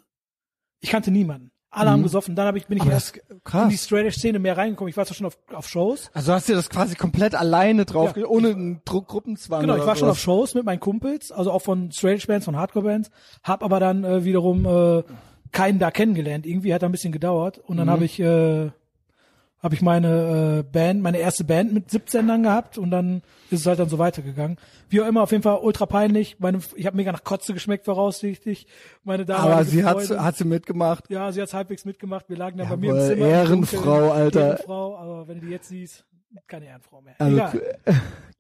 Ich kannte niemanden. Alle haben gesoffen. Dann hab ich, bin ich Mhm. Aber erst in die Strange-Szene mehr reingekommen. Ich war zwar schon auf, auf Shows. Also hast du das quasi komplett alleine drauf, Ja. ohne einen Druck, Gruppenzwang Genau, ich war schon sowas. auf Shows mit meinen Kumpels, also auch von Strange-Bands, von Hardcore-Bands. Hab aber dann äh, wiederum äh, keinen da kennengelernt. Irgendwie hat da ein bisschen gedauert. Und Mhm. dann habe ich, äh, habe ich meine äh, Band, meine erste Band mit 17 dann gehabt und dann ist es halt dann so weitergegangen. Wie auch immer, auf jeden Fall ultra peinlich. Meine, ich habe mega nach Kotze geschmeckt, voraussichtlich. Meine damalige Aber sie hat, hat sie mitgemacht. ja, sie hat's halbwegs mitgemacht. Wir lagen dann bei mir im Zimmer. im Ehrenfrau. Alter. Ehrenfrau, aber wenn du die jetzt siehst, keine Ehrenfrau mehr. Also, <laughs>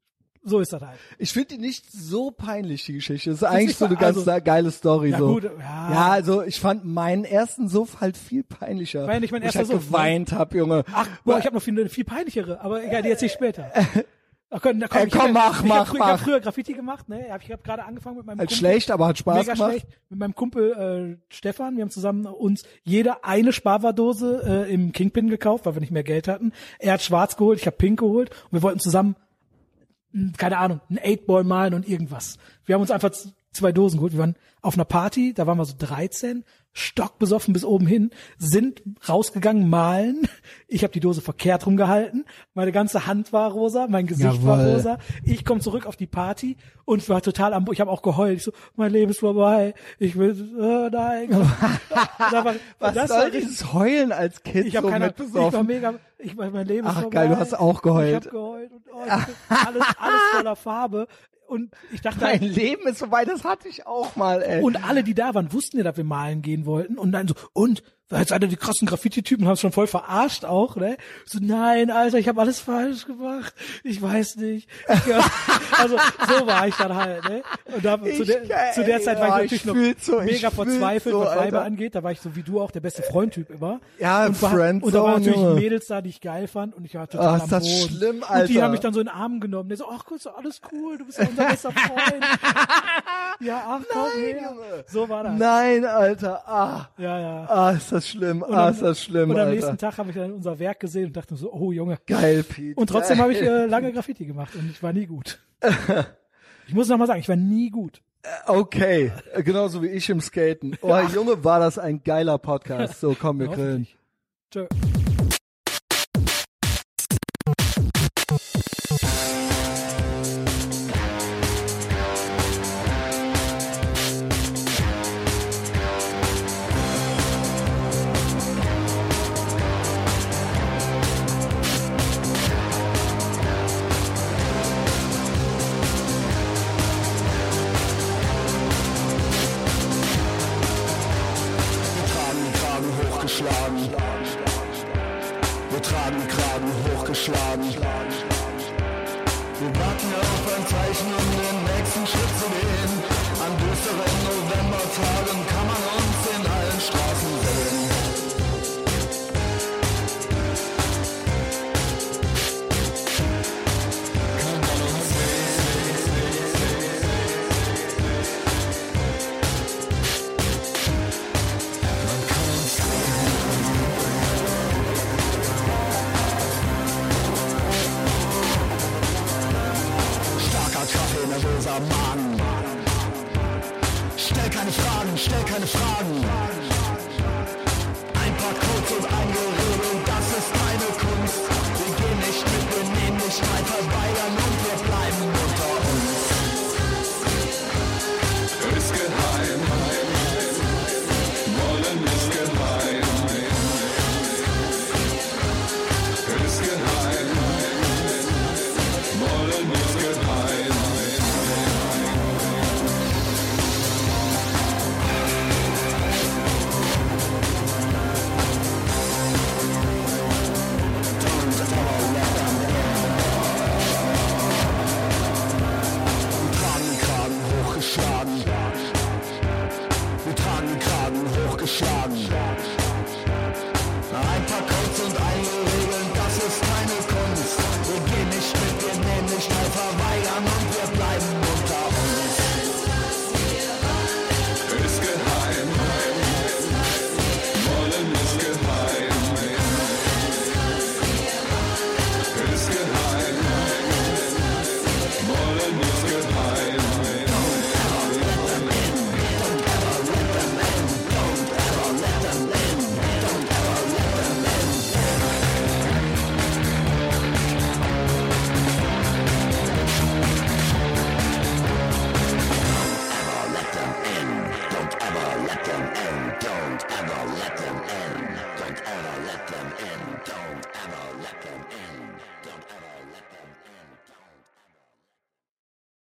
so ist das halt. ich finde die nicht so peinlich, die Geschichte. Das ist eigentlich nicht so eine so- ganz also- geile Story. Ja, so. gut, ja. ja, also ich fand meinen ersten Suff halt viel peinlicher. War ja nicht mein wo ich halt Suff, ne? geweint hab, Junge. Ach, boah, ich habe noch viel, viel peinlichere, aber egal, die erzähl ich später. <laughs> Ach, komm, na, komm, Äh, ich komm, hab, mach, ich mach, hab, frü- Ich mach. habe früher Graffiti gemacht, ne? Ich habe gerade angefangen mit meinem Halt Kumpel. schlecht, aber hat Spaß Mega gemacht. schlecht. Mit meinem Kumpel äh, Stefan, wir haben zusammen uns jede eine Sparwardose äh, im Kingpin gekauft, weil wir nicht mehr Geld hatten. Er hat schwarz geholt, ich habe pink geholt und wir wollten zusammen, keine Ahnung, ein Eightball malen und irgendwas. Wir haben uns einfach zwei Dosen geholt. Wir waren auf einer Party, da waren wir so 13, stockbesoffen bis oben hin, sind rausgegangen malen. Ich habe die Dose verkehrt rumgehalten. Meine ganze Hand war rosa, mein Gesicht war Jawohl. rosa. Ich komme zurück auf die Party und war total am, ich habe auch geheult. Ich so, mein Leben ist vorbei. Ich will, äh, nein. <laughs> da war, Was das soll war dieses Heulen als Kind ich habe so keine, ich war mega, ich war, mein Leben ist Ach, vorbei. geil, du hast auch geheult. Ich habe geheult und oh, alles, alles voller Farbe. Und ich dachte, Mein Leben ist vorbei, das hatte ich auch mal, ey. und alle, die da waren, wussten ja, dass wir malen gehen wollten. Und dann so, und? Jetzt einer die krassen Graffiti-Typen haben es schon voll verarscht auch, ne? So, nein, Alter, ich habe alles falsch gemacht. Ich weiß nicht. <laughs> Also so war ich dann halt, ne? Und da, zu, der, zu der Zeit war ich ich natürlich noch so, mega verzweifelt, so, was Weiber Alter. angeht. Da war ich so wie du auch der beste Freundtyp immer. Ja, und war, Friendzone, Und da waren natürlich Junge. Mädels da, die ich geil fand und ich war total Ah, am ist das Boden. schlimm, Und die Alter. haben mich dann so in den Arm genommen. Der so, ach, gut, so alles cool, du bist ja unser bester Freund. <laughs> ja, ach, komm Nein, her. Junge. So war das. Nein, Alter. Ah, Ja, ja. ah, ist das schlimm. Und Ah, am- ist das schlimm, Und am Alter. nächsten Tag habe ich dann unser Werk gesehen und dachte so, oh Junge. Geil, Pete. Und trotzdem habe ich äh, lange Graffiti gemacht und ich war nie gut. <laughs> Ich muss noch mal sagen, ich war nie gut. Okay, äh, genauso wie ich im Skaten. Oh, Junge, war das ein geiler Podcast. So, komm, wir grillen. Tschö.